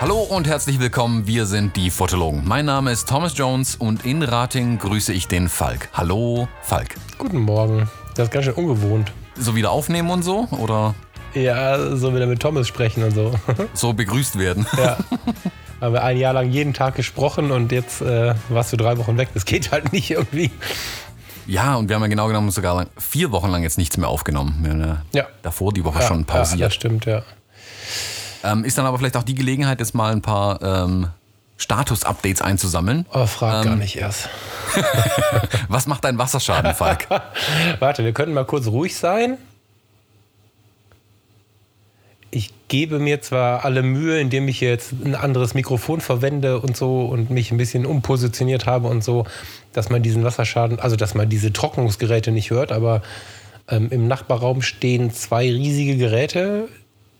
Hallo und herzlich willkommen, wir sind die Fotologen. Mein Name ist Thomas Jones und in Rating grüße ich den Falk. Hallo, Falk. Guten Morgen. Das ist ganz schön ungewohnt. So wieder aufnehmen und so? Oder Ja, so wieder mit Thomas sprechen und so. so begrüßt werden? ja. Haben wir ein Jahr lang jeden Tag gesprochen und jetzt äh, warst du drei Wochen weg. Das geht halt nicht irgendwie. Ja, und wir haben ja genau genommen sogar vier Wochen lang jetzt nichts mehr aufgenommen. Wir haben ja, Ja. davor die Woche Ja, schon Ja, pausiert. das stimmt, ja. ähm, ist dann aber vielleicht auch die Gelegenheit, jetzt mal ein paar ähm, Status-Updates einzusammeln. Aber frag Ähm. gar nicht erst. Was macht dein Wasserschaden, Falk? Warte, wir können mal kurz ruhig sein. Ich gebe mir zwar alle Mühe, indem ich jetzt ein anderes Mikrofon verwende und so und mich ein bisschen umpositioniert habe und so, dass man diesen Wasserschaden, also dass man diese Trocknungsgeräte nicht hört, aber ähm, im Nachbarraum stehen zwei riesige Geräte.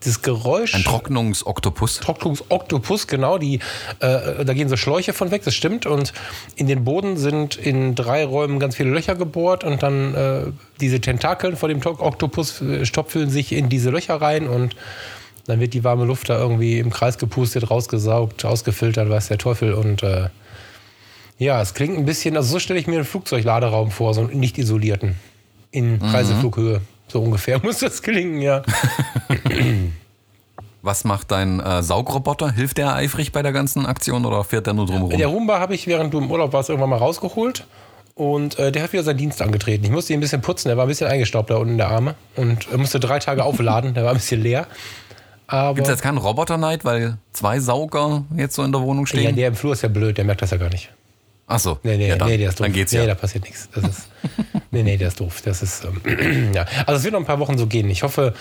Das Geräusch. Ein Trocknungsoktopus. Trocknungsoktopus, genau, die, äh, da gehen so Schläuche von weg, das stimmt. Und in den Boden sind in drei Räumen ganz viele Löcher gebohrt und dann äh, diese Tentakeln vor dem Oktopus äh, stopfeln sich in diese Löcher rein und dann wird die warme Luft da irgendwie im Kreis gepustet, rausgesaugt, ausgefiltert, weiß der Teufel. Und äh, ja, es klingt ein bisschen, also so stelle ich mir einen Flugzeugladeraum vor, so einen nicht isolierten, in Reiseflughöhe. So ungefähr muss das klingen, ja. Was macht dein äh, Saugroboter? Hilft der eifrig bei der ganzen Aktion oder fährt der nur drumherum? Der Roomba habe ich, während du im Urlaub warst, irgendwann mal rausgeholt. Und äh, der hat wieder seinen Dienst angetreten. Ich musste ihn ein bisschen putzen, der war ein bisschen eingestaubt da unten in der Arme. Und er musste drei Tage aufladen, der war ein bisschen leer. Aber Gibt es jetzt keinen Roboter-Night, weil zwei Sauger jetzt so in der Wohnung ja, stehen? der im Flur ist ja blöd, der merkt das ja gar nicht. Achso, Nee, nee, ja, dann, nee, der ist doof. dann geht's nee, ja. da passiert nichts. Das ist, nee, nee, der ist doof. Das ist, ähm, ja. Also es wird noch ein paar Wochen so gehen. Ich hoffe,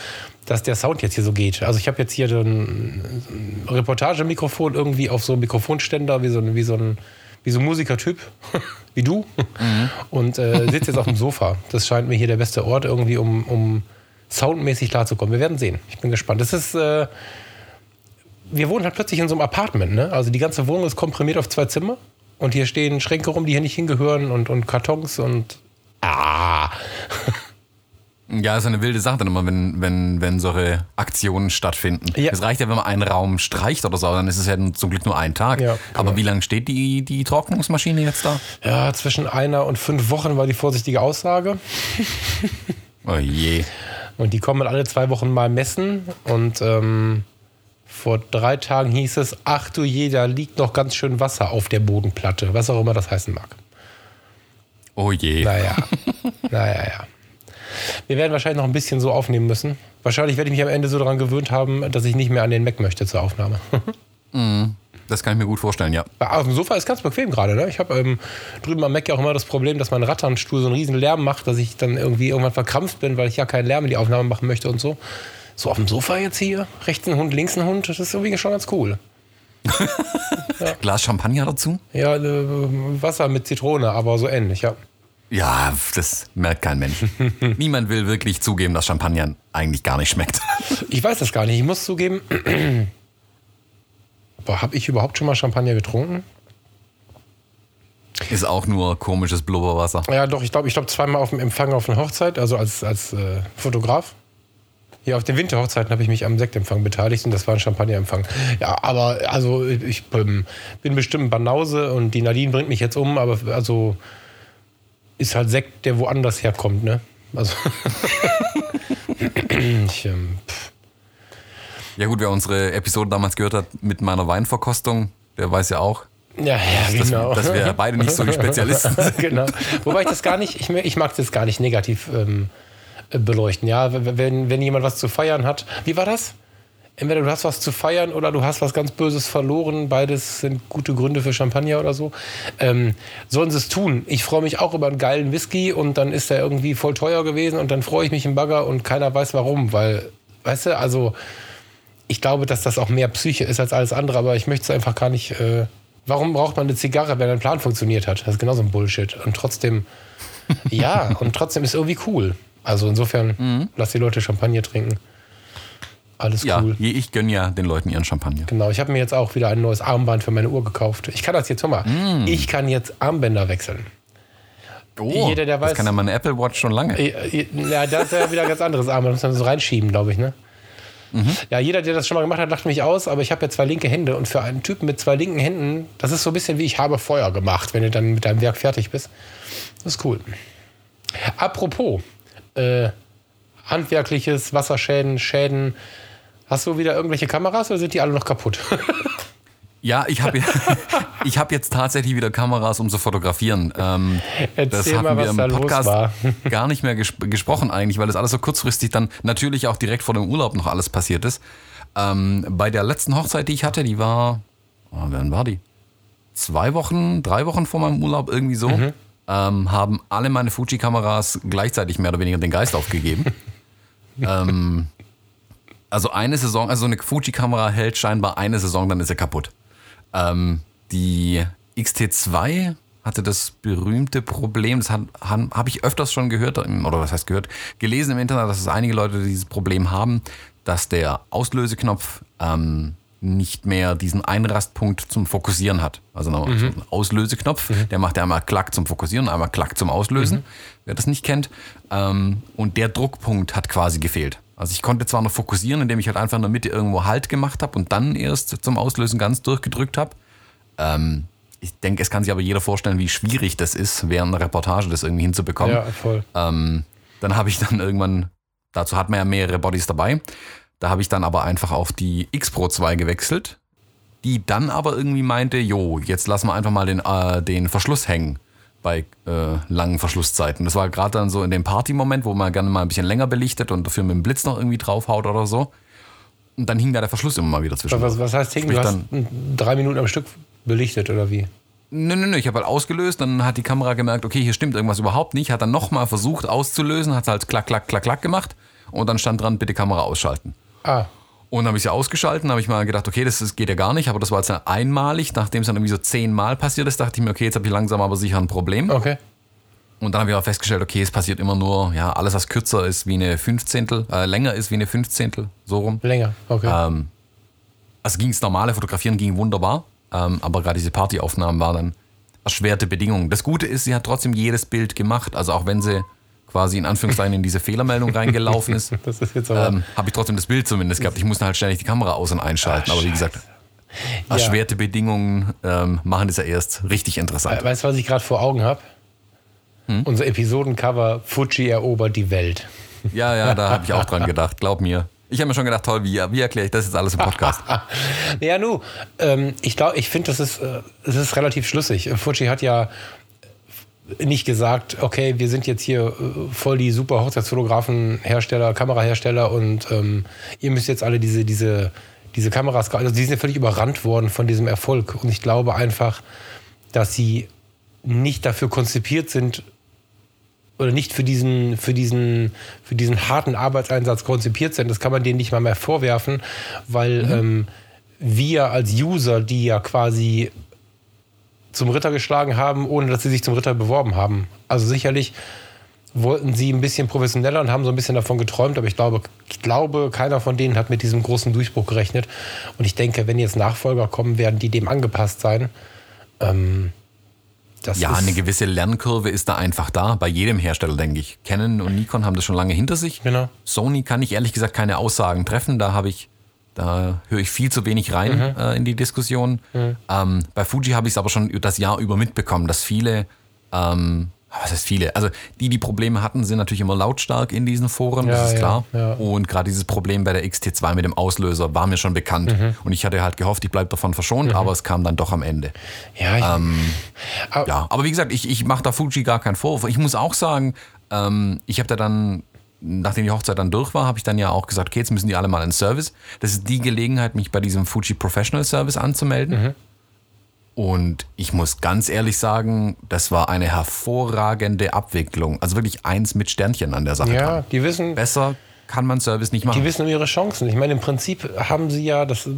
dass der Sound jetzt hier so geht. Also ich habe jetzt hier so ein ein Reportagemikrofon irgendwie auf so einem Mikrofonständer, wie so ein, wie so ein, wie so ein Musikertyp, wie du. Mhm. Und äh, sitze jetzt auf dem Sofa. Das scheint mir hier der beste Ort irgendwie, um, um soundmäßig klarzukommen. Wir werden sehen. Ich bin gespannt. Das ist... Äh, wir wohnen halt plötzlich in so einem Apartment, ne? Also die ganze Wohnung ist komprimiert auf zwei Zimmer und hier stehen Schränke rum, die hier nicht hingehören und, und Kartons und ah, Ja, ist eine wilde Sache dann immer, wenn, wenn, wenn solche Aktionen stattfinden. Ja. Es reicht ja, wenn man einen Raum streicht oder so, dann ist es ja zum Glück nur ein Tag. Ja, genau. Aber wie lange steht die, die Trocknungsmaschine jetzt da? ja, zwischen einer und fünf Wochen war die vorsichtige Aussage Oh je. Und die kommen alle zwei Wochen mal messen und ähm, vor drei Tagen hieß es, ach du je, da liegt noch ganz schön Wasser auf der Bodenplatte, was auch immer das heißen mag. Oh je. Naja, naja, ja. Wir werden wahrscheinlich noch ein bisschen so aufnehmen müssen. Wahrscheinlich werde ich mich am Ende so daran gewöhnt haben, dass ich nicht mehr an den Mac möchte zur Aufnahme. Das kann ich mir gut vorstellen, ja. Auf dem Sofa ist ganz bequem gerade. Ne? Ich habe ähm, drüben am Mac ja auch immer das Problem, dass mein Ratternstuhl so einen riesen Lärm macht, dass ich dann irgendwie irgendwann verkrampft bin, weil ich ja keinen Lärm in die Aufnahme machen möchte und so. So auf dem Sofa jetzt hier, rechts ein Hund, links ein Hund, das ist irgendwie schon ganz cool. Glas Champagner dazu? Ja, äh, Wasser mit Zitrone, aber so ähnlich, ja. Ja, das merkt kein Mensch. Niemand will wirklich zugeben, dass Champagner eigentlich gar nicht schmeckt. Ich weiß das gar nicht. Ich muss zugeben, habe ich überhaupt schon mal Champagner getrunken? Ist auch nur komisches Blubberwasser. Ja, doch, ich glaube, ich glaube zweimal auf dem Empfang auf einer Hochzeit, also als, als äh, Fotograf. Ja, auf den Winterhochzeiten habe ich mich am Sektempfang beteiligt und das war ein Champagnerempfang. Ja, aber also ich ähm, bin bestimmt Banause und die Nadine bringt mich jetzt um, aber also ist halt Sekt, der woanders herkommt, ne? Also ich, ähm, pff, Ja gut, wer unsere Episode damals gehört hat mit meiner Weinverkostung, der weiß ja auch, ja, ja, dass, genau. dass wir beide nicht so die Spezialisten sind. genau. Wobei ich das gar nicht, ich, ich mag das gar nicht negativ ähm, äh, beleuchten. Ja, wenn, wenn jemand was zu feiern hat. Wie war das? Entweder du hast was zu feiern oder du hast was ganz Böses verloren. Beides sind gute Gründe für Champagner oder so. Ähm, sollen sie es tun? Ich freue mich auch über einen geilen Whisky und dann ist der irgendwie voll teuer gewesen und dann freue ich mich im Bagger und keiner weiß warum, weil, weißt du, also ich glaube, dass das auch mehr Psyche ist als alles andere, aber ich möchte es einfach gar nicht. Äh, warum braucht man eine Zigarre, wenn ein Plan funktioniert hat? Das ist genauso ein Bullshit. Und trotzdem, ja, und trotzdem ist irgendwie cool. Also insofern, lass die Leute Champagner trinken. Alles Ja, cool. ich gönne ja den Leuten ihren Champagner. Genau, ich habe mir jetzt auch wieder ein neues Armband für meine Uhr gekauft. Ich kann das jetzt, hör mal, Mm. ich kann jetzt Armbänder wechseln. Oh, Jeder, der weiß- das kann ja meine Apple Watch schon lange. Ja, das ist ja wieder ein ganz anderes Armband, muss man so reinschieben, glaube ich, ne? Ja, jeder, der das schon mal gemacht hat, lacht mich aus, aber ich habe ja zwei linke Hände und für einen Typen mit zwei linken Händen, das ist so ein bisschen wie ich habe Feuer gemacht, wenn du dann mit deinem Werk fertig bist. Das ist cool. Apropos, äh, handwerkliches, Wasserschäden, Schäden. Hast du wieder irgendwelche Kameras oder sind die alle noch kaputt? Ja, ich habe ich hab jetzt tatsächlich wieder Kameras, um zu fotografieren. Ähm, das hatten mal, wir im Podcast gar nicht mehr ges gesprochen eigentlich, weil das alles so kurzfristig dann natürlich auch direkt vor dem Urlaub noch alles passiert ist. Ähm, bei der letzten Hochzeit, die ich hatte, die war, oh, wann war die? Zwei Wochen, drei Wochen vor meinem Urlaub, irgendwie so, Mhm. ähm, haben alle meine Fuji-Kameras gleichzeitig mehr oder weniger den Geist aufgegeben. ähm, also eine Saison, also so eine Fuji-Kamera hält scheinbar eine Saison, dann ist sie kaputt. Ähm, die XT2 hatte das berühmte Problem, das habe hab ich öfters schon gehört, oder was heißt gehört, gelesen im Internet, dass es einige Leute dieses Problem haben, dass der Auslöseknopf ähm, nicht mehr diesen Einrastpunkt zum Fokussieren hat. Also noch so ein Auslöseknopf, der macht ja einmal Klack zum Fokussieren, einmal Klack zum Auslösen, wer das nicht kennt. Ähm, und der Druckpunkt hat quasi gefehlt. Also ich konnte zwar noch fokussieren, indem ich halt einfach in der Mitte irgendwo Halt gemacht habe und dann erst zum Auslösen ganz durchgedrückt habe. Ähm, ich denke, es kann sich aber jeder vorstellen, wie schwierig das ist, während einer Reportage das irgendwie hinzubekommen. ja, voll. Ähm, dann habe ich dann irgendwann, dazu hat man ja mehrere Bodies dabei, da habe ich dann aber einfach auf die X Pro 2 gewechselt, die dann aber irgendwie meinte, jo, jetzt lassen wir einfach mal den, äh, den Verschluss hängen bei äh, langen Verschlusszeiten. Das war gerade dann so in dem Party-Moment, wo man gerne mal ein bisschen länger belichtet und dafür mit dem Blitz noch irgendwie draufhaut oder so. Und dann hing da der Verschluss immer mal wieder zwischen. Was, was heißt Hing? Du hast drei Minuten am Stück belichtet oder wie? Nö, nö, nö, ich habe halt ausgelöst, dann hat die Kamera gemerkt, okay, hier stimmt irgendwas überhaupt nicht, hat dann nochmal versucht auszulösen, hat halt klack, klack, klack, klack gemacht und dann stand dran, bitte Kamera ausschalten. Ah, Und dann habe ich sie ausgeschalten, habe ich mal gedacht, okay, das, das geht ja gar nicht, aber das war jetzt einmalig, nachdem es dann irgendwie so zehnmal passiert ist, dachte ich mir, okay, jetzt habe ich langsam aber sicher ein Problem. okay. Und dann habe ich auch festgestellt, okay, es passiert immer nur, ja, alles was kürzer ist wie eine Fünfzehntel, äh, länger ist wie eine Fünfzehntel, so rum. Länger. Okay. Ähm, also ging das normale Fotografieren ging wunderbar, ähm, aber gerade diese Partyaufnahmen waren dann erschwerte Bedingungen. Das Gute ist, sie hat trotzdem jedes Bild gemacht, also auch wenn sie quasi in Anführungszeichen in diese Fehlermeldung reingelaufen ist, das ist jetzt aber. ähm, habe ich trotzdem das Bild zumindest gehabt. Ich musste halt ständig die Kamera aus- und einschalten, Ah, aber wie gesagt, Ja. erschwerte Bedingungen ähm, machen das ja erst richtig interessant. weißt du, was ich gerade vor Augen habe? Hm? Unser Episodencover Fuji erobert die Welt. Ja, ja, da habe ich auch dran gedacht, glaub mir. Ich habe mir schon gedacht, toll, wie, wie erkläre ich das jetzt alles im Podcast? Ja, nu, ähm, ich glaube, ich finde, das ist, äh, das ist relativ schlüssig. Fuji hat ja nicht gesagt, okay, wir sind jetzt hier äh, voll die super Hochzeitsfotografen, Hersteller, Kamerahersteller und ähm, ihr müsst jetzt alle diese, diese, diese Kameras, also die sind ja völlig überrannt worden von diesem Erfolg. Und ich glaube einfach, dass sie nicht dafür konzipiert sind oder nicht für diesen, für diesen, für diesen harten Arbeitseinsatz konzipiert sind. Das kann man denen nicht mal mehr vorwerfen, weil ähm, wir als User, die ja quasi zum Ritter geschlagen haben, ohne dass sie sich zum Ritter beworben haben. Also sicherlich wollten sie ein bisschen professioneller und haben so ein bisschen davon geträumt, aber ich glaube, ich glaube, keiner von denen hat mit diesem großen Durchbruch gerechnet. Und ich denke, wenn jetzt Nachfolger kommen, werden die dem angepasst sein. Ähm, das Ja, eine gewisse Lernkurve ist da einfach da, bei jedem Hersteller, denke ich. Canon und Nikon haben das schon lange hinter sich. Genau. Sony kann ich ehrlich gesagt keine Aussagen treffen, da habe ich, da höre ich viel zu wenig rein Mhm. äh, in die Diskussion. Ähm, bei Fuji habe ich es aber schon das Jahr über mitbekommen, dass viele, ähm, was heißt viele, also die, die Probleme hatten, sind natürlich immer lautstark in diesen Foren, Ja, das ist ja, klar. ja. Und gerade dieses Problem bei der XT2 mit dem Auslöser war mir schon bekannt. Mhm. Und ich hatte halt gehofft, ich bleibe davon verschont, aber es kam dann doch am Ende. Ja, ich, Ähm, aber- Ja, aber wie gesagt, ich, ich mache da Fuji gar keinen Vorwurf. Ich muss auch sagen, ähm, ich habe da dann, nachdem die Hochzeit dann durch war, habe ich dann ja auch gesagt, okay, jetzt müssen die alle mal in Service. Das ist die Gelegenheit, mich bei diesem Fuji Professional Service anzumelden. Und ich muss ganz ehrlich sagen, das war eine hervorragende Abwicklung. Also wirklich eins mit Sternchen an der Sache. ja, dran. die wissen, Besser kann man Service nicht machen. Die wissen um ihre Chancen. Ich meine, im Prinzip haben sie ja das,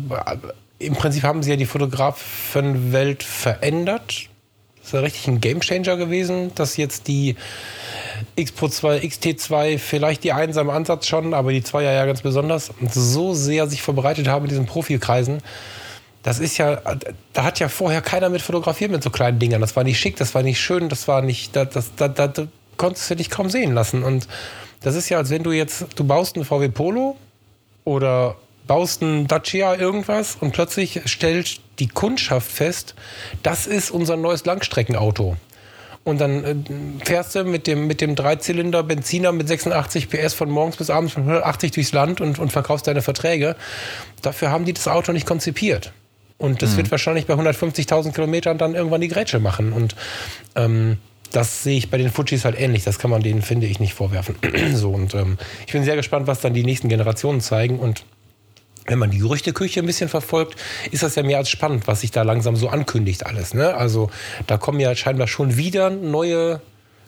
im Prinzip haben sie ja die Fotografenwelt verändert. Das ist ja richtig ein Gamechanger gewesen, dass jetzt die, X Pro 2, XT2, vielleicht die 1 am Ansatz schon, aber die 2 ja ganz besonders, so sehr sich verbreitet haben in diesen Profikreisen. Das ist ja, da hat ja vorher keiner mit fotografiert mit so kleinen Dingern. Das war nicht schick, das war nicht schön, das war nicht, das, das, das, das konntest du dich kaum sehen lassen. Und das ist ja, als wenn du jetzt, du baust einen VW Polo oder baust einen Dacia irgendwas und plötzlich stellt die Kundschaft fest, das ist unser neues Langstreckenauto. Und dann äh, fährst du mit dem, mit dem Dreizylinder Benziner mit 86 PS von morgens bis abends von 180 durchs Land und, und verkaufst deine Verträge. Dafür haben die das Auto nicht konzipiert. Und das mhm. wird wahrscheinlich bei 150.000 Kilometern dann irgendwann die Grätsche machen. Und ähm, das sehe ich bei den Fujis halt ähnlich. Das kann man denen, finde ich, nicht vorwerfen. so, und ähm, ich bin sehr gespannt, was dann die nächsten Generationen zeigen. Und wenn man die Gerüchteküche ein bisschen verfolgt, ist das ja mehr als spannend, was sich da langsam so ankündigt alles. Ne? Also da kommen ja scheinbar schon wieder neue,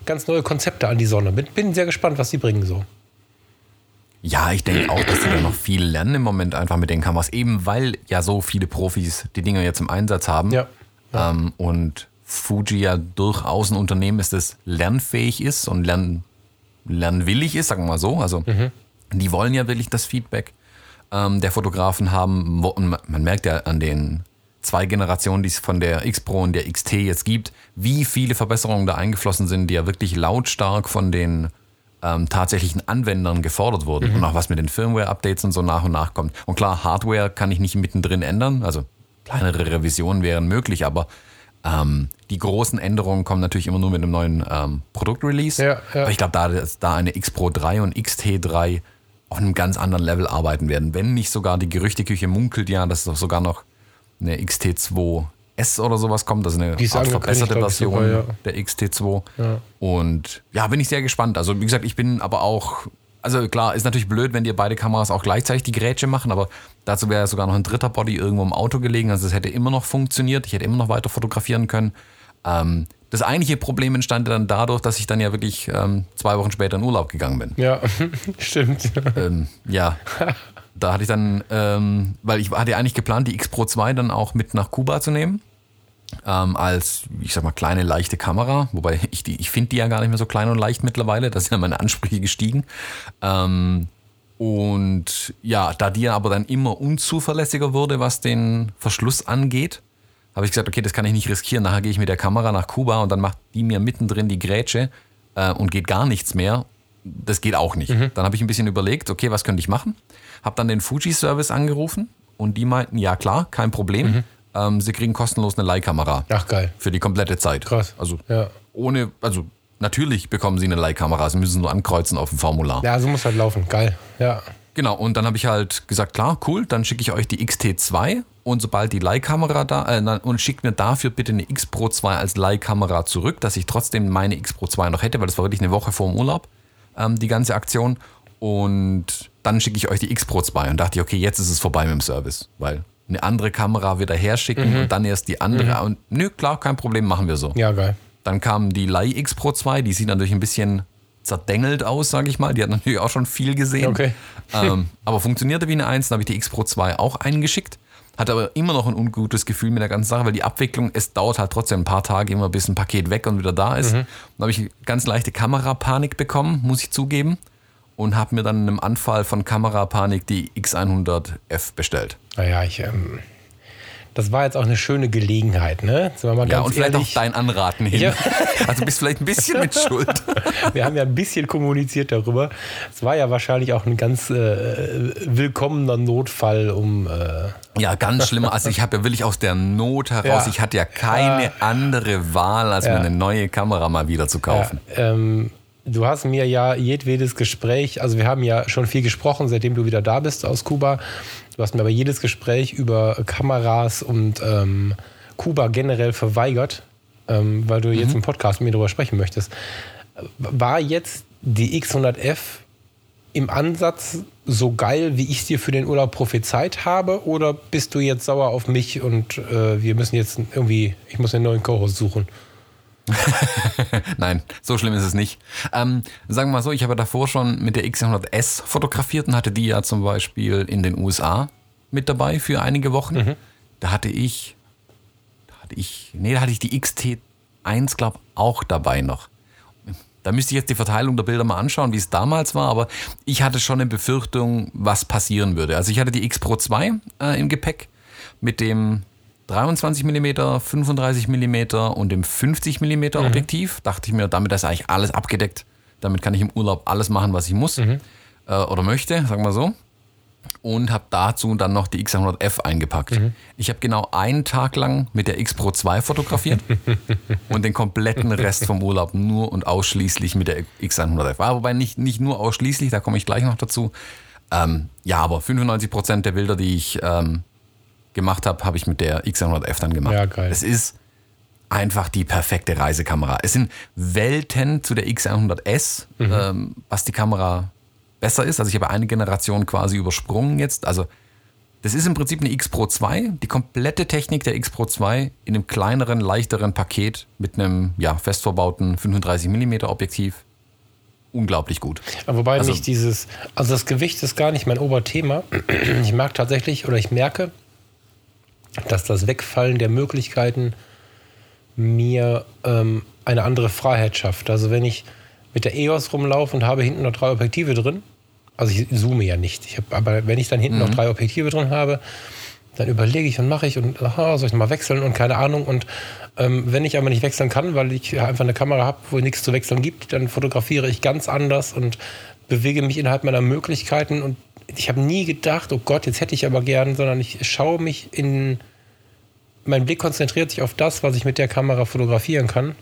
ganz neue Konzepte an die Sonne. Bin, bin sehr gespannt, was sie bringen so. Ja, ich denke auch, dass sie da noch viel lernen im Moment einfach mit den Kameras, eben weil ja so viele Profis die Dinger jetzt im Einsatz haben. Ja. ja. Ähm, und Fuji ja durchaus ein Unternehmen ist, das lernfähig ist und lern, lernwillig ist, sagen wir mal so. Also mhm. die wollen ja wirklich das Feedback ähm, der Fotografen haben. Und man merkt ja an den zwei Generationen, die es von der X Pro und der XT jetzt gibt, wie viele Verbesserungen da eingeflossen sind, die ja wirklich lautstark von den ähm, tatsächlichen Anwendern gefordert wurden. Mhm. Und auch was mit den Firmware-Updates und so nach und nach kommt. Und klar, Hardware kann ich nicht mittendrin ändern. Also kleinere Revisionen wären möglich, aber ähm, die großen Änderungen kommen natürlich immer nur mit einem neuen ähm, Produktrelease. Ja, ja. Aber ich glaube, da, da eine X Pro 3 und XT3 auf einem ganz anderen Level arbeiten werden. Wenn nicht sogar die Gerüchteküche munkelt ja, dass doch sogar noch eine XT2S oder sowas kommt, also eine Art verbesserte Version sogar, ja. der XT2. Ja. Und ja, bin ich sehr gespannt. Also wie gesagt, ich bin aber auch, also klar, ist natürlich blöd, wenn dir beide Kameras auch gleichzeitig die Grätsche machen, aber dazu wäre sogar noch ein dritter Body irgendwo im Auto gelegen. Also es hätte immer noch funktioniert, ich hätte immer noch weiter fotografieren können. Ähm, das eigentliche Problem entstand dann dadurch, dass ich dann ja wirklich ähm, zwei Wochen später in Urlaub gegangen bin. Ja, stimmt. Ähm, ja, da hatte ich dann, ähm, weil ich hatte eigentlich geplant, die X Pro 2 dann auch mit nach Kuba zu nehmen. Ähm, als, ich sag mal, kleine, leichte Kamera. Wobei ich, die, ich finde die ja gar nicht mehr so klein und leicht mittlerweile. Da sind ja meine Ansprüche gestiegen. Ähm, und ja, da die aber dann immer unzuverlässiger wurde, was den Verschluss angeht, habe ich gesagt, okay, das kann ich nicht riskieren. Nachher gehe ich mit der Kamera nach Kuba und dann macht die mir mittendrin die Grätsche äh, und geht gar nichts mehr. Das geht auch nicht. Mhm. Dann habe ich ein bisschen überlegt, okay, was könnte ich machen? Habe dann den Fuji-Service angerufen und die meinten, ja klar, kein Problem. Mhm. Ähm, sie kriegen kostenlos eine Leihkamera. Ach geil. Für die komplette Zeit. Krass. Also ja. ohne, also natürlich bekommen sie eine Leihkamera. Sie müssen nur ankreuzen auf dem Formular. Ja, so muss halt laufen. Geil. Ja. Genau, und dann habe ich halt gesagt, klar, cool, dann schicke ich euch die XT2 und sobald die Leihkamera da, äh, und schickt mir dafür bitte eine X Pro 2 als Leihkamera zurück, dass ich trotzdem meine X Pro 2 noch hätte, weil das war wirklich eine Woche vor dem Urlaub, ähm, die ganze Aktion. Und dann schicke ich euch die X Pro 2 und dachte ich, okay, jetzt ist es vorbei mit dem Service, weil eine andere Kamera wieder herschicken mhm. und dann erst die andere. Mhm. Und nö, klar, kein Problem, machen wir so. Ja, geil. Dann kam die Leih X Pro 2, die sieht natürlich ein bisschen zerdengelt aus, sage ich mal. Die hat natürlich auch schon viel gesehen. Okay. ähm, aber funktionierte wie eine 1. Dann habe ich die X Pro 2 auch eingeschickt. Hatte aber immer noch ein ungutes Gefühl mit der ganzen Sache, weil die Abwicklung, es dauert halt trotzdem ein paar Tage immer, bis ein Paket weg und wieder da ist. Mhm. Dann habe ich ganz leichte Kamerapanik bekommen, muss ich zugeben. Und habe mir dann in einem Anfall von Kamerapanik die X100F bestellt. Naja, ich ähm, das war jetzt auch eine schöne Gelegenheit, ne? ja, und vielleicht ehrlich. auch dein Anraten hin. Ja. Also bist vielleicht ein bisschen mit Schuld. Wir haben ja ein bisschen kommuniziert darüber. Es war ja wahrscheinlich auch ein ganz äh, willkommener Notfall, um. Äh ja, ganz schlimm. Also ich habe ja wirklich aus der Not heraus, ja. ich hatte ja keine ja. andere Wahl, als mir eine neue Kamera mal wieder zu kaufen. Ähm, du hast mir ja jedwedes Gespräch, also wir haben ja schon viel gesprochen, seitdem du wieder da bist aus Kuba. Du hast mir aber jedes Gespräch über Kameras und ähm, Kuba generell verweigert, ähm, weil du mhm. jetzt im Podcast mit mir darüber sprechen möchtest. War jetzt die X100F im Ansatz so geil, wie ich es dir für den Urlaub prophezeit habe? Oder bist du jetzt sauer auf mich und äh, wir müssen jetzt irgendwie, ich muss einen neuen Co-Host suchen? Nein, so schlimm ist es nicht. Ähm, sagen wir mal so, ich habe davor schon mit der X100S fotografiert und hatte die ja zum Beispiel in den USA mit dabei für einige Wochen. Mhm. Da hatte ich, da hatte ich, nee, da hatte ich die XT1, glaube auch dabei noch. Da müsste ich jetzt die Verteilung der Bilder mal anschauen, wie es damals war, aber ich hatte schon eine Befürchtung, was passieren würde. Also ich hatte die X Pro 2 äh, im Gepäck mit dem 23 mm, 35 mm und dem 50 mm Objektiv. Dachte ich mir, damit ist eigentlich alles abgedeckt. Damit kann ich im Urlaub alles machen, was ich muss äh, oder möchte, sagen wir so. Und habe dazu dann noch die X100F eingepackt. Ich habe genau einen Tag lang mit der X Pro 2 fotografiert und den kompletten Rest vom Urlaub nur und ausschließlich mit der X100F. War wobei nicht, nicht nur ausschließlich, da komme ich gleich noch dazu. Ähm, ja, aber 95% der Bilder, die ich ähm, gemacht habe, habe ich mit der X100F dann gemacht. Ja, geil. Es ist einfach die perfekte Reisekamera. Es sind Welten zu der X100S, ähm, was die Kamera besser ist. Also ich habe eine Generation quasi übersprungen jetzt. Also das ist im Prinzip eine X Pro 2, die komplette Technik der X Pro 2 in einem kleineren, leichteren Paket mit einem ja, fest verbauten 35 mm Objektiv. Unglaublich gut. Aber wobei Also- mich dieses, also das Gewicht ist gar nicht mein Oberthema. Ich mag tatsächlich oder ich merke, dass das Wegfallen der Möglichkeiten mir ähm, eine andere Freiheit schafft. Also wenn ich mit der EOS rumlaufe und habe hinten noch drei Objektive drin, also ich zoome ja nicht, ich hab, aber wenn ich dann hinten noch drei Objektive drin habe, dann überlege ich und mache ich und aha, soll ich mal wechseln und keine Ahnung. Und ähm, wenn ich aber nicht wechseln kann, weil ich einfach eine Kamera habe, wo nichts zu wechseln gibt, dann fotografiere ich ganz anders und bewege mich innerhalb meiner Möglichkeiten. Und ich habe nie gedacht, oh Gott, jetzt hätte ich aber gern, sondern ich schaue mich in. Mein Blick konzentriert sich auf das, was ich mit der Kamera fotografieren kann.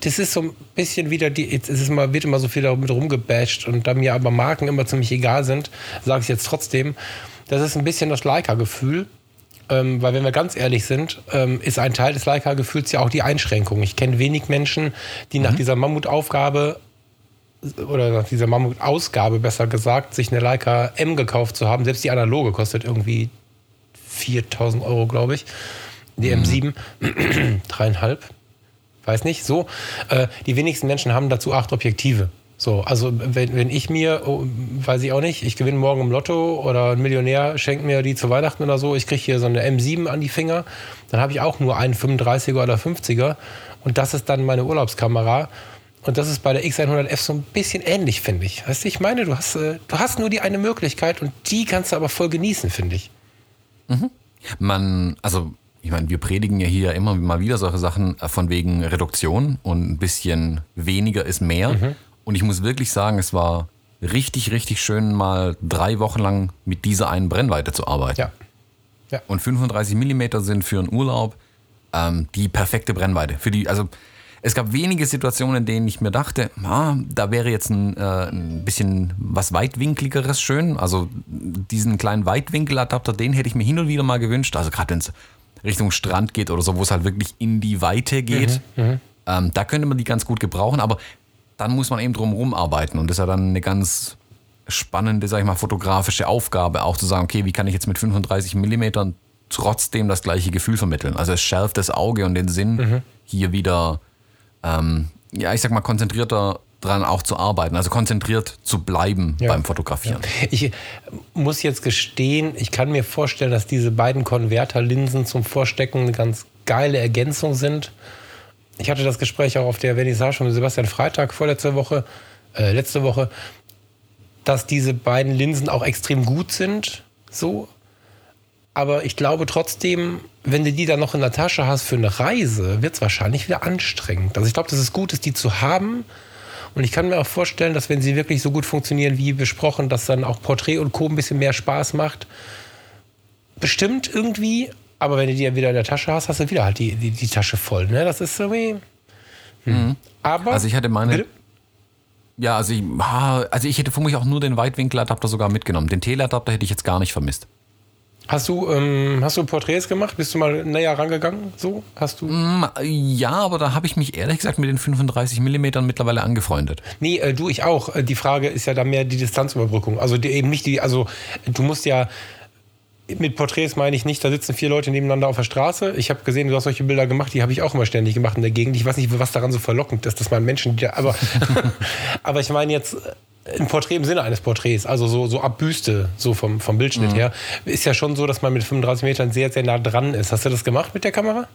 Das ist so ein bisschen wieder die, jetzt ist es mal, wird immer so viel damit rumgebasht und da mir aber Marken immer ziemlich egal sind, sage ich jetzt trotzdem, das ist ein bisschen das Leica-Gefühl. Ähm, weil wenn wir ganz ehrlich sind, ähm, ist ein Teil des Leica-Gefühls ja auch die Einschränkung. Ich kenne wenig Menschen, die nach dieser Mammutaufgabe oder nach dieser Mammutausgabe besser gesagt, sich eine Leica M gekauft zu haben. Selbst die analoge kostet irgendwie 4000 Euro, glaube ich. Die M7, dreieinhalb, weiß nicht, so. Äh, die wenigsten Menschen haben dazu acht Objektive. So, also wenn, wenn ich mir, oh, weiß ich auch nicht, ich gewinne morgen im Lotto oder ein Millionär schenkt mir die zu Weihnachten oder so, ich kriege hier so eine M7 an die Finger, dann habe ich auch nur einen 35er oder 50er und das ist dann meine Urlaubskamera. Und das ist bei der X100F so ein bisschen ähnlich, finde ich. Weißt du, ich meine, du hast, äh, du hast nur die eine Möglichkeit und die kannst du aber voll genießen, finde ich. Man, also ich meine, wir predigen ja hier immer mal wieder solche Sachen äh, von wegen Reduktion und ein bisschen weniger ist mehr. Mhm. Und ich muss wirklich sagen, es war richtig, richtig schön, mal drei Wochen lang mit dieser einen Brennweite zu arbeiten. Ja. Und 35 mm sind für einen Urlaub ähm, die perfekte Brennweite. Für die, also es gab wenige Situationen, in denen ich mir dachte, ah, da wäre jetzt ein, äh, ein bisschen was weitwinkligeres schön. Also diesen kleinen Weitwinkeladapter, den hätte ich mir hin und wieder mal gewünscht. Also gerade wenn es Richtung Strand geht oder so, wo es halt wirklich in die Weite geht. Ähm, da könnte man die ganz gut gebrauchen, aber dann muss man eben drumherum arbeiten. Und das ist ja dann eine ganz spannende, sag ich mal, fotografische Aufgabe, auch zu sagen, okay, wie kann ich jetzt mit 35 Millimetern trotzdem das gleiche Gefühl vermitteln? Also es schärft das Auge und den Sinn, hier wieder, ähm, ja, ich sag mal, konzentrierter dran auch zu arbeiten, also konzentriert zu bleiben Ja. beim Fotografieren. Ich äh, muss jetzt gestehen, ich kann mir vorstellen, dass diese beiden Konverterlinsen zum Vorstecken eine ganz geile Ergänzung sind. Ich hatte das Gespräch auch auf der Vernissage mit Sebastian Freitag vorletzte Woche, äh, letzte Woche, dass diese beiden Linsen auch extrem gut sind. So. Aber ich glaube trotzdem, wenn du die dann noch in der Tasche hast für eine Reise, wird es wahrscheinlich wieder anstrengend. Also ich glaube, dass es gut ist, die zu haben. Und ich kann mir auch vorstellen, dass wenn sie wirklich so gut funktionieren wie besprochen, dass dann auch Porträt und Co. ein bisschen mehr Spaß macht. Bestimmt irgendwie, aber wenn du die ja wieder in der Tasche hast, hast du wieder halt die, die, die Tasche voll. Ne? Das ist so wie. Hm. Aber. Also ich hatte meine, Bitte? ja, also ich, also ich hätte vermutlich auch nur den Weitwinkeladapter sogar mitgenommen. Den Teleadapter hätte ich jetzt gar nicht vermisst. Hast du, ähm, hast du Porträts gemacht? Bist du mal näher rangegangen? So? Hast du? Mm, Ja, aber da habe ich mich ehrlich gesagt mit den 35 mm mittlerweile angefreundet. Nee, äh, du, ich auch. Äh, Die Frage ist ja da mehr die Distanzüberbrückung. Also die, eben nicht die, also du musst ja, mit Porträts meine ich nicht, da sitzen vier Leute nebeneinander auf der Straße. Ich habe gesehen, du hast solche Bilder gemacht, die habe ich auch immer ständig gemacht in der Gegend. Ich weiß nicht, was daran so verlockend ist, dass man Menschen, die da, aber, aber ich meine jetzt ein Porträt im Sinne eines Porträts, also so, so ab Büste, so vom, vom Bildschnitt her, ist ja schon so, dass man mit 35 Metern sehr, sehr nah dran ist. Hast du das gemacht mit der Kamera?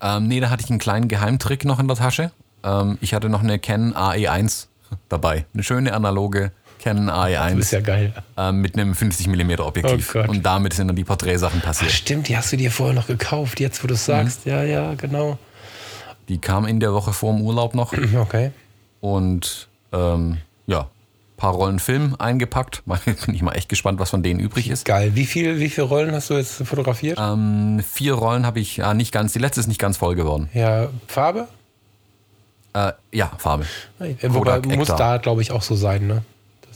Ähm, nee, da hatte ich einen kleinen Geheimtrick noch in der Tasche. Ähm, ich hatte noch eine Canon AE1 dabei. Eine schöne analoge Canon AE1. Das ist ja geil. ähm, mit einem 50 mm Objektiv. Oh und damit sind dann die Porträtsachen Ach, passiert. stimmt, die hast du dir vorher noch gekauft, jetzt wo du es sagst. Ja, ja, genau. Die kam in der Woche vor dem Urlaub noch. Okay. und ähm, ja, paar Rollen Film eingepackt. Bin ich mal echt gespannt, was von denen übrig ist. Geil. Wie, viel, wie viele Rollen hast du jetzt fotografiert? Ähm, vier Rollen habe ich, ja, nicht ganz, die letzte ist nicht ganz voll geworden. Ja, Farbe? Äh, ja, Farbe. Äh, Wobei Kodak muss Ektar. da, glaube ich, auch so sein, ne?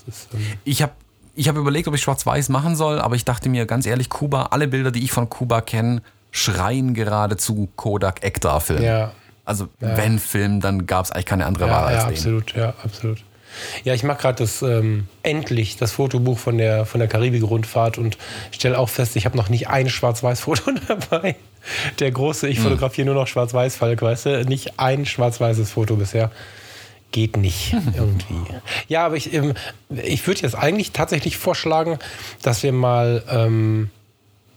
Ist, ähm, Ich habe ich hab überlegt, ob ich schwarz-weiß machen soll, aber ich dachte mir ganz ehrlich, Kuba, alle Bilder, die ich von Kuba kenne, schreien geradezu Kodak Ektar Film. ja, Also wenn Film, dann gab es eigentlich keine andere Wahl ja, ja, als den. absolut, ja, absolut. Ja, ich mache gerade das ähm, endlich das Fotobuch von der von der Karibik-Rundfahrt und stelle auch fest, ich habe noch nicht ein Schwarz-Weiß-Foto dabei. Der große, Hm. ich fotografiere nur noch Schwarz-Weiß-Falk, weißt du? Nicht ein schwarz-weißes Foto bisher. Geht nicht irgendwie. Ja, aber ich, ähm, ich würde jetzt eigentlich tatsächlich vorschlagen, dass wir mal ähm,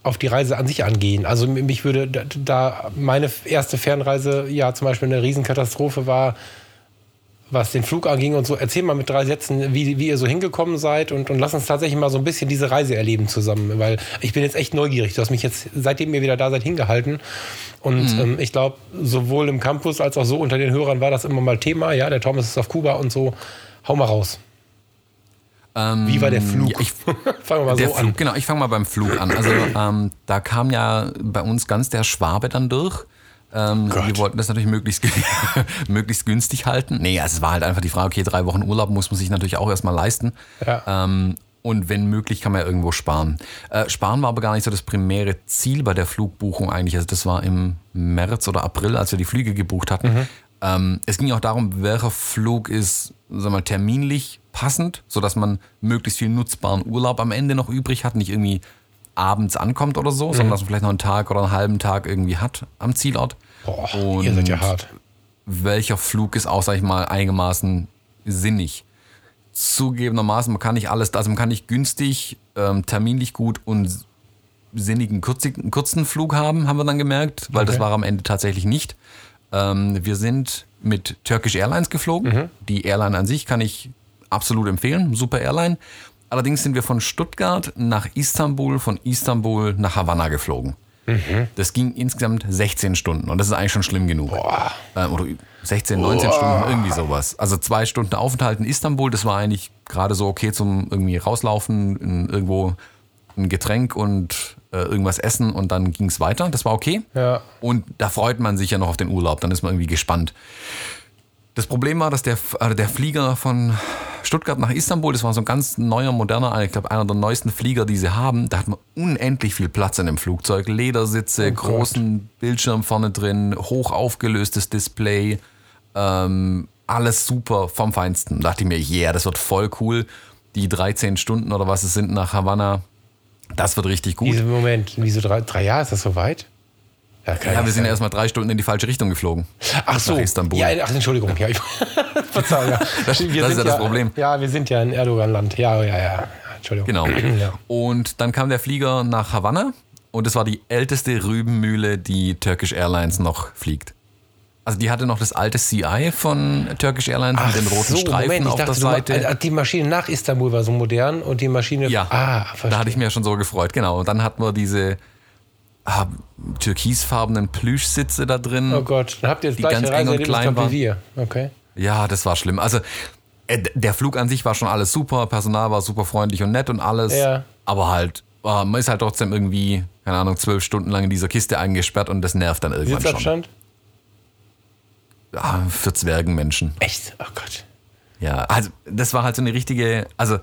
auf die Reise an sich angehen. Also mich würde da- da meine erste Fernreise ja zum Beispiel eine Riesenkatastrophe war, was den Flug anging und so. Erzähl mal mit drei Sätzen, wie, wie ihr so hingekommen seid und, und lass uns tatsächlich mal so ein bisschen diese Reise erleben zusammen, weil ich bin jetzt echt neugierig. Du hast mich jetzt, seitdem ihr wieder da seid, hingehalten. Und ähm, ich glaube, sowohl im Campus als auch so unter den Hörern war das immer mal Thema. Ja, der Thomas ist auf Kuba und so. Hau mal raus. Ähm, Wie war der Flug? Ja, ich, Fangen wir mal der so Flug, an. Genau, ich fange mal beim Flug an. Also ähm, da kam ja bei uns ganz der Schwabe dann durch. Ähm, wir wollten das natürlich möglichst, möglichst günstig halten. Nee, also es war halt einfach die Frage, okay, drei Wochen Urlaub muss man sich natürlich auch erstmal leisten. Ja. Ähm, und wenn möglich, kann man ja irgendwo sparen. Äh, sparen war aber gar nicht so das primäre Ziel bei der Flugbuchung eigentlich. Also das war im März oder April, als wir die Flüge gebucht hatten. Ähm, es ging auch darum, welcher Flug ist, sagen wir mal, terminlich passend, sodass man möglichst viel nutzbaren Urlaub am Ende noch übrig hat, nicht irgendwie abends ankommt oder so, sondern dass man vielleicht noch einen Tag oder einen halben Tag irgendwie hat am Zielort. Boah, ihr seid ja hart. welcher Flug ist auch, sag ich mal, einigermaßen sinnig. Zugegebenermaßen, man kann nicht alles, also man kann nicht günstig, ähm, terminlich gut und sinnigen kurzigen, kurzen Flug haben, haben wir dann gemerkt, weil das Okay. war am Ende tatsächlich nicht. Ähm, wir sind mit Turkish Airlines geflogen. Die Airline an sich kann ich absolut empfehlen, super Airline. Allerdings sind wir von Stuttgart nach Istanbul, von Istanbul nach Havanna geflogen. Das ging insgesamt 16 Stunden und das ist eigentlich schon schlimm genug. Äh, oder 16, 19 Stunden, irgendwie sowas. Also zwei Stunden Aufenthalt in Istanbul, das war eigentlich gerade so okay zum irgendwie rauslaufen, irgendwo ein Getränk und äh, irgendwas essen und dann ging es weiter. Das war okay. Ja. Und da freut man sich ja noch auf den Urlaub, dann ist man irgendwie gespannt. Das Problem war, dass der, äh, der Flieger von Stuttgart nach Istanbul, das war so ein ganz neuer, moderner, ich glaube einer der neuesten Flieger, die sie haben. Da hat man unendlich viel Platz in dem Flugzeug. Ledersitze, Oh großen Bildschirm vorne drin, hoch aufgelöstes Display, ähm, alles super vom Feinsten. Da dachte ich mir, yeah, das wird voll cool. Die 13 Stunden oder was es sind nach Havanna, das wird richtig gut. Diese Moment, wieso drei, drei Jahre ist das so weit? Ja, Ja, wir sind sein. erstmal drei Stunden in die falsche Richtung geflogen. Ach so. nach Istanbul. Ja, ach, Entschuldigung. Ja, ich, Verzeihung, ja. Das- Wir das ist ja das Problem. Ja, wir sind ja in Erdogan-Land. Ja, ja, ja. Entschuldigung. Genau. Ja. Und dann kam der Flieger nach Havanna und es war die älteste Rübenmühle, die Turkish Airlines noch fliegt. Also die hatte noch das alte CI von Turkish Airlines mit den roten Streifen Moment, auf dachte, der Seite. äh, die Maschine nach Istanbul war so modern und die Maschine. ja, Ah, da hatte ich mir schon so gefreut, genau. Und dann hatten wir diese ah, türkisfarbenen Plüschsitze da drin. Oh Gott, dann habt ihr das die ganz eng und klein waren. wir. Okay. Ja, das war schlimm. Also äh, der Flug an sich war schon alles super, Personal war super freundlich und nett und alles. Ja. Aber halt, ah, man ist halt trotzdem irgendwie, keine Ahnung, zwölf Stunden lang in dieser Kiste eingesperrt und das nervt dann irgendwann schon. Sitzabstand? Ja, für Zwergenmenschen. Echt? Oh Gott. Ja, also das war halt so eine richtige, also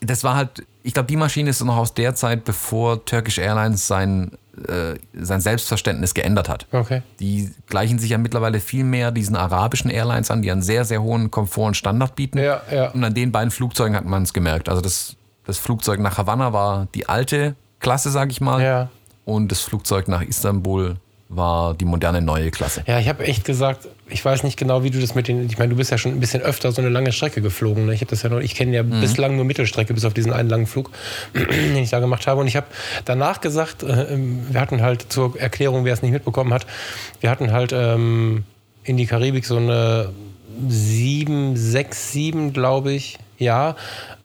das war halt, ich glaube, die Maschine ist noch aus der Zeit, bevor Turkish Airlines sein, äh, sein Selbstverständnis geändert hat. Okay. Die gleichen sich ja mittlerweile viel mehr diesen arabischen Airlines an, die einen sehr, sehr hohen Komfort und Standard bieten. Ja, ja. Und an den beiden Flugzeugen hat man es gemerkt. Also das, das Flugzeug nach Havanna war die alte Klasse, sage ich mal. Ja. Und das Flugzeug nach Istanbul war die moderne neue Klasse. Ja, ich habe echt gesagt, ich weiß nicht genau, wie du das mit den. Ich meine, du bist ja schon ein bisschen öfter so eine lange Strecke geflogen. Ne? Ich habe das ja noch, ich kenne ja Mhm. bislang nur Mittelstrecke, bis auf diesen einen langen Flug, den ich da gemacht habe. Und ich habe danach gesagt, äh, wir hatten halt zur Erklärung, wer es nicht mitbekommen hat, wir hatten halt ähm, in die Karibik, so eine 7, 6, 7, glaube ich, ja,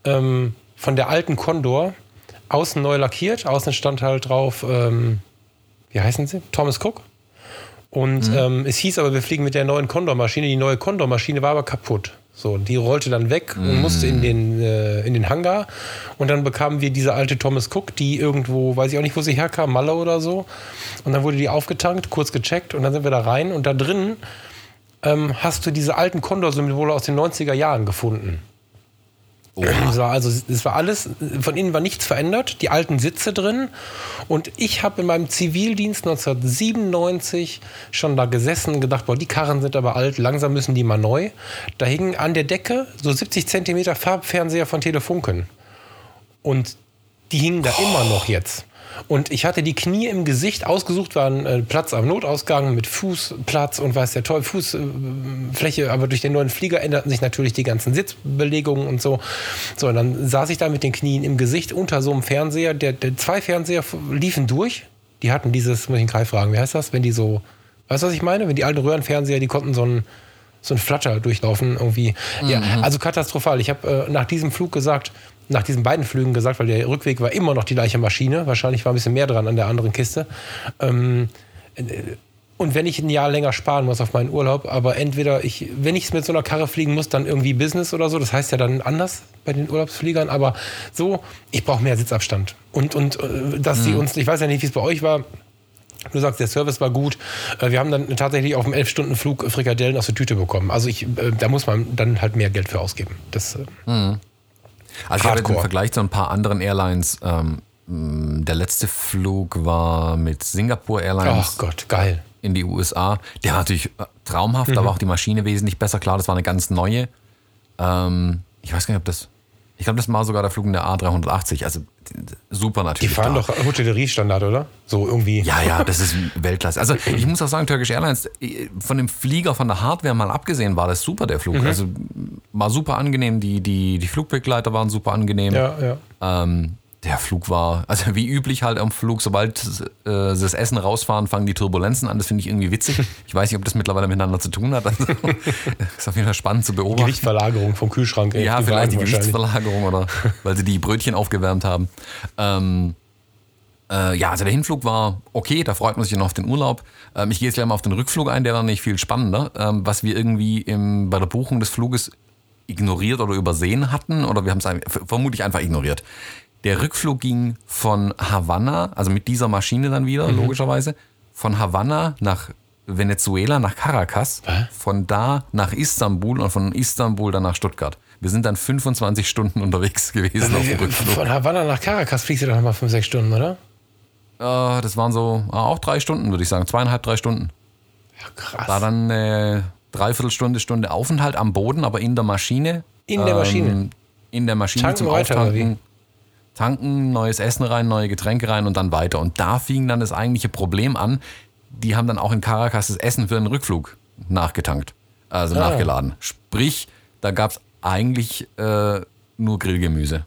ähm, von der alten Condor, außen neu lackiert, außen stand halt drauf, ähm, wie heißen sie? Thomas Cook. Und ähm, es hieß aber, wir fliegen mit der neuen Condor-Maschine. Die neue Condor-Maschine war aber kaputt. So, die rollte dann weg und musste in den, äh, in den Hangar. Und dann bekamen wir diese alte Thomas Cook, die irgendwo, weiß ich auch nicht, wo sie herkam, Malle oder so. Und dann wurde die aufgetankt, kurz gecheckt und dann sind wir da rein. Und da drin ähm, hast du diese alten Condor-Symbole aus den 90er Jahren gefunden. Es war also es war alles, von innen war nichts verändert, die alten Sitze drin. Und ich habe in meinem Zivildienst 1997 schon da gesessen und gedacht, boah, die Karren sind aber alt, langsam müssen die mal neu. Da hingen an der Decke so 70 Zentimeter Farbfernseher von Telefunken. Und die hingen da immer noch jetzt. Und ich hatte die Knie im Gesicht ausgesucht, war ein äh, Platz am Notausgang mit Fußplatz und weiß der Teufel, Fußfläche, aber durch den neuen Flieger änderten sich natürlich die ganzen Sitzbelegungen und so. So, und dann saß ich da mit den Knien im Gesicht unter so einem Fernseher. Der, der zwei Fernseher liefen durch. Die hatten dieses, muss ich Kai fragen, wie heißt das? Wenn die so, weißt du, was ich meine? Wenn die alten Röhrenfernseher, die konnten so ein so ein Flatter durchlaufen irgendwie. Ja, also katastrophal. Ich habe äh, nach diesem Flug gesagt, nach diesen beiden Flügen gesagt, weil der Rückweg war immer noch die gleiche Maschine. Wahrscheinlich war ein bisschen mehr dran an der anderen Kiste. Ähm, äh, und wenn ich ein Jahr länger sparen muss auf meinen Urlaub, aber entweder ich, wenn ich mit so einer Karre fliegen muss, dann irgendwie Business oder so, das heißt ja dann anders bei den Urlaubsfliegern, aber so, ich brauche mehr Sitzabstand. Und, und äh, dass sie uns, ich weiß ja nicht, wie es bei euch war, Du sagst, der Service war gut. Äh, Wir haben dann tatsächlich auf dem 11-Stunden-Flug Frikadellen aus der Tüte bekommen. Also ich, da muss man dann halt mehr Geld für ausgeben. Das, äh, Also ich habe Hardcore. im Vergleich zu ein paar anderen Airlines, ähm, der letzte Flug war mit Singapore Airlines ach Gott, geil. in die USA. Der war natürlich äh, traumhaft, Mhm. da war auch die Maschine wesentlich besser. Klar, das war eine ganz neue. Ähm, ich weiß gar nicht, ob das. Ich glaube, das war sogar der Flug in der A380. Also super Die natürlich. fahren da. doch Hotelleriestandard, oder? So irgendwie. Ja, ja, das ist Weltklasse. Also ich muss auch sagen, Turkish Airlines, von dem Flieger, von der Hardware mal abgesehen, war das super, der Flug. Also war super angenehm, die, die, die Flugbegleiter waren super angenehm. Ja, ja. Ähm, der Flug war, also wie üblich halt am Flug, sobald äh, sie das Essen rausfahren, fangen die Turbulenzen an. Das finde ich irgendwie witzig. Ich weiß nicht, ob das mittlerweile miteinander zu tun hat. Also, ist auf jeden Fall spannend zu beobachten. Gewichtverlagerung vom Kühlschrank. ey, Ja, vielleicht die. Gewichtsverlagerung oder weil sie die Brötchen aufgewärmt haben. Ähm, äh, ja, also der Hinflug war okay, da freut man sich noch auf den Urlaub. Ähm, ich gehe jetzt gleich mal auf den Rückflug ein, der war nicht viel spannender. Ähm, was wir irgendwie im, bei der Buchung des Fluges ignoriert oder übersehen hatten, oder wir haben es vermutlich einfach ignoriert. Der Rückflug ging von Havanna, also mit dieser Maschine dann wieder, logischerweise, von Havanna nach Venezuela, nach Caracas, von da nach Istanbul und von Istanbul dann nach Stuttgart. Wir sind dann 25 Stunden unterwegs gewesen auf dem Rückflug. Von Havanna nach Caracas fliegst du doch nochmal 5, 6 Stunden, oder? Äh, das waren so ah, auch drei Stunden, würde ich sagen. Zweieinhalb, drei Stunden. Ja, krass. War dann äh, Dreiviertelstunde, Stunde Aufenthalt am Boden, aber in der Maschine. In der Maschine? In der Maschine Tanken zum Auftanken. Tanken, neues Essen rein, neue Getränke rein und dann weiter. Und da fing dann das eigentliche Problem an. Die haben dann auch in Caracas das Essen für den Rückflug nachgetankt. Also Ah. nachgeladen. Sprich, da gab es eigentlich äh, nur Grillgemüse.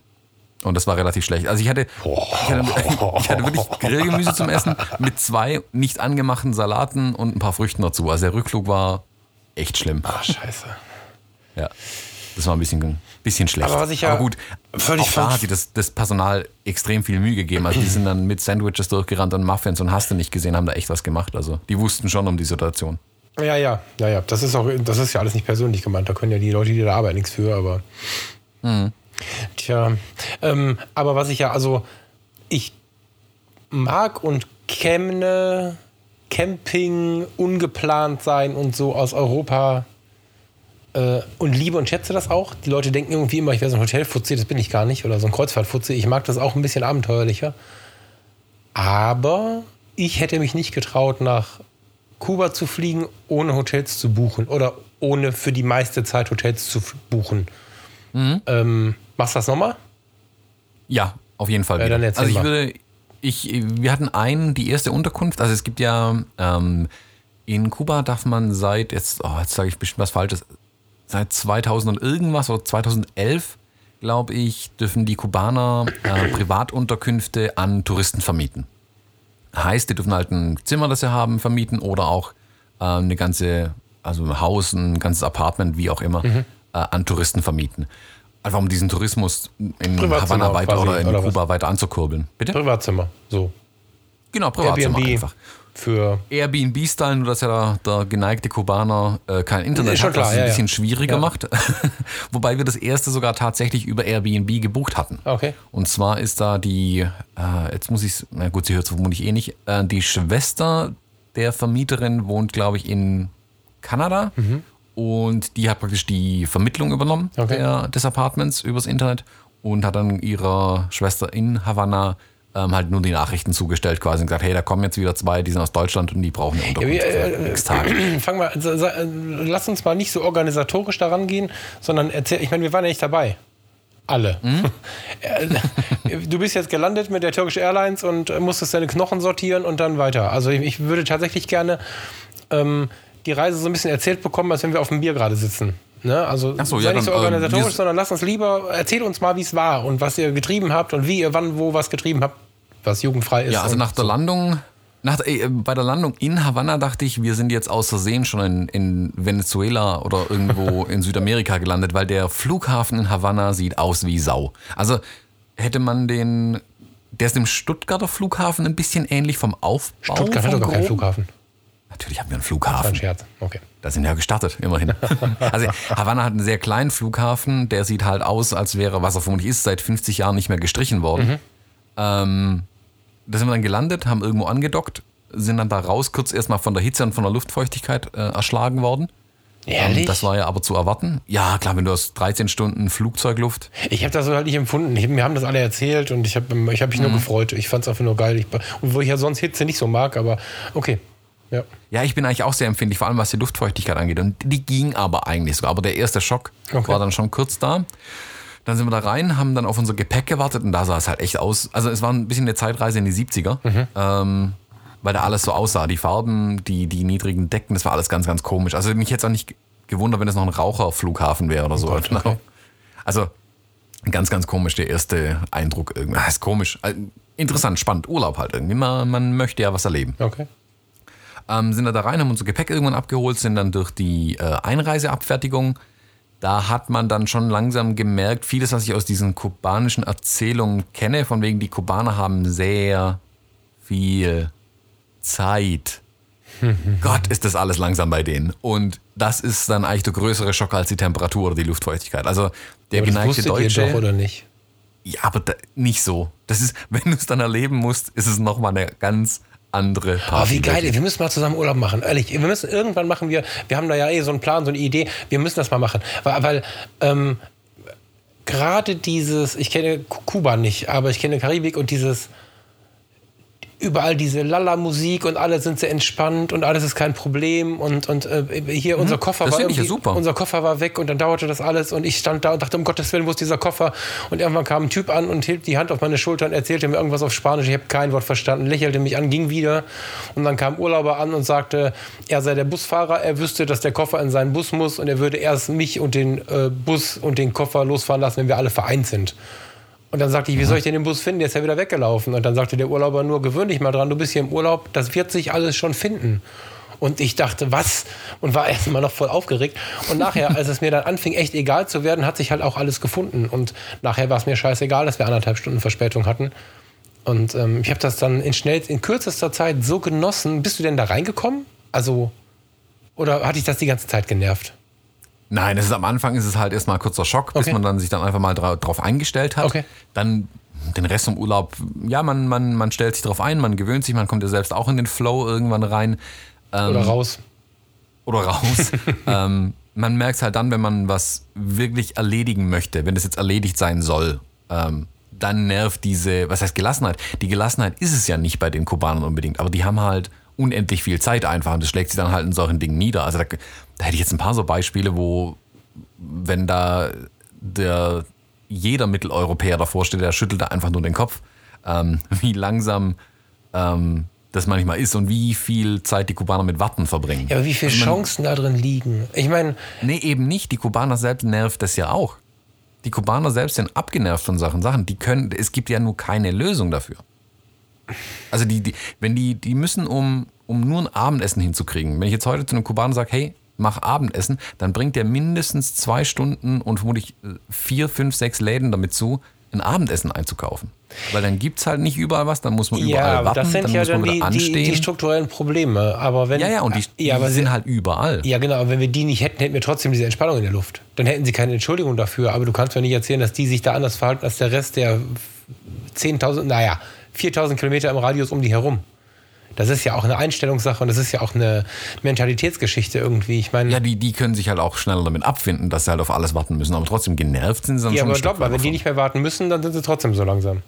Und das war relativ schlecht. Also ich hatte, ich hatte, ich hatte wirklich Grillgemüse zum Essen mit zwei nicht angemachten Salaten und ein paar Früchten dazu. Also der Rückflug war echt schlimm. Ach, scheiße. Ja. Das war ein bisschen, bisschen schlecht. Aber was ich ja Aber gut, völlig auch da hat das, das Personal extrem viel Mühe gegeben. Also die sind dann mit Sandwiches durchgerannt und Muffins und hast du nicht gesehen, haben da echt was gemacht. Also die wussten schon um die Situation. Ja, ja, ja, ja. Das ist auch, das ist ja alles nicht persönlich gemeint. Da können ja die Leute, die da arbeiten, nichts für, aber. Tja. Ähm, aber was ich ja, also ich mag und kenne Camping, ungeplant sein und so aus Europa und liebe und schätze das auch. Die Leute denken irgendwie immer, ich wäre so ein Hotelfuzzi, das bin ich gar nicht, oder so ein Kreuzfahrtfuzzi. Ich mag das auch ein bisschen abenteuerlicher. Aber ich hätte mich nicht getraut, nach Kuba zu fliegen, ohne Hotels zu buchen oder ohne für die meiste Zeit Hotels zu buchen. Ähm, machst du das nochmal? Ja, auf jeden Fall. Ja, also ich mal. würde, ich, wir hatten einen, die erste Unterkunft. Also es gibt ja ähm, in Kuba darf man seit jetzt, oh, jetzt sage ich bestimmt was Falsches, seit 2000 und irgendwas oder 2011 glaube ich, dürfen die Kubaner äh, Privatunterkünfte an Touristen vermieten. Heißt, die dürfen halt ein Zimmer, das sie haben, vermieten oder auch äh, eine ganze also ein Haus, ein ganzes Apartment, wie auch immer, äh, an Touristen vermieten. Einfach um diesen Tourismus in Havanna weiter quasi, oder in oder was? Kuba weiter anzukurbeln. Bitte? Privatzimmer, so. Genau, Privatzimmer Airbnb einfach. Für. Airbnb-Style, nur dass ja der, der geneigte Kubaner äh, kein Internet Ist hat, was klar, es ein ja, ja. bisschen schwieriger Ja. macht. Wobei wir das erste sogar tatsächlich über Airbnb gebucht hatten. Okay. Und zwar ist da die, äh, jetzt muss ich es, na gut, sie hört es vermutlich eh nicht, äh, die Schwester der Vermieterin wohnt, glaube ich, in Kanada. Und die hat praktisch die Vermittlung übernommen Okay. der, des Apartments übers Internet und hat dann ihrer Schwester in Havanna ähm, halt nur die Nachrichten zugestellt quasi und gesagt, hey, da kommen jetzt wieder zwei, die sind aus Deutschland und die brauchen eine Unterkunft wie, äh, für x Tage. Fang mal, äh, lass uns mal nicht so organisatorisch daran gehen, sondern erzähl, ich meine, wir waren ja nicht dabei. Alle. Hm? Äh, du bist jetzt gelandet mit der Turkish Airlines und äh, musstest deine Knochen sortieren und dann weiter. Also ich, ich würde tatsächlich gerne ähm, die Reise so ein bisschen erzählt bekommen, als wenn wir auf dem Bier gerade sitzen. Ne? Also Ach so, sei ja, nicht so dann, ähm, organisatorisch, wir- sondern lass uns lieber, erzähl uns mal, wie es war und was ihr getrieben habt und wie ihr wann, wo was getrieben habt, was jugendfrei ist. Ja, also nach der Landung, nach, äh, bei der Landung in Havanna dachte ich, wir sind jetzt aus Versehen schon in, in Venezuela oder irgendwo in Südamerika gelandet, weil der Flughafen in Havanna sieht aus wie Sau. Also hätte man den, der ist dem Stuttgarter Flughafen ein bisschen ähnlich vom Aufbau. Stuttgart hat doch gar keinen. Flughafen. Natürlich haben wir einen Das Flughafen. ein Scherz. Okay. Da sind wir ja gestartet, immerhin. Also Havanna hat einen sehr kleinen Flughafen, der sieht halt aus, als wäre, was er vermutlich ist, seit 50 Jahren nicht mehr gestrichen worden. Ähm, da sind wir dann gelandet, haben irgendwo angedockt, sind dann da raus, kurz erstmal von der Hitze und von der Luftfeuchtigkeit äh, erschlagen worden. Ehrlich? Ähm, das war ja aber zu erwarten. Ja, klar, wenn du hast 13 Stunden Flugzeugluft. Ich habe das so halt nicht empfunden. Ich, mir haben das alle erzählt und ich habe ich hab mich nur gefreut. Ich fand es einfach nur geil. Ich, wo ich ja sonst Hitze nicht so mag, aber okay. Ja. Ja, ich bin eigentlich auch sehr empfindlich, vor allem was die Luftfeuchtigkeit angeht. Und die ging aber eigentlich sogar. Aber der erste Schock Okay. war dann schon kurz da. Dann sind wir da rein, haben dann auf unser Gepäck gewartet und da sah es halt echt aus. Also es war ein bisschen eine Zeitreise in die 70er, ähm, weil da alles so aussah. Die Farben, die, die niedrigen Decken, das war alles ganz, ganz komisch. Also mich jetzt auch nicht gewundert, wenn es noch ein Raucherflughafen wäre oder so. Gott, Genau. okay. Also ganz, ganz komisch, der erste Eindruck irgendwie. Ah, ist komisch. Also, Interessant, spannend, Urlaub halt irgendwie. Man, man möchte ja was erleben Okay. Ähm, sind wir da rein, haben unser Gepäck irgendwann abgeholt, sind dann durch die äh, Einreiseabfertigung. Da hat man dann schon langsam gemerkt, vieles, was ich aus diesen kubanischen Erzählungen kenne, von wegen die Kubaner haben sehr viel Zeit. Gott, ist das alles langsam bei denen. Und das ist dann eigentlich der größere Schock als die Temperatur oder die Luftfeuchtigkeit. Also der Aber geneigte Deutsche. ihr doch, oder nicht? Ja, aber da, nicht so. Das ist, wenn du es dann erleben musst, ist es nochmal eine ganz andere Party. Aber wie geil, ey, wir müssen mal zusammen Urlaub machen. Ehrlich, wir müssen irgendwann machen wir, wir haben da ja eh so einen Plan, so eine Idee, wir müssen das mal machen. Weil, weil ähm, gerade dieses, ich kenne Ku- Kuba nicht, aber ich kenne Karibik und dieses überall diese Lala-Musik und alle sind sehr entspannt und alles ist kein Problem und, und äh, hier unser Koffer Mhm. Das war ja super. unser Koffer war weg und dann dauerte das alles und ich stand da und dachte, um Gottes Willen, wo ist dieser Koffer? Und irgendwann kam ein Typ an und hielt die Hand auf meine Schulter und erzählte mir irgendwas auf Spanisch. Ich habe kein Wort verstanden, lächelte mich an, ging wieder. Und dann kam Urlauber an und sagte, er sei der Busfahrer, er wüsste, dass der Koffer in seinen Bus muss und er würde erst mich und den äh, Bus und den Koffer losfahren lassen, wenn wir alle vereint sind. Und dann sagte ich, wie soll ich denn den Bus finden? Der ist ja wieder weggelaufen. Und dann sagte der Urlauber nur, gewöhn dich mal dran, du bist hier im Urlaub, das wird sich alles schon finden. Und ich dachte, was? Und war erst mal noch voll aufgeregt. Und nachher, als es mir dann anfing, echt egal zu werden, hat sich halt auch alles gefunden. Und nachher war es mir scheißegal, dass wir anderthalb Stunden Verspätung hatten. Und ähm, ich habe das dann in schnell, in kürzester Zeit so genossen. Bist du denn da reingekommen? Also, oder hat dich das die ganze Zeit genervt? Nein, es ist am Anfang ist es halt erstmal ein kurzer Schock, bis Okay. man dann sich dann einfach mal dra drauf eingestellt hat. Okay. Dann den Rest vom Urlaub, ja, man, man, man stellt sich drauf ein, man gewöhnt sich, man kommt ja selbst auch in den Flow irgendwann rein Oder raus? oder raus. ähm, man merkt es halt dann, wenn man was wirklich erledigen möchte, wenn das jetzt erledigt sein soll, ähm, dann nervt diese, was heißt Gelassenheit? Die Gelassenheit ist es ja nicht bei den Kubanern unbedingt, aber die haben halt unendlich viel Zeit einfach und das schlägt sich dann halt in solchen Dingen nieder. Also da, da hätte ich jetzt ein paar so Beispiele, wo, wenn da der jeder Mitteleuropäer davor steht, der schüttelt da einfach nur den Kopf, ähm, wie langsam ähm, das manchmal ist und wie viel Zeit die Kubaner mit Warten verbringen. Ja, aber wie viele Also man- Chancen da drin liegen? Ich meine, Nee, eben nicht. Die Kubaner selbst nervt das ja auch. Die Kubaner selbst sind abgenervt von Sachen. Sachen, die können, es gibt ja nur keine Lösung dafür. Also die, die wenn die, die müssen, um, um nur ein Abendessen hinzukriegen. Wenn ich jetzt heute zu einem Kubaner sage, hey, mach Abendessen, dann bringt der mindestens zwei Stunden und vermutlich äh, vier, fünf, sechs Läden damit zu, ein Abendessen einzukaufen. Weil dann gibt es halt nicht überall was, dann muss man überall ja, warten, das sind dann ja muss man dann wieder die, die, anstehen. die strukturellen Probleme. Aber wenn, ja, ja, und die, die ja, aber sind halt überall. Ja, genau. Aber wenn wir die nicht hätten, hätten wir trotzdem diese Entspannung in der Luft. Dann hätten sie keine Entschuldigung dafür. Aber du kannst mir nicht erzählen, dass die sich da anders verhalten als der Rest der 10.000, naja, 4.000 Kilometer im Radius um die herum. Das ist ja auch eine Einstellungssache und das ist ja auch eine Mentalitätsgeschichte irgendwie. Ich meine, Ja, die, die können sich halt auch schneller damit abfinden, dass sie halt auf alles warten müssen. Aber trotzdem genervt sind sie dann ja, schon aber ein glaub mal, wenn die nicht mehr warten müssen, dann sind sie trotzdem so langsam.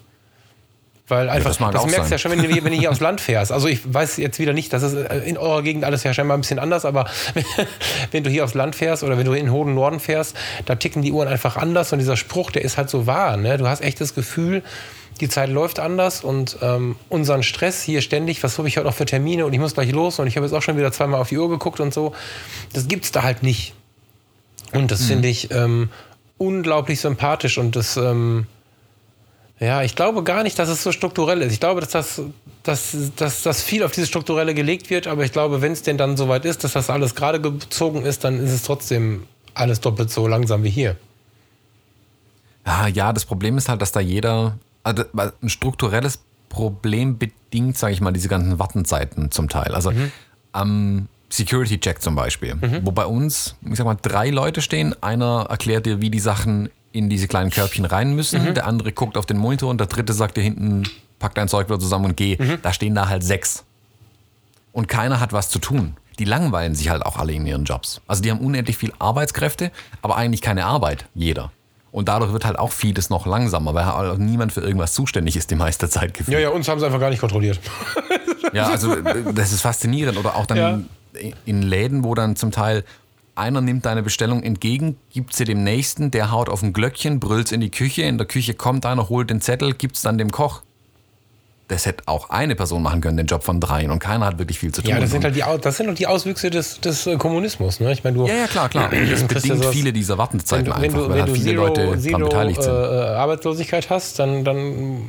Weil einfach, das mag das auch merkst du ja schon, wenn du, wenn du hier aufs Land fährst. Also ich weiß jetzt wieder nicht, das ist in eurer Gegend alles ja scheinbar ein bisschen anders, aber wenn du hier aufs Land fährst oder wenn du in den hohen Norden fährst, da ticken die Uhren einfach anders und dieser Spruch, der ist halt so wahr. Ne? Du hast echt das Gefühl, die Zeit läuft anders und ähm, unseren Stress hier ständig, was habe ich heute noch für Termine und ich muss gleich los und ich habe jetzt auch schon wieder zweimal auf die Uhr geguckt und so, das gibt's da halt nicht. Und das finde ich ähm, unglaublich sympathisch und das, ähm, ja, ich glaube gar nicht, dass es so strukturell ist. Ich glaube, dass das, dass, dass, dass viel auf dieses Strukturelle gelegt wird, aber ich glaube, wenn es denn dann soweit ist, dass das alles gerade gezogen ist, dann ist es trotzdem alles doppelt so langsam wie hier. Ja, ja, das Problem ist halt, dass da jeder, also ein strukturelles Problem bedingt, sage ich mal, diese ganzen Wartenzeiten zum Teil. Also am Security-Check zum Beispiel, wo bei uns, ich sag mal, drei Leute stehen. Einer erklärt dir, wie die Sachen in diese kleinen Körbchen rein müssen. Der andere guckt auf den Monitor und der dritte sagt dir hinten, pack dein Zeug wieder zusammen und geh. Da stehen da halt sechs. Und keiner hat was zu tun. Die langweilen sich halt auch alle in ihren Jobs. Also die haben unendlich viel Arbeitskräfte, aber eigentlich keine Arbeit, jeder. Und dadurch wird halt auch vieles noch langsamer, weil halt auch niemand für irgendwas zuständig ist die meiste Zeit gefühlt. Ja, ja, uns haben sie einfach gar nicht kontrolliert. Ja, also äh, das ist faszinierend. Oder auch dann Ja. in Läden, wo dann zum Teil einer nimmt deine Bestellung entgegen, gibt sie dem Nächsten, der haut auf ein Glöckchen, brüllt in die Küche, in der Küche kommt einer, holt den Zettel, gibt es dann dem Koch. Das hätte auch eine Person machen können, den Job von dreien. Und keiner hat wirklich viel zu tun. Ja, das sind halt die, das sind halt die Auswüchse des, des äh, Kommunismus. Ne? Ich meine, du, ja, ja, klar, klar. Und das bedingt viele dieser Wartezeiten wenn, du- einfach, du, weil wenn halt du viele Zero, Leute daran beteiligt sind. äh, Arbeitslosigkeit hast, dann, dann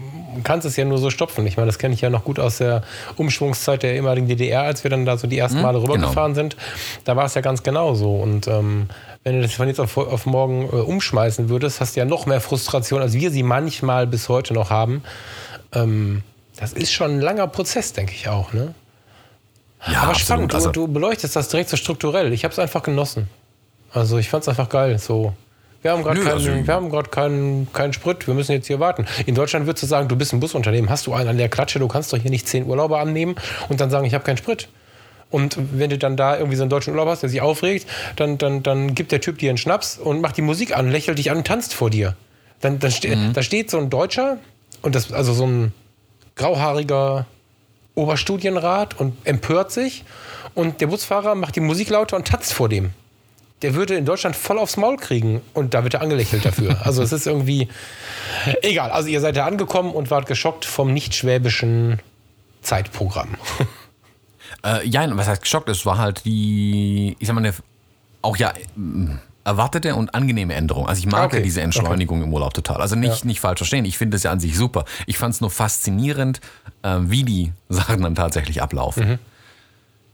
kannst du es ja nur so stopfen. Ich meine, das kenne ich ja noch gut aus der Umschwungszeit der ehemaligen DDR, als wir dann da so die ersten Male rübergefahren sind. Da war es ja ganz genau so. Und ähm, wenn du das von jetzt auf, auf morgen äh, umschmeißen würdest, hast du ja noch mehr Frustration, als wir sie manchmal bis heute noch haben. Ähm, das ist schon ein langer Prozess, denke ich auch. Ne? ja, Aber spannend, du, Also, du beleuchtest das direkt so strukturell. Ich habe es einfach genossen. Also ich fand es einfach geil. So, wir haben gerade keinen, also- wir haben gerade keinen, keinen Sprit. Wir müssen jetzt hier warten. In Deutschland würdest du sagen, du bist ein Busunternehmen, hast du einen an der Klatsche, du kannst doch hier nicht zehn Urlauber annehmen und dann sagen, ich habe keinen Sprit. Und wenn du dann da irgendwie so einen deutschen Urlaub hast, der sich aufregt, dann, dann, dann gibt der Typ dir einen Schnaps und macht die Musik an, lächelt dich an und tanzt vor dir. Dann, dann ste Mhm. da steht so ein Deutscher und das, also so ein grauhaariger Oberstudienrat und empört sich. Und der Busfahrer macht die Musik lauter und tanzt vor dem. Der würde in Deutschland voll aufs Maul kriegen und da wird er angelächelt dafür. Also es ist irgendwie egal. Also ihr seid da angekommen und wart geschockt vom nicht-schwäbischen Zeitprogramm. äh, ja, was heißt geschockt? Es war halt die, ich sag mal, eine, auch ja erwartete und angenehme Änderung. Also ich mag Okay, ja diese Entschleunigung im Urlaub total. Also nicht, nicht falsch verstehen. Ich finde das ja an sich super. Ich fand es nur faszinierend, äh, wie die Sachen dann tatsächlich ablaufen. Mhm.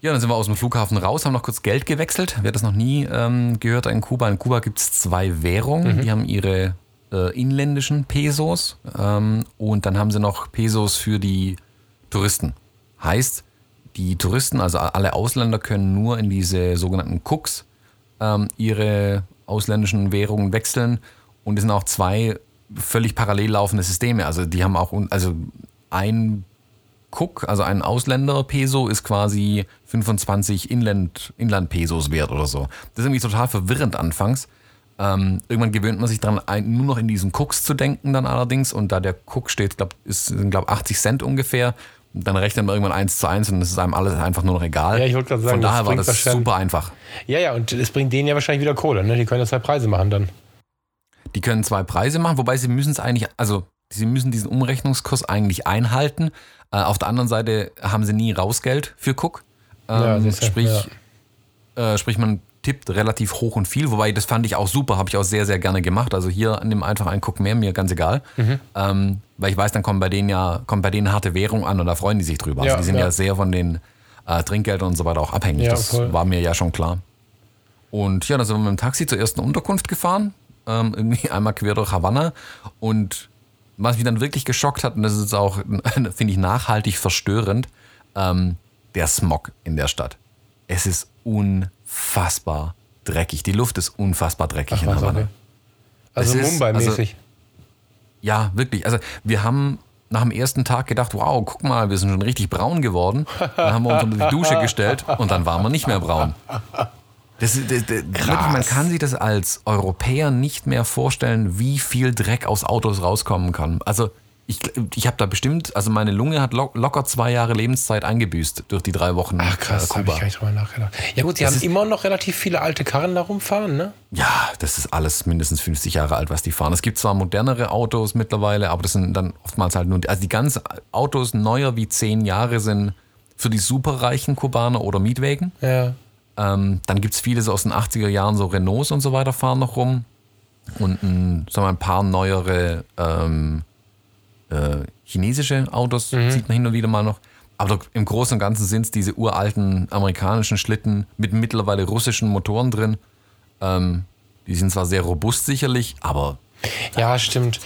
Ja, dann sind wir aus dem Flughafen raus, haben noch kurz Geld gewechselt. Wer das noch nie ähm, gehört in Kuba. In Kuba gibt es zwei Währungen. Mhm. Die haben ihre äh, inländischen Pesos ähm, und dann haben sie noch Pesos für die Touristen. Heißt, die Touristen, also alle Ausländer, können nur in diese sogenannten Cooks ähm, ihre ausländischen Währungen wechseln. Und es sind auch zwei völlig parallel laufende Systeme. Also die haben auch, also ein Cook, also ein Ausländer-Peso ist quasi 25 Inland, Inland-Pesos wert oder so. Das ist irgendwie total verwirrend anfangs. Ähm, irgendwann gewöhnt man sich daran, ein, nur noch in diesen Cooks zu denken dann allerdings. Und da der Cook steht, glaub, ist, sind glaube 80 Cent ungefähr. Dann rechnet man irgendwann eins zu eins und es ist einem alles einfach nur noch egal. Ja, ich wollte gerade sagen, Von das daher war bringt das super einfach. Ja, ja, und es bringt denen ja wahrscheinlich wieder Kohle. Ne? Die können ja zwei Preise machen dann. Die können zwei Preise machen, wobei sie müssen es eigentlich, also sie müssen diesen Umrechnungskurs eigentlich einhalten. Äh, auf der anderen Seite haben sie nie Rausgeld für Cook. Ähm, Ja, du, sprich, äh, sprich, man tippt relativ hoch und viel, wobei das fand ich auch super, habe ich auch sehr, sehr gerne gemacht. Also hier nimm einfach einen Cook mehr, mir ganz egal. Mhm. Ähm, weil ich weiß, dann kommen bei denen ja, kommt bei denen harte Währung an und da freuen die sich drüber. Ja, also die sind ja, ja. sehr von den äh, Trinkgeldern und so weiter auch abhängig. Ja, das voll. war mir ja schon klar. Und ja, dann sind wir mit dem Taxi zur ersten Unterkunft gefahren, ähm, irgendwie einmal quer durch Havanna. Und was mich dann wirklich geschockt hat, und das ist auch, finde ich, nachhaltig verstörend, ähm, der Smog in der Stadt. Es ist unfassbar dreckig. Die Luft ist unfassbar dreckig Ach, in Havanna. Also Mumbai-mäßig. Ja, wirklich. Also wir haben nach dem ersten Tag gedacht, wow, guck mal, wir sind schon richtig braun geworden. Dann haben wir uns unter die Dusche gestellt und dann waren wir nicht mehr braun. Das, das, das, wirklich, man kann sich das als Europäer nicht mehr vorstellen, wie viel Dreck aus Autos rauskommen kann. Also ich, ich habe da bestimmt, also meine Lunge hat lo locker zwei Jahre Lebenszeit eingebüßt durch die drei Wochen Ach krass, äh, habe Kuba. ich gar nicht drüber nachgedacht. Ja gut, sie Das haben immer noch relativ viele alte Karren da rumfahren, ne? Ja, das ist alles mindestens 50 Jahre alt, was die fahren. Es gibt zwar modernere Autos mittlerweile, aber das sind dann oftmals halt nur, also die ganzen Autos neuer wie 10 Jahre sind für die superreichen Kubaner oder Mietwägen. Ja. Ähm, dann gibt es viele so aus den 80er Jahren, so Renaults und so weiter fahren noch rum. Und ein, sagen wir, ein paar neuere ähm, äh, chinesische Autos sieht man hin und wieder mal noch. Aber im Großen und Ganzen sind es diese uralten amerikanischen Schlitten mit mittlerweile russischen Motoren drin. Ähm, die sind zwar sehr robust sicherlich, aber Ja, stimmt.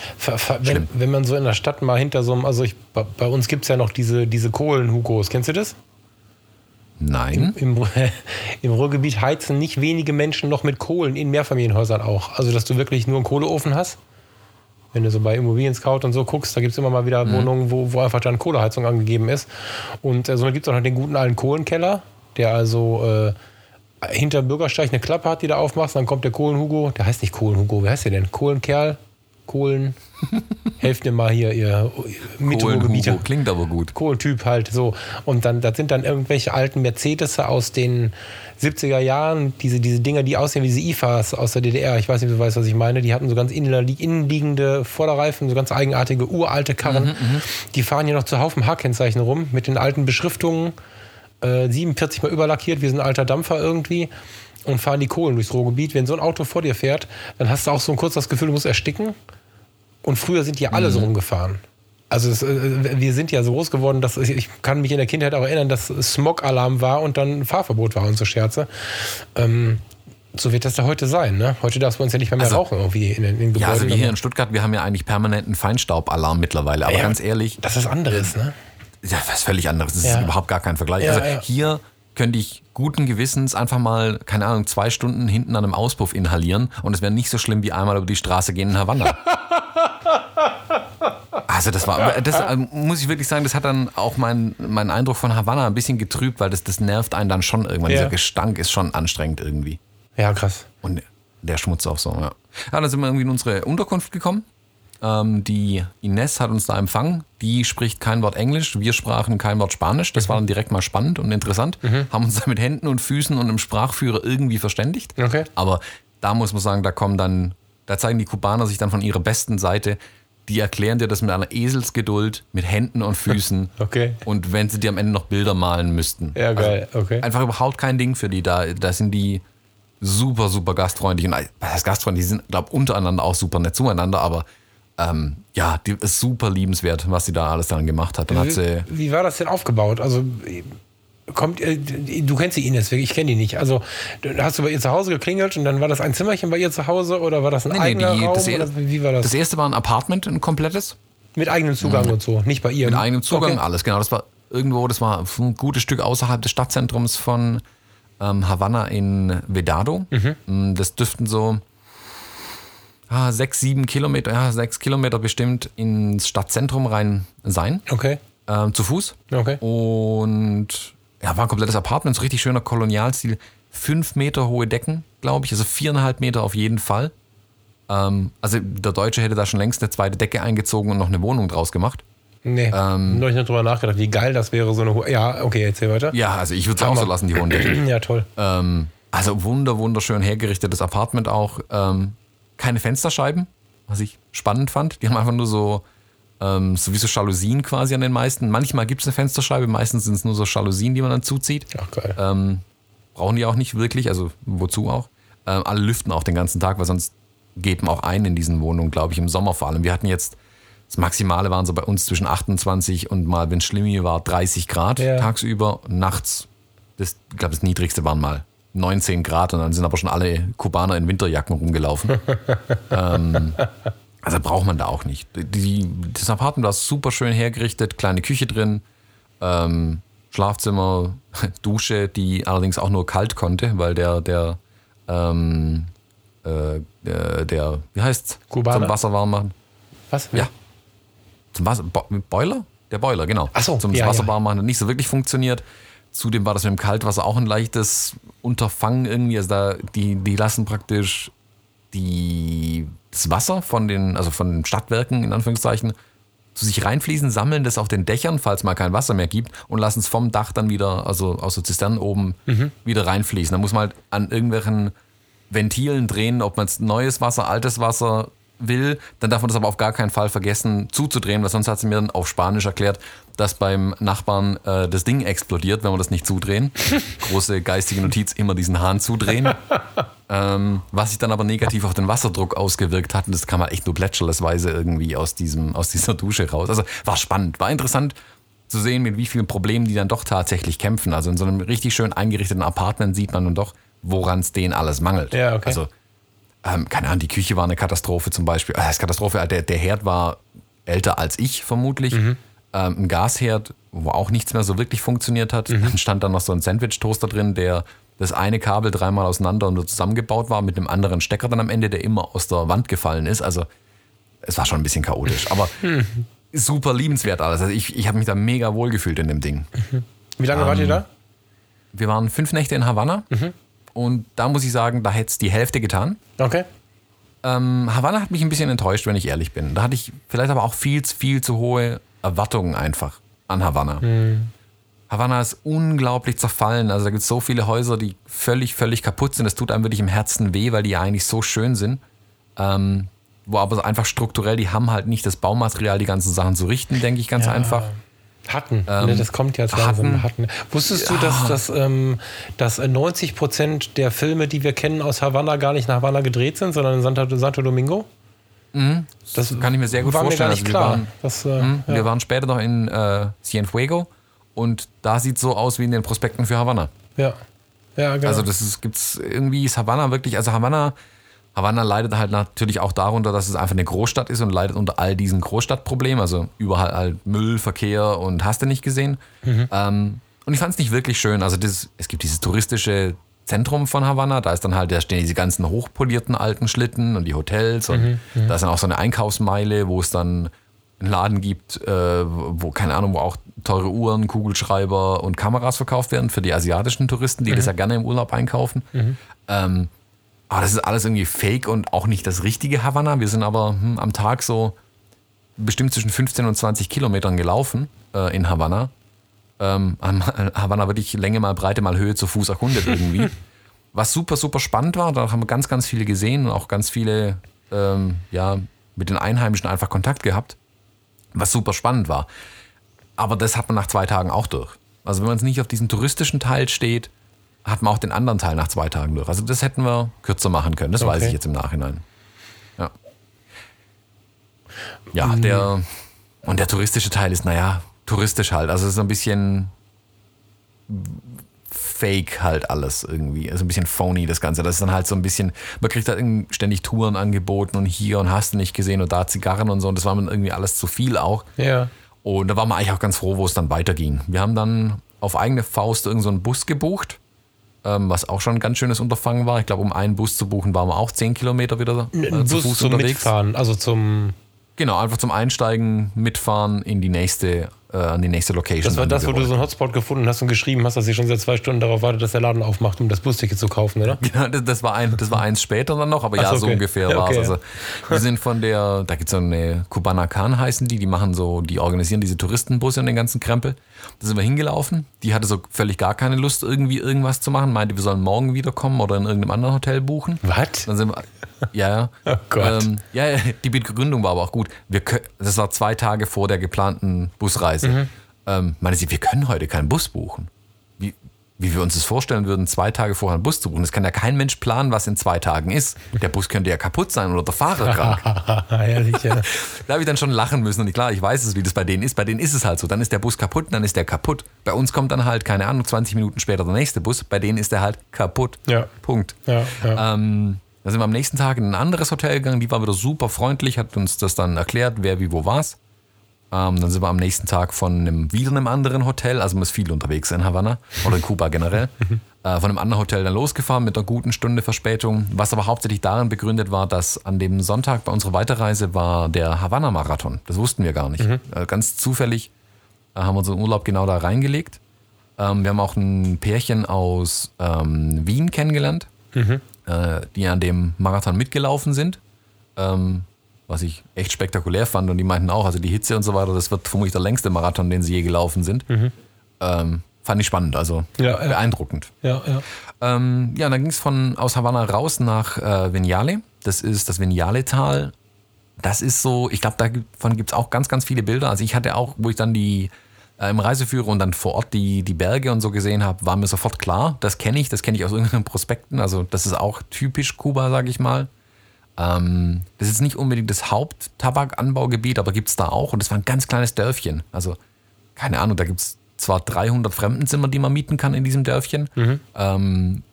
Wenn, wenn man so in der Stadt mal hinter so einem, also ich, bei, uns gibt es ja noch diese, diese Kohlen-Hugos. Kennst du das? nein. Im, Ru- Im Ruhrgebiet heizen nicht wenige Menschen noch mit Kohlen in Mehrfamilienhäusern auch. Also, dass du wirklich nur einen Kohleofen hast. Wenn du so bei Immobilien Scout und so guckst, da gibt es immer mal wieder Wohnungen, wo, wo einfach dann Kohleheizung angegeben ist. Und äh, somit gibt es auch noch den guten alten Kohlenkeller, der also äh, hinter dem Bürgersteig eine Klappe hat, die du aufmachst. Dann kommt der Kohlenhugo, der heißt nicht Kohlenhugo, wer heißt der denn? Kohlenkerl? Kohlen? Helft mir mal hier, ihr Mittelruhrgebieter. Hugo klingt aber gut. Kohlentyp halt so. Und dann, das sind dann irgendwelche alten Mercedes aus den 70er Jahren, diese, diese Dinger, die aussehen wie diese IFAs aus der DDR. Ich weiß nicht, ob du weißt, was ich meine. Die hatten so ganz innenli- innenliegende Vorderreifen, so ganz eigenartige, uralte Karren. die fahren hier noch zu Haufen H-Kennzeichen rum mit den alten Beschriftungen. Äh, 47 mal überlackiert, wie so ein alter Dampfer irgendwie. Und fahren die Kohlen durchs Ruhrgebiet. Wenn so ein Auto vor dir fährt, dann hast du auch so ein kurz das Gefühl, du musst ersticken. Und früher sind die alle so rumgefahren. Also es, äh, wir sind ja so groß geworden, dass ich, kann mich in der Kindheit auch erinnern, dass Smog-Alarm war und dann Fahrverbot war und so Scherze. Ähm, so wird das da heute sein. Ne? Heute darfst du uns ja nicht mehr, mehr Also- rauchen irgendwie in den in den Ja, also Gebäuden. wir hier in Stuttgart, wir haben ja eigentlich permanenten Feinstaubalarm mittlerweile. Aber Ja, ganz ehrlich, Das ist anderes, ne? Ja, was völlig anderes. Das ist Ja. überhaupt gar kein Vergleich. Ja, also hier könnte ich guten Gewissens einfach mal, keine Ahnung, zwei Stunden hinten an einem Auspuff inhalieren und es wäre nicht so schlimm wie einmal über die Straße gehen in Havanna. Also das war, das äh, muss ich wirklich sagen, das hat dann auch meinen mein Eindruck von Havanna ein bisschen getrübt, weil das, das nervt einen dann schon irgendwann. Ja. Dieser Gestank ist schon anstrengend irgendwie. Ja, krass. Und der Schmutz auch so, ja. Ja, dann sind wir irgendwie in unsere Unterkunft gekommen. Ähm, die Ines hat uns da empfangen. Die spricht kein Wort Englisch. Wir sprachen kein Wort Spanisch. Das war dann direkt mal spannend und interessant. Haben uns da mit Händen und Füßen und einem Sprachführer irgendwie verständigt. Okay. Aber da muss man sagen, da kommen dann, da zeigen die Kubaner sich dann von ihrer besten Seite. Die erklären dir das mit einer Eselsgeduld, mit Händen und Füßen. Okay. Und wenn sie dir am Ende noch Bilder malen müssten. Ja, geil. Okay. Einfach überhaupt kein Ding für die. Da, da sind die super, super gastfreundlich. Und äh, was heißt gastfreundlich? Die sind, glaube untereinander auch super nett zueinander, aber ähm, ja, die ist super liebenswert, was sie da alles dann gemacht hat. Dann hat sie, Wie, wie war das denn aufgebaut? Also kommt äh, du kennst die Ines, ich kenne die nicht. Also hast du bei ihr zu Hause geklingelt und dann war das ein Zimmerchen bei ihr zu Hause oder war das ein Nee, nee, eigener die- Raum? das, oder wie war das? das erste war ein Apartment, ein komplettes, Mit eigenem Zugang und so, nicht bei ihr. mit eigenem Zugang, Okay. alles genau. Das war irgendwo, das war ein gutes Stück außerhalb des Stadtzentrums von ähm, Havanna in Vedado. Mhm. Das dürften so ah, sechs, sieben Kilometer, ja, sechs Kilometer bestimmt ins Stadtzentrum rein sein. Okay. ähm, zu Fuß. Okay. Und ja, war ein komplettes Apartment, so richtig schöner Kolonialstil. Fünf Meter hohe Decken, glaube ich, also viereinhalb Meter auf jeden Fall. Ähm, also der Deutsche hätte da schon längst eine zweite Decke eingezogen und noch eine Wohnung draus gemacht. Nee, Ähm, noch nicht drüber nachgedacht, wie geil das wäre, so eine hohe. Ja, okay, erzähl weiter. Ja, also ich würde es auch so lassen, die hohen Decken. Ja, toll. ähm, also wunder, wunderschön hergerichtetes Apartment auch. Ähm, keine Fensterscheiben, was ich spannend fand. Die haben einfach nur so, ähm, sowieso Jalousien quasi an den meisten. Manchmal gibt es eine Fensterscheibe, meistens sind es nur so Jalousien, die man dann zuzieht. Ach, geil. Ähm, brauchen die auch nicht wirklich, also wozu auch? Ähm, alle lüften auch den ganzen Tag, weil sonst geht man auch ein in diesen Wohnungen, glaube ich, im Sommer vor allem. Wir hatten jetzt, das Maximale waren so bei uns zwischen 28 und mal, wenn es schlimm war, 30 Grad Ja. tagsüber. Nachts, das, ich glaube, das Niedrigste waren mal 19 Grad und dann sind aber schon alle Kubaner in Winterjacken rumgelaufen. ähm, also braucht man da auch nicht. Die, das Apartment war super schön hergerichtet, kleine Küche drin, ähm, Schlafzimmer, Dusche, die allerdings auch nur kalt konnte, weil der, der, ähm, äh, der, der, wie heißt's? Kubaner. Zum Wasser warm machen. Was? Ja. Zum Wasser, Bo Boiler? Der Boiler, genau. Ach so, Zum ja, Wasser ja. warm machen hat nicht so wirklich funktioniert. Zudem war das mit dem Kaltwasser auch ein leichtes Unterfangen irgendwie. Also da, die, die lassen praktisch die, das Wasser von den, also von den Stadtwerken in Anführungszeichen zu sich reinfließen, sammeln das auf den Dächern, falls mal kein Wasser mehr gibt und lassen es vom Dach dann wieder, also aus der Zisternen oben, wieder reinfließen. Da muss man halt an irgendwelchen Ventilen drehen, ob man jetzt neues Wasser, altes Wasser will, dann darf man das aber auf gar keinen Fall vergessen zuzudrehen, weil sonst hat sie mir dann auf Spanisch erklärt, dass beim Nachbarn äh, das Ding explodiert, wenn wir das nicht zudrehen. Große geistige Notiz, immer diesen Hahn zudrehen. ähm, was sich dann aber negativ auf den Wasserdruck ausgewirkt hat, und das kam halt echt nur plätscherlesweise irgendwie aus, diesem, aus dieser Dusche raus. Also war spannend, war interessant zu sehen, mit wie vielen Problemen die dann doch tatsächlich kämpfen. Also in so einem richtig schön eingerichteten Apartment sieht man dann doch, woran es denen alles mangelt. Ja, okay. Also ähm, keine Ahnung, die Küche war eine Katastrophe zum Beispiel. Das ist Katastrophe, der, der Herd war älter als ich vermutlich. Ähm, ein Gasherd, wo auch nichts mehr so wirklich funktioniert hat. Dann stand dann noch so ein Sandwich-Toaster drin, der das eine Kabel dreimal auseinander und nur zusammengebaut war mit einem anderen Stecker dann am Ende, der immer aus der Wand gefallen ist. Also es war schon ein bisschen chaotisch, aber super liebenswert alles. Also ich, ich habe mich da mega wohl gefühlt in dem Ding. Wie lange wart ihr da? Wir waren fünf Nächte in Havanna und da muss ich sagen, da hätte es die Hälfte getan. Okay. Ähm, Havanna hat mich ein bisschen enttäuscht, wenn ich ehrlich bin. Da hatte ich vielleicht aber auch viel, viel zu hohe Erwartungen einfach an Havanna. Havanna ist unglaublich zerfallen. Also da gibt es so viele Häuser, die völlig, völlig kaputt sind. Das tut einem wirklich im Herzen weh, weil die ja eigentlich so schön sind. Ähm, wo aber einfach strukturell, die haben halt nicht das Baumaterial, die ganzen Sachen zu richten, denke ich ganz einfach. Hatten. ne, das kommt jetzt langsam. Hatten. Hatten. Wusstest du, dass, dass, ähm, dass äh, 90 Prozent der Filme, die wir kennen aus Havanna, gar nicht nach Havanna gedreht sind, sondern in Santo, Santo Domingo? Das Kann ich mir sehr gut war mir vorstellen. gar nicht Also wir klar. waren- das, äh, Hm, ja. Wir waren später noch in äh, Cienfuego und da sieht es so aus wie in den Prospekten für Havanna. ja. ja, genau. Also das ist, gibt's irgendwie ist Havanna wirklich, also Havanna, Havanna leidet halt natürlich auch darunter, dass es einfach eine Großstadt ist und leidet unter all diesen Großstadtproblemen, also überall halt Müll, Verkehr und hast du nicht gesehen. Ähm, und ich fand es nicht wirklich schön. Also das, es gibt dieses touristische Zentrum von Havanna, da ist dann halt, da stehen diese ganzen hochpolierten alten Schlitten und die Hotels und da ist dann auch so eine Einkaufsmeile, wo es dann einen Laden gibt, äh, wo, keine Ahnung, wo auch teure Uhren, Kugelschreiber und Kameras verkauft werden für die asiatischen Touristen, die das ja gerne im Urlaub einkaufen. Ähm, aber das ist alles irgendwie fake und auch nicht das richtige Havanna. Wir sind aber hm, am Tag so bestimmt zwischen 15 und 20 Kilometern gelaufen äh, in Havanna. Ähm, Havanna wirklich Länge mal Breite mal Höhe zu Fuß erkundet irgendwie. Was super, super spannend war. Da haben wir ganz, ganz viele gesehen und auch ganz viele ähm, ja, mit den Einheimischen einfach Kontakt gehabt. Was super spannend war. Aber das hat man nach zwei Tagen auch durch. Also wenn man es nicht auf diesen touristischen Teil steht, hat man auch den anderen Teil nach zwei Tagen durch. Also das hätten wir kürzer machen können. Das weiß Okay. ich jetzt im Nachhinein. Ja. Ja, der und der touristische Teil ist, naja, touristisch halt. Also es ist so ein bisschen fake halt alles irgendwie. Also ein bisschen phony das Ganze. Das ist dann halt so ein bisschen, man kriegt halt irgendwie ständig Touren angeboten und hier und hast du nicht gesehen und da Zigarren und so. Und das war mir irgendwie alles zu viel auch. ja. Und da waren wir eigentlich auch ganz froh, wo es dann weiterging. Wir haben dann auf eigene Faust irgendeinen so einen Bus gebucht, ähm, was auch schon ein ganz schönes Unterfangen war. Ich glaube, um einen Bus zu buchen, waren wir auch 10 Kilometer wieder äh, zu Bus Fuß zum unterwegs. Mitfahren, also zum. Genau, einfach zum Einsteigen, mitfahren in die nächste, äh, an die nächste Location. Das war das, wo du so einen Hotspot gefunden hast und geschrieben hast, dass ihr schon seit zwei Stunden darauf wartet, dass der Laden aufmacht, um das Busticket zu kaufen, oder? Ja, das, das, war ein, das war eins später dann noch, aber Ach ja, so, so okay. ungefähr Ja, war es. okay, Also, wir sind von der, da gibt es so eine Kubanakan heißen die, die machen so, die organisieren diese Touristenbusse und den ganzen Krempel. Da sind wir hingelaufen. Die hatte so völlig gar keine Lust, irgendwie irgendwas zu machen. Meinte, wir sollen morgen wiederkommen oder in irgendeinem anderen Hotel buchen. Was? Dann sind wir, ja, ja. Oh Gott. Ähm, ja, die Begründung war aber auch gut. Wir das war zwei Tage vor der geplanten Busreise. Mhm. Ähm, meinte sie, wir können heute keinen Bus buchen. Wie, wie wir uns das vorstellen würden, zwei Tage vorher einen Bus zu buchen. Das kann ja kein Mensch planen, was in zwei Tagen ist. Der Bus könnte ja kaputt sein oder der Fahrer krank. Herrlich, ja. Da habe ich dann schon lachen müssen und klar, ich weiß es, wie das bei denen ist. Bei denen ist es halt so. Dann ist der Bus kaputt, dann ist der kaputt. Bei uns kommt dann halt, keine Ahnung, 20 Minuten später der nächste Bus. Bei denen ist der halt kaputt. Ja. Punkt. Ja, ja. Ähm, da sind wir am nächsten Tag in ein anderes Hotel gegangen. Die war wieder super freundlich, hat uns das dann erklärt, wer wie wo war's. Ähm, dann sind wir am nächsten Tag von einem, wieder einem anderen Hotel, also man ist viel unterwegs in Havanna oder in Kuba generell, äh, von einem anderen Hotel dann losgefahren mit einer guten Stunde Verspätung. Was aber hauptsächlich darin begründet war, dass an dem Sonntag bei unserer Weiterreise war der Havanna-Marathon. Das wussten wir gar nicht. Äh, ganz zufällig äh, haben wir unseren Urlaub genau da reingelegt. Ähm, wir haben auch ein Pärchen aus ähm, Wien kennengelernt, äh, die an dem Marathon mitgelaufen sind. Ähm, was ich echt spektakulär fand. Und die meinten auch, also die Hitze und so weiter, das wird vermutlich der längste Marathon, den sie je gelaufen sind. Ähm, fand ich spannend, also Ja, ja. beeindruckend. ja, ja. Ähm, ja, dann ging es von aus Havanna raus nach äh, Vignale. Das ist das Vignale-Tal. Das ist so, ich glaube, davon gibt es auch ganz, ganz viele Bilder. Also ich hatte auch, wo ich dann die äh, im Reiseführer und dann vor Ort die, die Berge und so gesehen habe, war mir sofort klar, das kenne ich, das kenne ich aus irgendeinen Prospekten. Also das ist auch typisch Kuba, sage ich mal. Ähm, das ist nicht unbedingt das Haupttabakanbaugebiet, aber gibt es da auch. Und das war ein ganz kleines Dörfchen. Also, keine Ahnung, da gibt es zwar 300 Fremdenzimmer, die man mieten kann in diesem Dörfchen. Ähm,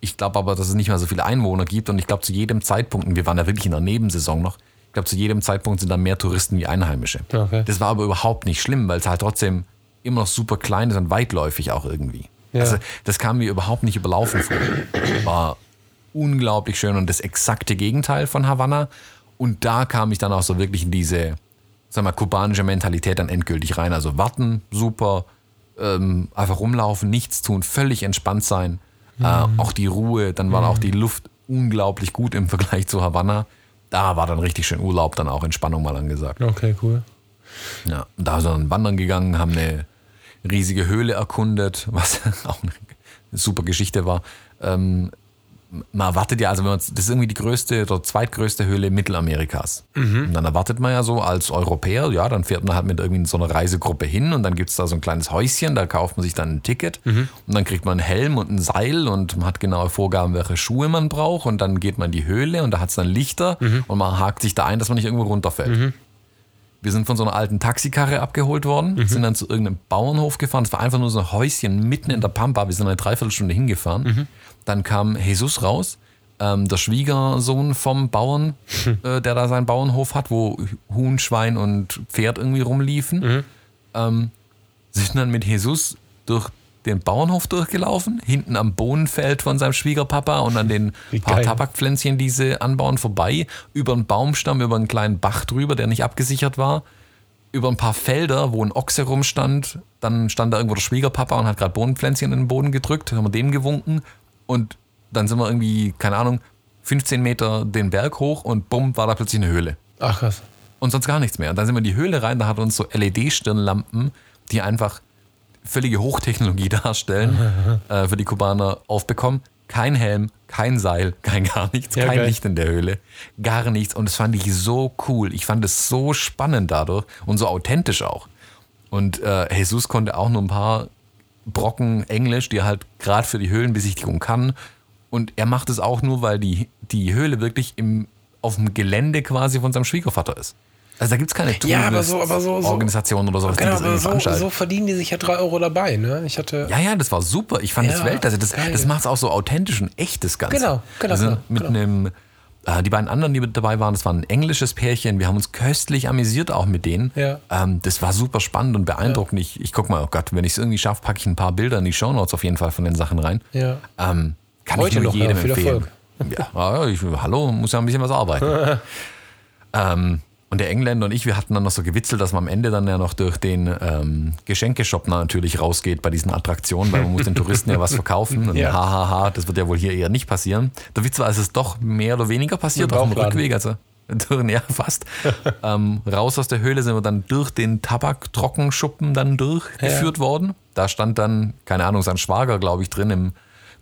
ich glaube aber, dass es nicht mehr so viele Einwohner gibt. Und ich glaube, zu jedem Zeitpunkt, und wir waren ja wirklich in der Nebensaison noch, ich glaube, zu jedem Zeitpunkt sind da mehr Touristen wie Einheimische. Okay. Das war aber überhaupt nicht schlimm, weil es halt trotzdem immer noch super klein ist und weitläufig auch irgendwie. Ja. Also, das kam mir überhaupt nicht überlaufen vor. War unglaublich schön und das exakte Gegenteil von Havanna. Und da kam ich dann auch so wirklich in diese, sag mal, kubanische Mentalität dann endgültig rein. Also warten, super, ähm, einfach rumlaufen, nichts tun, völlig entspannt sein. Äh, auch die Ruhe, dann war auch die Luft unglaublich gut im Vergleich zu Havanna. Da war dann richtig schön Urlaub, dann auch Entspannung mal angesagt. Okay, cool. Ja, da sind wir dann wandern gegangen, haben eine riesige Höhle erkundet, was auch eine super Geschichte war. Ähm, man erwartet ja, also wenn man, das ist irgendwie die größte oder zweitgrößte Höhle Mittelamerikas. Und dann erwartet man ja so als Europäer, ja, dann fährt man halt mit irgendwie so einer Reisegruppe hin und dann gibt es da so ein kleines Häuschen, da kauft man sich dann ein Ticket und dann kriegt man einen Helm und ein Seil und man hat genaue Vorgaben, welche Schuhe man braucht und dann geht man in die Höhle und da hat es dann Lichter und man hakt sich da ein, dass man nicht irgendwo runterfällt. Wir sind von so einer alten Taxikarre abgeholt worden, sind dann zu irgendeinem Bauernhof gefahren. Es war einfach nur so ein Häuschen mitten in der Pampa. Wir sind eine Dreiviertelstunde hingefahren. Dann kam Jesus raus, ähm, der Schwiegersohn vom Bauern, äh, der da seinen Bauernhof hat, wo Huhn, Schwein und Pferd irgendwie rumliefen. Ähm, sind dann mit Jesus durch den Bauernhof durchgelaufen, hinten am Bohnenfeld von seinem Schwiegerpapa und an den Wie paar geil. Tabakpflänzchen, die sie anbauen, vorbei, über einen Baumstamm, über einen kleinen Bach drüber, der nicht abgesichert war, über ein paar Felder, wo ein Ochse rumstand. Dann stand da irgendwo der Schwiegerpapa und hat gerade Bohnenpflänzchen in den Boden gedrückt, haben wir dem gewunken und dann sind wir irgendwie, keine Ahnung, 15 Meter den Berg hoch und bumm, war da plötzlich eine Höhle. Ach krass. Und sonst gar nichts mehr. Und dann sind wir in die Höhle rein, da hat uns so LED-Stirnlampen, die einfach völlige Hochtechnologie darstellen, äh, für die Kubaner aufbekommen. Kein Helm, kein Seil, kein gar nichts, Ja, kein geil. Licht in der Höhle, gar nichts. Und das fand ich so cool. Ich fand es so spannend dadurch und so authentisch auch. Und äh, Jesus konnte auch nur ein paar Brocken Englisch, die er halt gerade für die Höhlenbesichtigung kann. Und er macht es auch nur, weil die, die Höhle wirklich im, auf dem Gelände quasi von seinem Schwiegervater ist. Also da gibt es keine Ja, aber so- aber so- so- Organisation oder sowas, die Genau, das aber irgendwie so, veranstalten. so verdienen die sich ja 3 Euro dabei, ne? Ich hatte. Ja, ja, das war super. Ich fand Ja, das Weltklasse. Das, geil. das macht es auch so authentisch und echt, das Ganze. Genau, genau, Also genau, mit genau. einem, die beiden anderen, die mit dabei waren, das war ein englisches Pärchen. Wir haben uns köstlich amüsiert auch mit denen. Ja. Ähm, das war super spannend und beeindruckend. Ich, ich guck mal, oh Gott, wenn ich es irgendwie schaffe, packe ich ein paar Bilder in die Shownotes auf jeden Fall von den Sachen rein. Ja. Ähm, kann Heute ich nur noch, ja, jedem viel empfehlen. Ja, ja, ich, hallo, muss ja ein bisschen was arbeiten. ähm, und der Engländer und ich, wir hatten dann noch so gewitzelt, dass man am Ende dann ja noch durch den ähm, Geschenkeshop natürlich rausgeht bei diesen Attraktionen, weil man muss den Touristen ja was verkaufen. Und Ja. hahaha, das wird ja wohl hier eher nicht passieren. Der Witz war, es ist doch mehr oder weniger passiert auf dem. Rückweg, also ja, fast. ähm, raus aus der Höhle sind wir dann durch den Tabaktrockenschuppen dann durchgeführt worden. Da stand dann, keine Ahnung, sein Schwager, glaube ich, drin im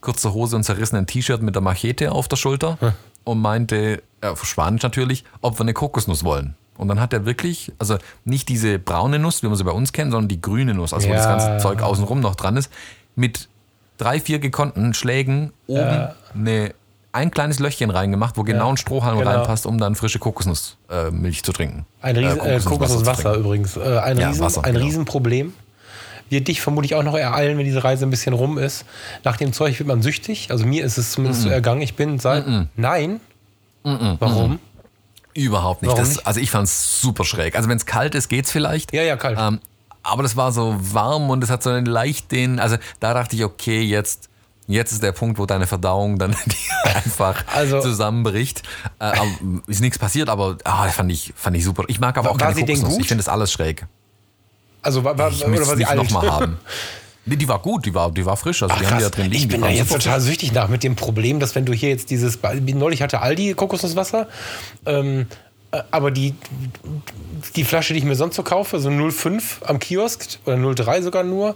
kurzer Hose und zerrissenen T-Shirt mit der Machete auf der Schulter und meinte, äh, auf Spanisch natürlich, ob wir eine Kokosnuss wollen. Und dann hat er wirklich, also nicht diese braune Nuss, wie man sie bei uns kennt, sondern die grüne Nuss, also wo das Ja. ganze Zeug außenrum noch dran ist, mit drei, vier gekonnten Schlägen oben Ja. eine, ein kleines Löchchen reingemacht, wo genau ein Strohhalm genau. reinpasst, um dann frische Kokosnussmilch äh, zu trinken. Ein Riesen, äh, zu Kokosnusswasser übrigens. Äh, ein Ja, Riesen, Wasser, ein genau. Riesenproblem. Wird dich vermutlich auch noch ereilen, wenn diese Reise ein bisschen rum ist. Nach dem Zeug wird man süchtig. Also mir ist es zumindest so ergangen. Ich bin seit. Nein. Warum? Überhaupt nicht. Das, nicht? Also ich fand es super schräg. Also wenn es kalt ist, geht's vielleicht. Ja, ja, kalt. Ähm, aber das war so warm und es hat so einen leicht den, also da dachte ich, okay, jetzt, jetzt ist der Punkt, wo deine Verdauung dann einfach Also- zusammenbricht. Äh, ist nichts passiert, aber ah, fand ich, fand ich super. Ich mag aber auch keine Kokosnuss. Ich finde das alles schräg. Also war, war, Ich oder war sie alt? nochmal haben. Nee, die war gut, die war, die war frisch. Also Ach, die haben die da drin liegen. ich bin da waren jetzt total süchtig nach mit dem Problem, dass wenn du hier jetzt dieses, neulich hatte Aldi Kokosnusswasser, ähm, äh, aber die, die Flasche, die ich mir sonst so kaufe, so 0,5 am Kiosk oder 0,3 sogar nur,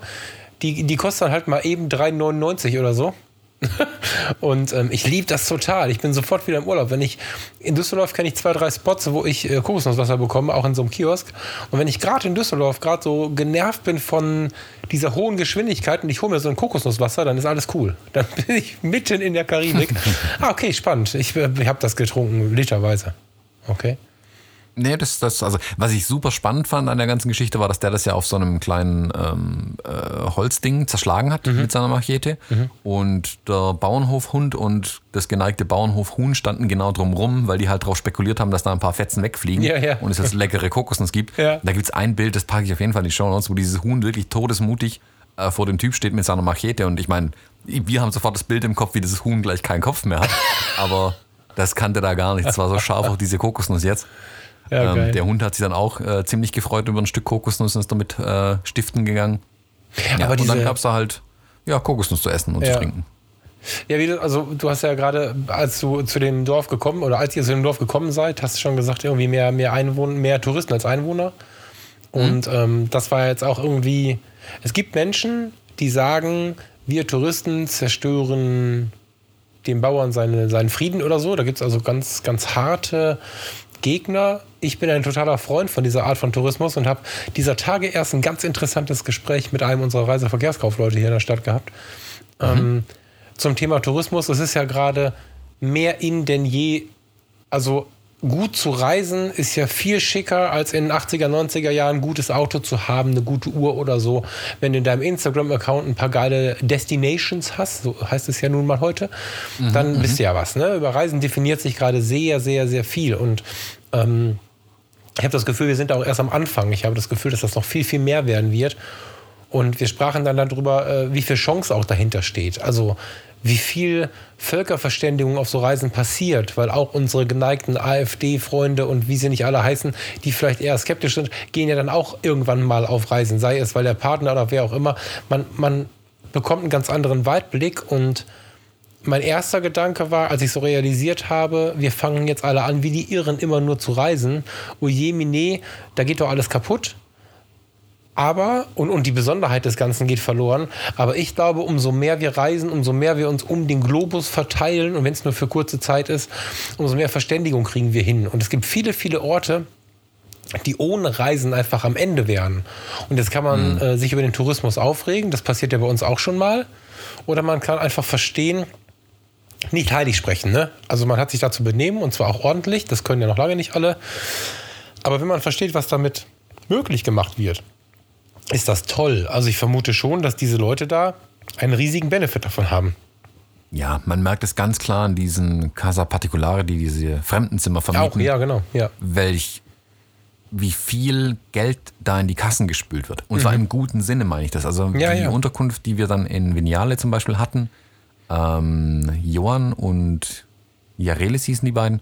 die, die kostet dann halt mal eben 3,99 oder so. Und ähm, ich liebe das total. Ich bin sofort wieder im Urlaub. Wenn ich in Düsseldorf kenne ich zwei, drei Spots, wo ich äh, Kokosnusswasser bekomme, auch in so einem Kiosk. Und wenn ich gerade in Düsseldorf gerade so genervt bin von dieser hohen Geschwindigkeit und ich hole mir so ein Kokosnusswasser, dann ist alles cool. Dann bin ich mitten in der Karibik. ah, okay, spannend. Ich, äh, ich habe das getrunken, literweise. Okay. Nee, das, das, also, was ich super spannend fand an der ganzen Geschichte war, dass der das ja auf so einem kleinen ähm, äh, Holzding zerschlagen hat mit seiner Machete. Und der Bauernhofhund und das geneigte Bauernhofhuhn standen genau drumrum, weil die halt darauf spekuliert haben, dass da ein paar Fetzen wegfliegen Ja, ja. und es jetzt leckere Kokosnuss gibt. Ja. Da gibt es ein Bild, das packe ich auf jeden Fall in die Show Notes, wo dieses Huhn wirklich todesmutig äh, vor dem Typ steht mit seiner Machete. Und ich meine, wir haben sofort das Bild im Kopf, wie dieses Huhn gleich keinen Kopf mehr hat. Aber das kannte da gar nicht. Es war so scharf auf diese Kokosnuss jetzt. Ja. Ähm, der Hund hat sich dann auch äh, ziemlich gefreut über ein Stück Kokosnuss und ist damit äh, stiften gegangen. Ja, Aber und dann gab es da halt ja, Kokosnuss zu essen und Ja. zu trinken. Ja, wie du, also du hast ja gerade, als du zu dem Dorf gekommen oder als ihr zu dem Dorf gekommen seid, hast du schon gesagt, irgendwie mehr, mehr Einwohner, mehr Touristen als Einwohner. Und ähm, das war jetzt auch irgendwie. Es gibt Menschen, die sagen, wir Touristen zerstören den Bauern seine, seinen Frieden oder so. Da gibt es also ganz, ganz harte Gegner. Ich bin ein totaler Freund von dieser Art von Tourismus und habe dieser Tage erst ein ganz interessantes Gespräch mit einem unserer Reiseverkehrskaufleute hier in der Stadt gehabt. Ähm, zum Thema Tourismus. Es ist ja gerade mehr in denn je. Also gut zu reisen ist ja viel schicker, als in den 80er, 90er Jahren ein gutes Auto zu haben, eine gute Uhr oder so. Wenn du in deinem Instagram-Account ein paar geile Destinations hast, so heißt es ja nun mal heute, dann bist du ja was. Ne? Über Reisen definiert sich gerade sehr, sehr, sehr viel. Und ähm, ich habe das Gefühl, wir sind auch erst am Anfang. Ich habe das Gefühl, dass das noch viel, viel mehr werden wird. Und wir sprachen dann darüber, äh, wie viel Chance auch dahinter steht. Also wie viel Völkerverständigung auf so Reisen passiert, weil auch unsere geneigten AfD-Freunde und wie sie nicht alle heißen, die vielleicht eher skeptisch sind, gehen ja dann auch irgendwann mal auf Reisen, sei es, weil der Partner oder wer auch immer, man, man bekommt einen ganz anderen Weitblick und mein erster Gedanke war, als ich so realisiert habe, wir fangen jetzt alle an, wie die Irren immer nur zu reisen. Oje, mine, da geht doch alles kaputt. Aber, und, und die Besonderheit des Ganzen geht verloren, aber ich glaube, umso mehr wir reisen, umso mehr wir uns um den Globus verteilen und wenn es nur für kurze Zeit ist, umso mehr Verständigung kriegen wir hin. Und es gibt viele, viele Orte, die ohne Reisen einfach am Ende wären. Und jetzt kann man äh, sich über den Tourismus aufregen, das passiert ja bei uns auch schon mal. Oder man kann einfach verstehen, nicht heilig sprechen, ne? Also man hat sich dazu benehmen und zwar auch ordentlich, das können ja noch lange nicht alle. Aber wenn man versteht, was damit möglich gemacht wird, ist das toll. Also ich vermute schon, dass diese Leute da einen riesigen Benefit davon haben. Ja, man merkt es ganz klar an diesen Casa Particulare, die diese Fremdenzimmer vermieten. Auch, ja, genau. Ja. welch, wie viel Geld da in die Kassen gespült wird. Und zwar im guten Sinne meine ich das. Also Mhm. Ja, die ja. Unterkunft, die wir dann in Vignale zum Beispiel hatten, ähm, Johann und Jarelis hießen die beiden,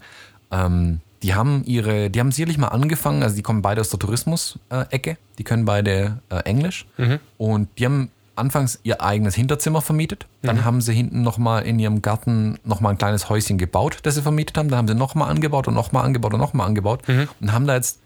ähm, die haben ihre, die haben sicherlich mal angefangen, also die kommen beide aus der Tourismus-Ecke, die können beide äh, Englisch Mhm. und die haben anfangs ihr eigenes Hinterzimmer vermietet. Dann Mhm. haben sie hinten nochmal in ihrem Garten nochmal ein kleines Häuschen gebaut, das sie vermietet haben. Dann haben sie nochmal angebaut und nochmal angebaut und nochmal angebaut Mhm. und haben da jetzt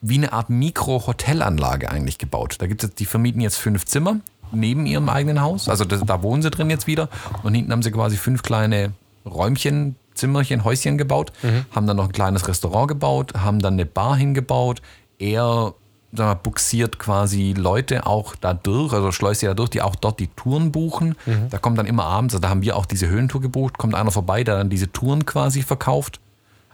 wie eine Art Mikro-Hotelanlage eigentlich gebaut. Da gibt es, die vermieten jetzt fünf Zimmer neben ihrem eigenen Haus. Also das, da wohnen sie drin jetzt wieder. Und hinten haben sie quasi fünf kleine Räumchen, Zimmerchen, Häuschen gebaut. Haben dann noch ein kleines Restaurant gebaut, haben dann eine Bar hingebaut. Eher sag mal, buxiert quasi Leute auch da durch, also schleust sie da durch, die auch dort die Touren buchen. Da kommt dann immer abends, also da haben wir auch diese Höhentour gebucht, kommt einer vorbei, der dann diese Touren quasi verkauft.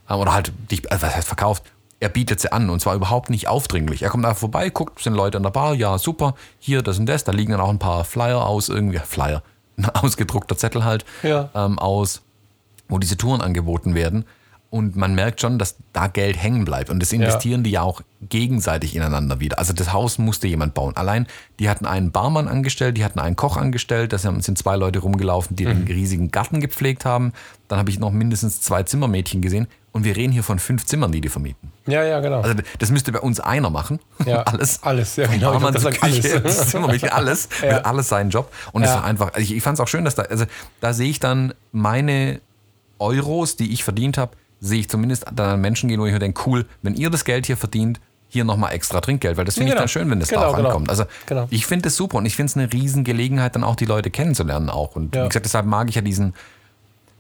Äh, Oder halt, dich, also was heißt verkauft? Er bietet sie an und zwar überhaupt nicht aufdringlich. Er kommt einfach vorbei, guckt, sind Leute an der Bar, ja, super, hier, das und das. Da liegen dann auch ein paar Flyer aus, irgendwie, Flyer, ein ausgedruckter Zettel halt, Ja. ähm, aus, wo diese Touren angeboten werden. Und man merkt schon, dass da Geld hängen bleibt. Und das investieren die ja auch gegenseitig ineinander wieder. Also das Haus musste jemand bauen. Allein, die hatten einen Barmann angestellt, die hatten einen Koch angestellt, da sind zwei Leute rumgelaufen, die den riesigen Garten gepflegt haben. Dann habe ich noch mindestens zwei Zimmermädchen gesehen. Und wir reden hier von fünf Zimmern, die die vermieten. Ja, ja, genau. Also das müsste bei uns einer machen. Ja, alles. alles, ja, genau. Ich Barmann zur alles. Küche, das Zimmermädchen, alles. Ja. Also alles seinen Job. Und es Ja. war einfach, also ich, ich fand es auch schön, dass da, also da sehe ich dann meine Euros, die ich verdient habe, sehe ich zumindest dann an Menschen gehen, wo ich mir denke, cool, wenn ihr das Geld hier verdient, hier nochmal extra Trinkgeld, weil das finde ich Genau. dann schön, wenn das Genau, darauf genau. ankommt. Also Genau. ich finde es super und ich finde es eine Riesengelegenheit, dann auch die Leute kennenzulernen auch. Und Ja. wie gesagt, deshalb mag ich ja diesen,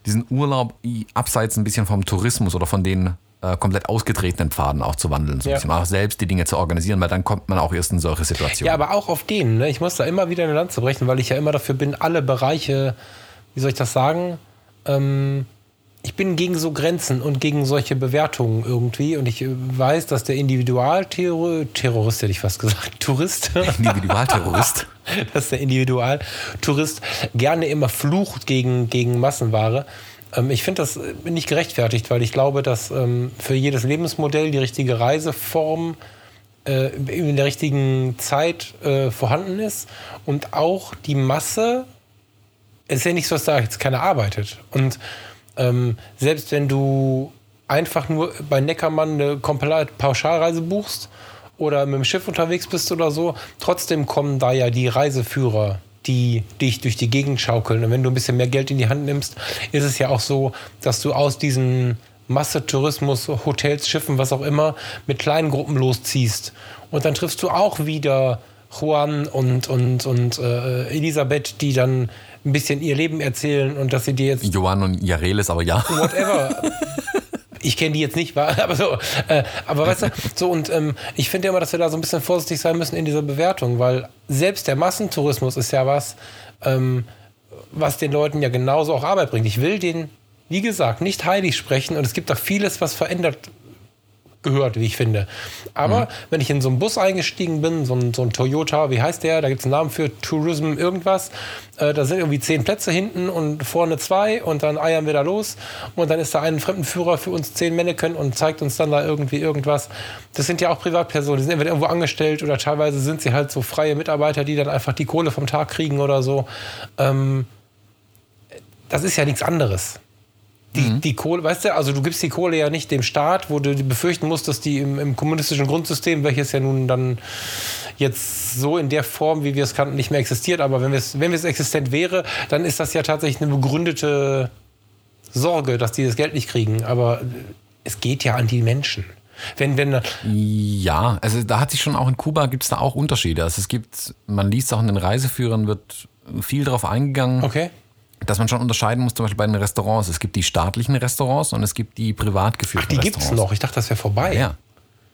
diesen Urlaub abseits ein bisschen vom Tourismus oder von den äh, komplett ausgetretenen Pfaden auch zu wandeln. So ein Ja. bisschen auch selbst die Dinge zu organisieren, weil dann kommt man auch erst in solche Situationen. Ja, aber auch auf denen. Ne? Ich muss da immer wieder eine Lanze brechen, weil ich ja immer dafür bin, alle Bereiche, wie soll ich das sagen? Ähm, ich bin gegen so Grenzen und gegen solche Bewertungen irgendwie. Und ich äh, weiß, dass der Individualterrorist, Terrorist hätte ich fast gesagt, Tourist, Individualterrorist. dass der Individualtourist gerne immer flucht gegen, gegen Massenware. Ähm, ich finde das äh, nicht gerechtfertigt, weil ich glaube, dass ähm, für jedes Lebensmodell die richtige Reiseform äh, in der richtigen Zeit vorhanden ist und auch die Masse, es ist ja nicht so, dass da jetzt keiner arbeitet. Und ähm, selbst wenn du einfach nur bei Neckermann eine komplett Pauschalreise buchst oder mit dem Schiff unterwegs bist oder so, trotzdem kommen da ja die Reiseführer, die dich durch die Gegend schaukeln. Und wenn du ein bisschen mehr Geld in die Hand nimmst, ist es ja auch so, dass du aus diesen Massetourismus, Hotels, Schiffen, was auch immer, mit kleinen Gruppen losziehst. Und dann triffst du auch wieder Juan und, und, und äh, Elisabeth, die dann ein bisschen ihr Leben erzählen und dass sie dir jetzt Johann und Jareles, aber ja. whatever. Ich kenne die jetzt nicht, aber so, äh, aber weißt du, so und ähm, ich finde ja immer, dass wir da so ein bisschen vorsichtig sein müssen in dieser Bewertung, weil selbst der Massentourismus ist ja was, ähm, was den Leuten ja genauso auch Arbeit bringt. Ich will den, wie gesagt, nicht heilig sprechen und es gibt da vieles, was verändert gehört, wie ich finde. Aber wenn ich in so einen Bus eingestiegen bin, so ein, so ein Toyota, wie heißt der? Da gibt es einen Namen für Tourism irgendwas. Äh, da sind irgendwie zehn Plätze hinten und vorne zwei und dann eiern wir da los. Und dann ist da ein Fremdenführer für uns zehn Männchen und zeigt uns dann da irgendwie irgendwas. Das sind ja auch Privatpersonen, die sind entweder irgendwo angestellt oder teilweise sind sie halt so freie Mitarbeiter, die dann einfach die Kohle vom Tag kriegen oder so. Ähm, das ist ja nichts anderes. Die, die Kohle, weißt du, also du gibst die Kohle ja nicht dem Staat, wo du befürchten musst, dass die im, im kommunistischen Grundsystem, welches ja nun dann jetzt so in der Form, wie wir es kannten, nicht mehr existiert, aber wenn es, wenn es existent wäre, dann ist das ja tatsächlich eine begründete Sorge, dass die das Geld nicht kriegen. Aber es geht ja an die Menschen. Wenn, wenn, Ja, also da hat sich schon auch in Kuba gibt es da auch Unterschiede. Also es gibt, man liest auch in den Reiseführern, wird viel darauf eingegangen, okay. Dass man schon unterscheiden muss, zum Beispiel bei den Restaurants. Es gibt die staatlichen Restaurants und es gibt die privat geführten Die gibt's Restaurants. noch. Ich dachte, das wäre vorbei. Ja.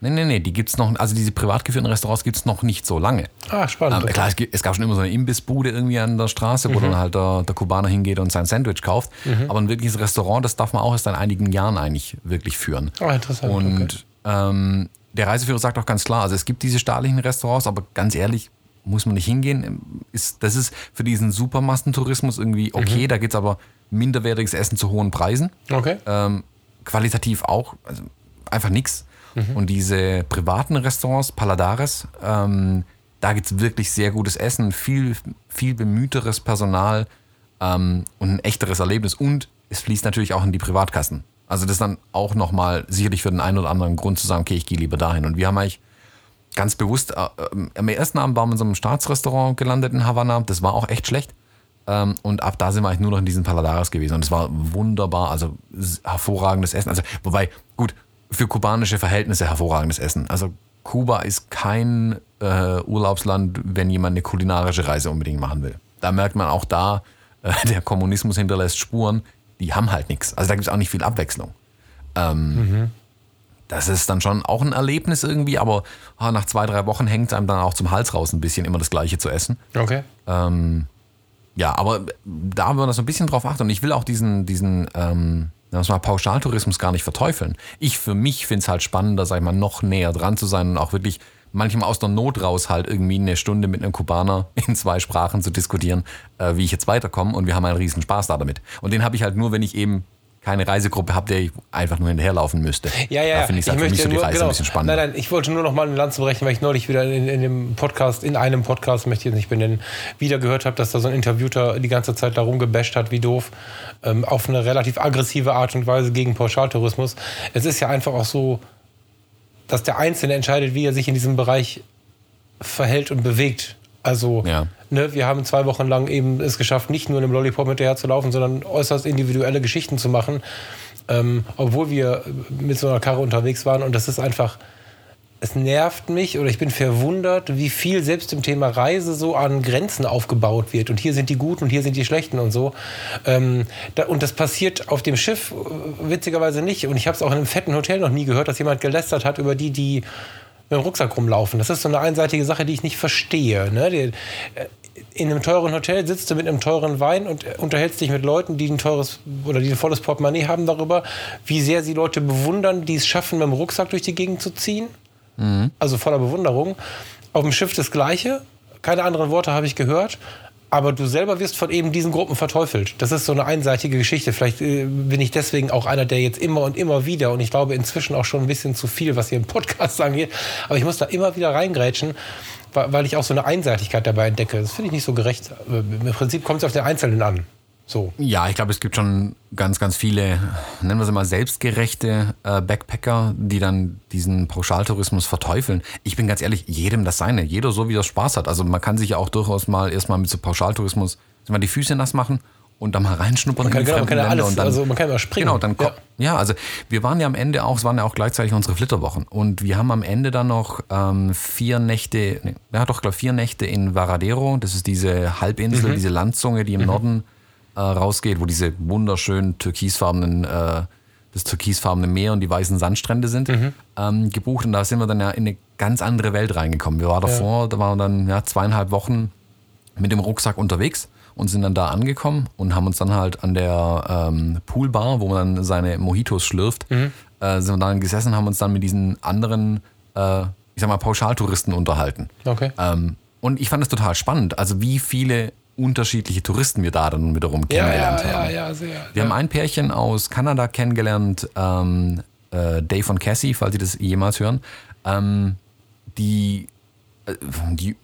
Nee, nee, nee, die gibt's noch, also diese privat geführten Restaurants gibt's noch nicht so lange. Ah, spannend. Aber klar, es, gibt, es gab schon immer so eine Imbissbude irgendwie an der Straße, Mhm. wo dann halt der, der Kubaner hingeht und sein Sandwich kauft. Aber ein wirkliches Restaurant, das darf man auch erst in einigen Jahren eigentlich wirklich führen. Ah, interessant. Und okay. ähm, der Reiseführer sagt auch ganz klar, also es gibt diese staatlichen Restaurants, aber ganz ehrlich, muss man nicht hingehen. Ist, das ist für diesen Supermassentourismus irgendwie Mhm. okay, da gibt's aber minderwertiges Essen zu hohen Preisen. Okay. Ähm, qualitativ auch, also einfach nix. Und diese privaten Restaurants, Paladares, ähm, da gibt es wirklich sehr gutes Essen, viel, viel bemühteres Personal ähm, und ein echteres Erlebnis. Und es fließt natürlich auch in die Privatkassen. Also das ist dann auch nochmal sicherlich für den einen oder anderen Grund zu sagen, okay, ich gehe lieber dahin. Und wir haben eigentlich ganz bewusst, äh, äh, am ersten Abend waren wir in so einem Staatsrestaurant gelandet in Havanna. Das war auch echt schlecht. Ähm, und ab da sind wir eigentlich nur noch in diesen Paladares gewesen. Und es war wunderbar, also hervorragendes Essen. Also, wobei, gut, für kubanische Verhältnisse hervorragendes Essen. Also Kuba ist kein äh, Urlaubsland, wenn jemand eine kulinarische Reise unbedingt machen will. Da merkt man auch da, äh, der Kommunismus hinterlässt Spuren, die haben halt nichts. Also da gibt es auch nicht viel Abwechslung. Ähm, das ist dann schon auch ein Erlebnis irgendwie, aber ah, nach zwei, drei Wochen hängt es einem dann auch zum Hals raus, ein bisschen immer das Gleiche zu essen. Okay. Ähm, ja, aber da haben wir das so ein bisschen drauf achten. Und ich will auch diesen, diesen ähm, das mal Pauschaltourismus gar nicht verteufeln. Ich für mich finde es halt spannender, sag ich mal, noch näher dran zu sein und auch wirklich manchmal aus der Not raus halt irgendwie eine Stunde mit einem Kubaner in zwei Sprachen zu diskutieren, äh, wie ich jetzt weiterkomme und wir haben einen riesen Spaß da damit. Und den habe ich halt nur, wenn ich eben keine Reisegruppe habe, der ich einfach nur hinterherlaufen müsste. Ja, ja, da finde ich halt für mich so die Reise genau. ein bisschen spannender. Nein, nein, ich wollte nur noch mal eine Lanze brechen, weil ich neulich wieder in, in dem Podcast, in einem Podcast, möchte ich jetzt nicht benennen, wieder gehört habe, dass da so ein Interviewter die ganze Zeit darum gebasht hat, wie doof, ähm, auf eine relativ aggressive Art und Weise gegen Pauschaltourismus. Es ist ja einfach auch so, dass der Einzelne entscheidet, wie er sich in diesem Bereich verhält und bewegt. Also, Ja. ne, wir haben zwei Wochen lang eben es geschafft, nicht nur einem Lollipop hinterher zu laufen, sondern äußerst individuelle Geschichten zu machen, ähm, obwohl wir mit so einer Karre unterwegs waren. Und das ist einfach, es nervt mich oder ich bin verwundert, wie viel selbst im Thema Reise so an Grenzen aufgebaut wird. Und hier sind die Guten und hier sind die Schlechten und so. Ähm, da, und das passiert auf dem Schiff äh, witzigerweise nicht. Und ich habe es auch in einem fetten Hotel noch nie gehört, dass jemand gelästert hat über die, die mit dem Rucksack rumlaufen. Das ist so eine einseitige Sache, die ich nicht verstehe. Ne? Die, äh, in einem teuren Hotel sitzt du mit einem teuren Wein und äh, unterhältst dich mit Leuten, die ein teures oder die ein volles Portemonnaie haben darüber, wie sehr sie Leute bewundern, die es schaffen, mit dem Rucksack durch die Gegend zu ziehen. Also voller Bewunderung. Auf dem Schiff das Gleiche. Keine anderen Worte habe ich gehört. Aber du selber wirst von eben diesen Gruppen verteufelt. Das ist so eine einseitige Geschichte. Vielleicht äh, bin ich deswegen auch einer, der jetzt immer und immer wieder, und ich glaube inzwischen auch schon ein bisschen zu viel, was hier im Podcast angeht, aber ich muss da immer wieder reingrätschen, weil ich auch so eine Einseitigkeit dabei entdecke. Das finde ich nicht so gerecht. Äh, Im Prinzip kommt es auf den Einzelnen an. So. Ja, ich glaube, es gibt schon ganz, ganz viele, nennen wir sie mal selbstgerechte äh, Backpacker, die dann diesen Pauschaltourismus verteufeln. Ich bin ganz ehrlich, jedem das seine. Jeder so, wie er Spaß hat. Also man kann sich ja auch durchaus mal erstmal mit so Pauschaltourismus mal die Füße nass machen und dann mal reinschnuppern Man kann, in die genau, man kann ja Länder alles, und dann also man kann ja springen. Genau, dann ja. kommt. Ja. also wir waren ja am Ende auch, es waren ja auch gleichzeitig unsere Flitterwochen. Und wir haben am Ende dann noch ähm, vier Nächte, nee, ja doch, glaube vier Nächte in Varadero. Das ist diese Halbinsel, Mhm. diese Landzunge, die im Norden äh, rausgeht, wo diese wunderschönen türkisfarbenen, äh, das türkisfarbene Meer und die weißen Sandstrände sind, Mhm. ähm, gebucht. Und da sind wir dann ja in eine ganz andere Welt reingekommen. Wir waren davor, da waren wir dann ja, zweieinhalb Wochen mit dem Rucksack unterwegs und sind dann da angekommen und haben uns dann halt an der ähm, Poolbar, wo man dann seine Mojitos schlürft, äh, sind wir dann gesessen und haben uns dann mit diesen anderen, äh, ich sag mal, Pauschaltouristen unterhalten. Okay. Ähm, und ich fand es total spannend, also wie viele unterschiedliche Touristen wir da dann wiederum Ja, kennengelernt ja, ja, haben. ja, sehr. Wir haben ein Pärchen aus Kanada kennengelernt, ähm, äh, Dave und Cassie, falls Sie das jemals hören. Ähm, die, äh, die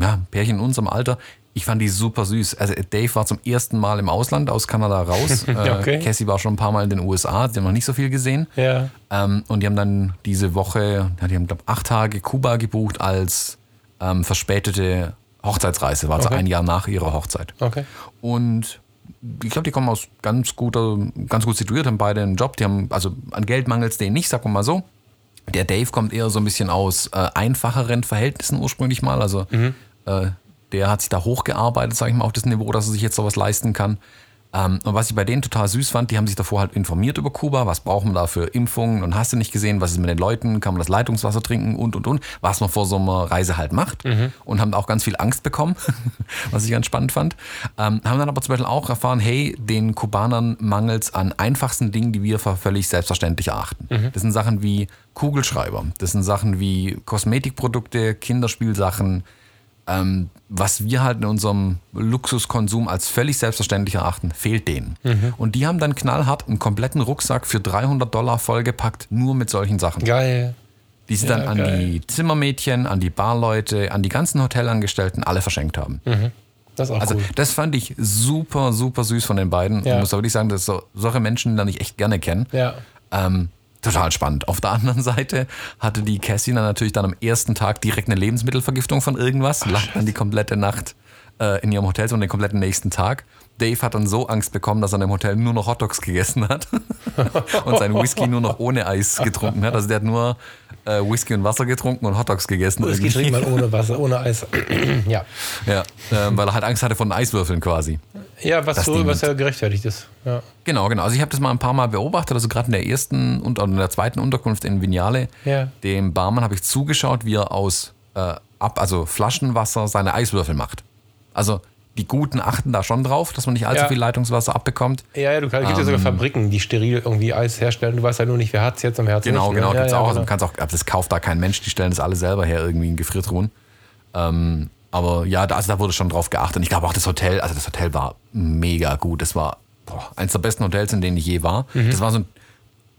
ja, Pärchen in unserem Alter, ich fand die super süß. Also Dave war zum ersten Mal im Ausland aus Kanada raus. Äh, Okay. Cassie war schon ein paar Mal in den USA, die haben noch nicht so viel gesehen. Ja. Ähm, und die haben dann diese Woche, ja, die haben, glaube acht Tage Kuba gebucht als ähm, verspätete Hochzeitsreise. War also Okay. ein Jahr nach ihrer Hochzeit. Okay. Und ich glaube, die kommen aus ganz guter, ganz gut situiert, haben beide einen Job. Die haben, also an Geld mangelt es denen nicht, sagen wir mal so. Der Dave kommt eher so ein bisschen aus äh, einfacheren Verhältnissen ursprünglich mal. Also äh, der hat sich da hochgearbeitet, sage ich mal, auf das Niveau, dass er sich jetzt sowas leisten kann. Ähm, und was ich bei denen total süß fand, die haben sich davor halt informiert über Kuba, was brauchen wir da für Impfungen? Und hast du nicht gesehen, was ist mit den Leuten, kann man das Leitungswasser trinken? Und und und, was man vor so einer Reise halt macht. Und haben auch ganz viel Angst bekommen, was ich ganz spannend fand. Ähm, haben dann aber zum Beispiel auch erfahren, hey, den Kubanern mangelt es an einfachsten Dingen, die wir für völlig selbstverständlich erachten. Das sind Sachen wie Kugelschreiber, das sind Sachen wie Kosmetikprodukte, Kinderspielsachen, ähm, was wir halt in unserem Luxuskonsum als völlig selbstverständlich erachten, fehlt denen. Und die haben dann knallhart einen kompletten Rucksack für 300 Dollar vollgepackt, nur mit solchen Sachen. Geil. Die sie Ja, dann an geil. die Zimmermädchen, an die Barleute, an die ganzen Hotelangestellten alle verschenkt haben. Das ist auch Also cool. das fand ich super, super süß von den beiden. Ja. Ich muss wirklich sagen, dass so, solche Menschen lerne ich echt gerne kennen. Ja. Ähm, total spannend. Auf der anderen Seite hatte die Cassie dann natürlich dann am ersten Tag direkt eine Lebensmittelvergiftung von irgendwas, lag dann die komplette Nacht äh, in ihrem Hotel, so den kompletten nächsten Tag. Dave hat dann so Angst bekommen, dass er im Hotel nur noch Hotdogs gegessen hat und seinen Whisky nur noch ohne Eis getrunken hat. Also der hat nur äh, Whisky und Wasser getrunken und Hotdogs gegessen. Whisky irgendwie. trinkt man ohne Wasser, ohne Eis. ja. Ja, ähm, weil er halt Angst hatte vor den Eiswürfeln quasi. Ja, was, so, was ja gerechtfertigt ist. Ja. Genau, genau. Also ich habe das mal ein paar Mal beobachtet, also gerade in der ersten und in der zweiten Unterkunft in Vignale. Ja. Dem Barmann habe ich zugeschaut, wie er aus äh, ab, also Flaschenwasser seine Eiswürfel macht. Also die Guten achten da schon drauf, dass man nicht allzu Ja. viel Leitungswasser abbekommt. Ja, ja, du kannst, gibt ja sogar Fabriken, die steril irgendwie Eis herstellen. Du weißt ja nur nicht, wer hat es jetzt und wer hat es Genau, nicht. ne? genau, ja, gibt's ja, auch. Also genau. kannst auch, das kauft da kein Mensch, die stellen das alle selber her, irgendwie in Gefriertruhen. Ähm, aber ja, da, also da wurde schon drauf geachtet. Und ich glaube auch das Hotel, also das Hotel war mega gut. Das war boah, eines der besten Hotels, in denen ich je war. Mhm. Das war so ein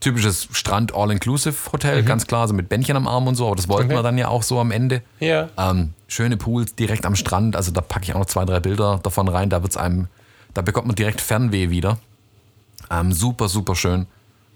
typisches Strand-All-Inclusive-Hotel, ganz klar, so mit Bändchen am Arm und so. Aber das wollten Mhm. Okay. wir dann ja auch so am Ende. Ja. Ähm, schöne Pools direkt am Strand. Also da packe ich auch noch zwei, drei Bilder davon rein. Da wird's einem, da bekommt man direkt Fernweh wieder. Ähm, super, super schön.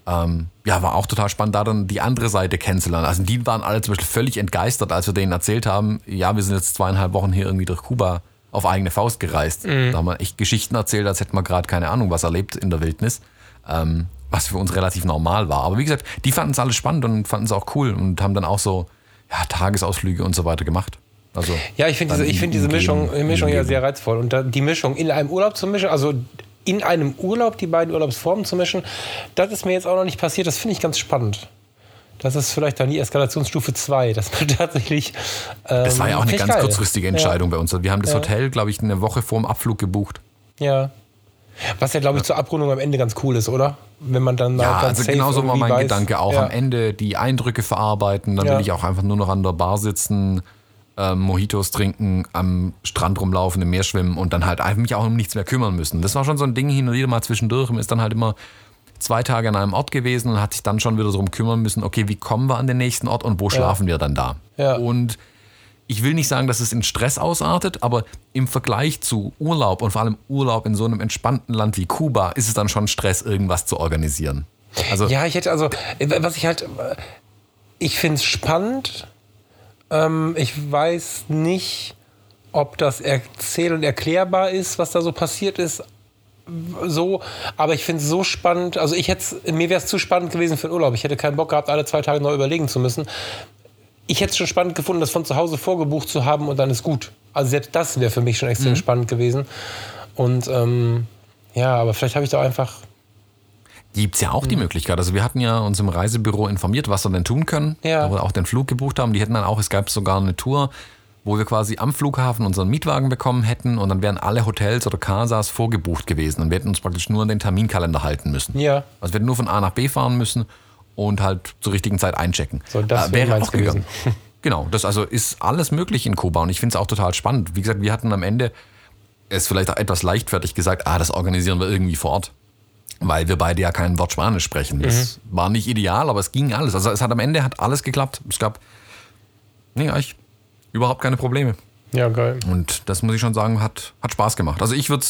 Ähm, ja, war auch total spannend, da dann die andere Seite kennenzulernen. Also die waren alle zum Beispiel völlig entgeistert, als wir denen erzählt haben, ja, wir sind jetzt zweieinhalb Wochen hier irgendwie durch Kuba auf eigene Faust gereist. Da haben wir echt Geschichten erzählt, als hätten wir gerade keine Ahnung, was erlebt in der Wildnis. Ähm, was für uns relativ normal war. Aber wie gesagt, die fanden es alle spannend und fanden es auch cool und haben dann auch so ja, Tagesausflüge und so weiter gemacht. Also Ja, ich finde diese, ich find diese Mischung, Mischung ja sehr reizvoll. Und da, die Mischung in einem Urlaub zu mischen, also in einem Urlaub die beiden Urlaubsformen zu mischen, das ist mir jetzt auch noch nicht passiert. Das finde ich ganz spannend. Das ist vielleicht dann die Eskalationsstufe 2, dass man tatsächlich. Ähm, Das war ja auch eine ganz geil. kurzfristige Entscheidung bei uns. Wir haben das Ja. Hotel, glaube ich, eine Woche vorm Abflug gebucht. Ja. Was ja, glaube ich, zur Abrundung am Ende ganz cool ist, oder? Wenn man dann Ja, also safe genau so war mein weiß. Gedanke auch. Ja. Am Ende die Eindrücke verarbeiten, dann Ja. will ich auch einfach nur noch an der Bar sitzen, ähm, Mojitos trinken, am Strand rumlaufen, im Meer schwimmen und dann halt einfach mich auch um nichts mehr kümmern müssen. Das war schon so ein Ding hin und wieder mal zwischendurch. Man ist dann halt immer zwei Tage an einem Ort gewesen und hat sich dann schon wieder darum kümmern müssen, okay, wie kommen wir an den nächsten Ort und wo schlafen wir dann da? Ja. Und ich will nicht sagen, dass es in Stress ausartet, aber im Vergleich zu Urlaub und vor allem Urlaub in so einem entspannten Land wie Kuba ist es dann schon Stress, irgendwas zu organisieren. Also Ja, ich hätte also, was ich halt, ich finde es spannend. Ähm, ich weiß nicht, ob das erzähl- und erklärbar ist, was da so passiert ist. So, aber ich finde es so spannend. Also ich hätte mir wäre es zu spannend gewesen für den Urlaub. Ich hätte keinen Bock gehabt, alle zwei Tage neu überlegen zu müssen. Ich hätte es schon spannend gefunden, das von zu Hause vorgebucht zu haben und dann ist gut. Also selbst das wäre für mich schon extrem spannend gewesen. Und ähm, ja, aber vielleicht habe ich da einfach Gibt es ja auch die Möglichkeit. Also wir hatten ja uns im Reisebüro informiert, was wir denn tun können. Ja. Wir auch den Flug gebucht haben. Die hätten dann auch, es gab sogar eine Tour, wo wir quasi am Flughafen unseren Mietwagen bekommen hätten und dann wären alle Hotels oder Casas vorgebucht gewesen. Und wir hätten uns praktisch nur an den Terminkalender halten müssen. Ja. Also wir hätten nur von A nach B fahren müssen und halt zur richtigen Zeit einchecken. So, das Äh, wäre auch gegangen. gewesen. Genau, das also ist alles möglich in Kuba und ich finde es auch total spannend. Wie gesagt, wir hatten am Ende es vielleicht auch etwas leichtfertig gesagt, ah, das organisieren wir irgendwie vor Ort. Weil wir beide ja kein Wort Spanisch sprechen. Das Mhm. war nicht ideal, aber es ging alles. Also es hat am Ende hat alles geklappt. Es gab nee, eigentlich überhaupt keine Probleme. ja geil. Und das muss ich schon sagen, hat, hat Spaß gemacht. Also ich würde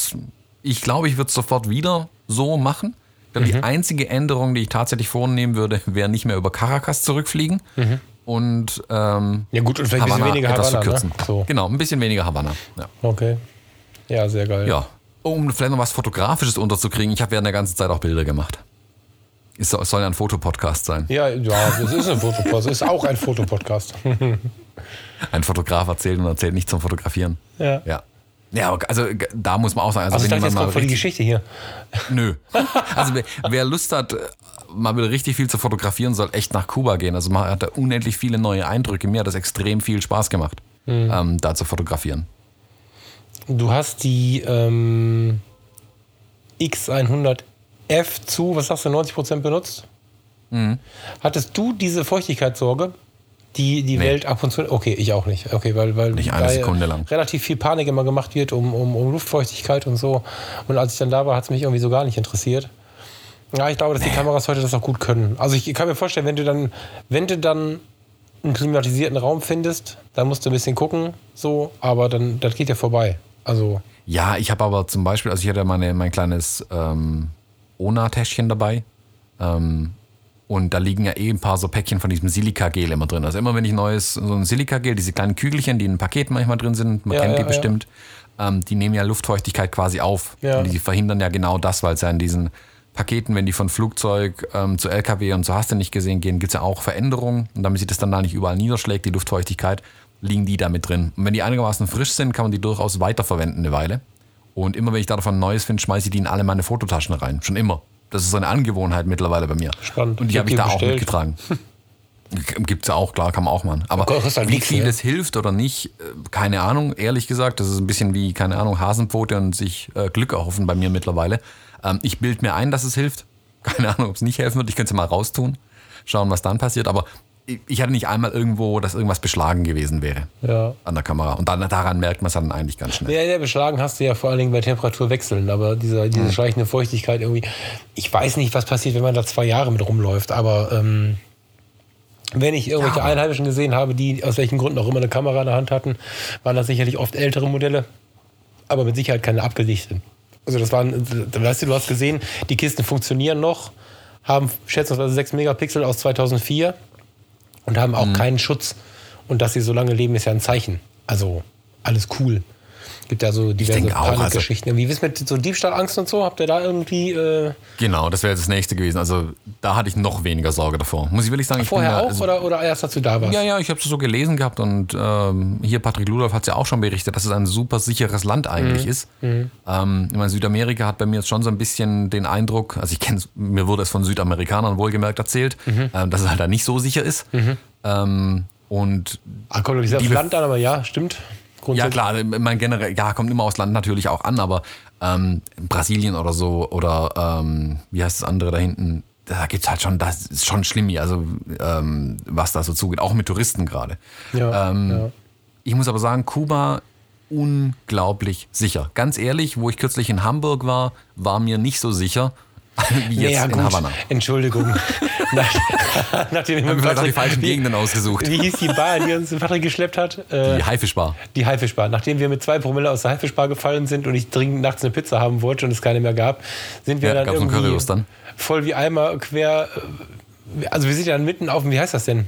ich glaube, ich würde es sofort wieder so machen. Glaube, Mhm. die einzige Änderung, die ich tatsächlich vornehmen würde, wäre nicht mehr über Caracas zurückfliegen und ähm, Mhm. Ja gut, und vielleicht ein bisschen weniger etwas Havanna, verkürzen. ne? So. Genau, ein bisschen weniger Havanna. Ja. Okay. Ja, sehr geil. ja. Um vielleicht noch was Fotografisches unterzukriegen, ich habe während der ganzen Zeit auch Bilder gemacht. Es soll, es ja ein Fotopodcast sein. Ja, ja, das ist ein Fotopodcast. ist auch ein Fotopodcast. Ein Fotograf erzählt und erzählt nicht zum Fotografieren. Ja. Ja. Ja, aber also da muss man auch sagen, also, Also ich dachte, jetzt mal kommt voll die Geschichte hier. Nö. Also wer, wer Lust hat, äh, mal wieder richtig viel zu fotografieren, soll echt nach Kuba gehen. Also man hat da unendlich viele neue Eindrücke. Mir hat das extrem viel Spaß gemacht, Mhm. ähm, da zu fotografieren. Du hast die ähm, X100F zu, was sagst du, 90% benutzt? Mhm. Hattest du diese Feuchtigkeitssorge, die die Welt ab und zu. Okay, ich auch nicht. Okay, weil, weil Nicht eine Sekunde lang. relativ viel Panik immer gemacht wird um, um, um Luftfeuchtigkeit und so. Und als ich dann da war, hat es mich irgendwie so gar nicht interessiert. Ja, ich glaube, dass die Kameras heute das auch gut können. Also ich kann mir vorstellen, wenn du dann, wenn du dann einen klimatisierten Raum findest, dann musst du ein bisschen gucken, so, aber dann, das geht ja vorbei. Also, Ja, ich habe aber zum Beispiel, also ich hatte meine, mein kleines ähm, Ona-Täschchen dabei. Ähm, und da liegen ja eh ein paar so Päckchen von diesem Silikagel immer drin. Also immer wenn ich neues, so ein Silikagel, diese kleinen Kügelchen, die in Paketen manchmal drin sind, man Ja, kennt ja, die ja. bestimmt, ähm, die nehmen ja Luftfeuchtigkeit quasi auf. Und die verhindern ja genau das, weil es ja in diesen Paketen, wenn die von Flugzeug ähm, zu LKW und so hast du nicht gesehen gehen, gibt es ja auch Veränderungen. Und damit sich das dann da nicht überall niederschlägt, die Luftfeuchtigkeit, liegen die da mit drin. Und wenn die einigermaßen frisch sind, kann man die durchaus weiterverwenden eine Weile. Und immer wenn ich da davon Neues finde, schmeiße ich die in alle meine Fototaschen rein. Schon immer. Das ist so eine Angewohnheit mittlerweile bei mir. Spannend. Und die Ich habe hab ich da auch bestellt. mitgetragen. Gibt es ja auch, klar, kann man auch machen. Aber halt wie viel ne? es hilft oder nicht, äh, keine Ahnung, ehrlich gesagt. Das ist ein bisschen wie, keine Ahnung, Hasenpfote und sich äh, Glück erhoffen bei mir mittlerweile. Ähm, ich bild mir ein, dass es hilft. Keine Ahnung, ob es nicht helfen wird. Ich könnte es ja mal raustun, schauen, was dann passiert. Aber ich, hatte nicht einmal irgendwo, dass irgendwas beschlagen gewesen wäre Ja. an der Kamera. Und dann, daran merkt man es dann eigentlich ganz schnell. Ja, ja, beschlagen hast du ja vor allen Dingen bei Temperaturwechseln, aber dieser, diese schleichende Feuchtigkeit irgendwie. Ich weiß nicht, was passiert, wenn man da zwei Jahre mit rumläuft, aber ähm, wenn ich irgendwelche Ja, Einheimischen gesehen habe, die aus welchen Gründen auch immer eine Kamera in der Hand hatten, waren das sicherlich oft ältere Modelle, aber mit Sicherheit keine abgedichteten. Also das waren, weißt du, du hast gesehen, die Kisten funktionieren noch, haben schätzungsweise 6 Megapixel aus 2004 und haben Mhm. auch keinen Schutz. Und dass sie so lange leben, ist ja ein Zeichen. Also alles cool. Gibt ja so diverse also- Panikgeschichten. Wie wisst mit so Diebstahlangst und so? Habt ihr da irgendwie äh, Genau, das wäre jetzt das nächste gewesen. Also da hatte ich noch weniger Sorge davor. Muss ich wirklich sagen. Ich vorher da, auch also, oder, oder erst als du da warst? Ja, ja, ich habe es so gelesen gehabt und ähm, hier Patrick Ludolf hat es ja auch schon berichtet, dass es ein super sicheres Land eigentlich ist. Ähm, ich meine, Südamerika hat bei mir jetzt schon so ein bisschen den Eindruck, also ich kenne mir wurde es von Südamerikanern wohlgemerkt erzählt, ähm, dass es halt da nicht so sicher ist. Ähm, und Ah, kommt doch nicht Die aufs Bef- Land an, aber ja, stimmt. Ja klar, mein generell, ja, kommt immer aufs Land natürlich auch an, aber ähm, Brasilien oder so oder ähm, wie heißt das andere da hinten, da gibt's halt schon, das ist schon schlimm hier, also ähm, was da so zugeht, auch mit Touristen gerade. Ja, ähm, ja. Ich muss aber sagen, Kuba unglaublich sicher. Ganz ehrlich, wo ich kürzlich in Hamburg war, war mir nicht so sicher wie jetzt Ja, in. Havanna. Entschuldigung. Nach, nachdem ich Haben mit die falschen wie, Gegenden ausgesucht. wie hieß die Bar, die uns Patrick geschleppt hat? Äh, Die Haifischbar. Die Haifischbar. Nachdem wir mit zwei Promille aus der Haifischbar gefallen sind und ich dringend nachts eine Pizza haben wollte und es keine mehr gab, sind wir Ja, dann irgendwie dann? voll wie Eimer quer. äh, Also wir sind ja dann mitten auf dem, wie heißt das denn?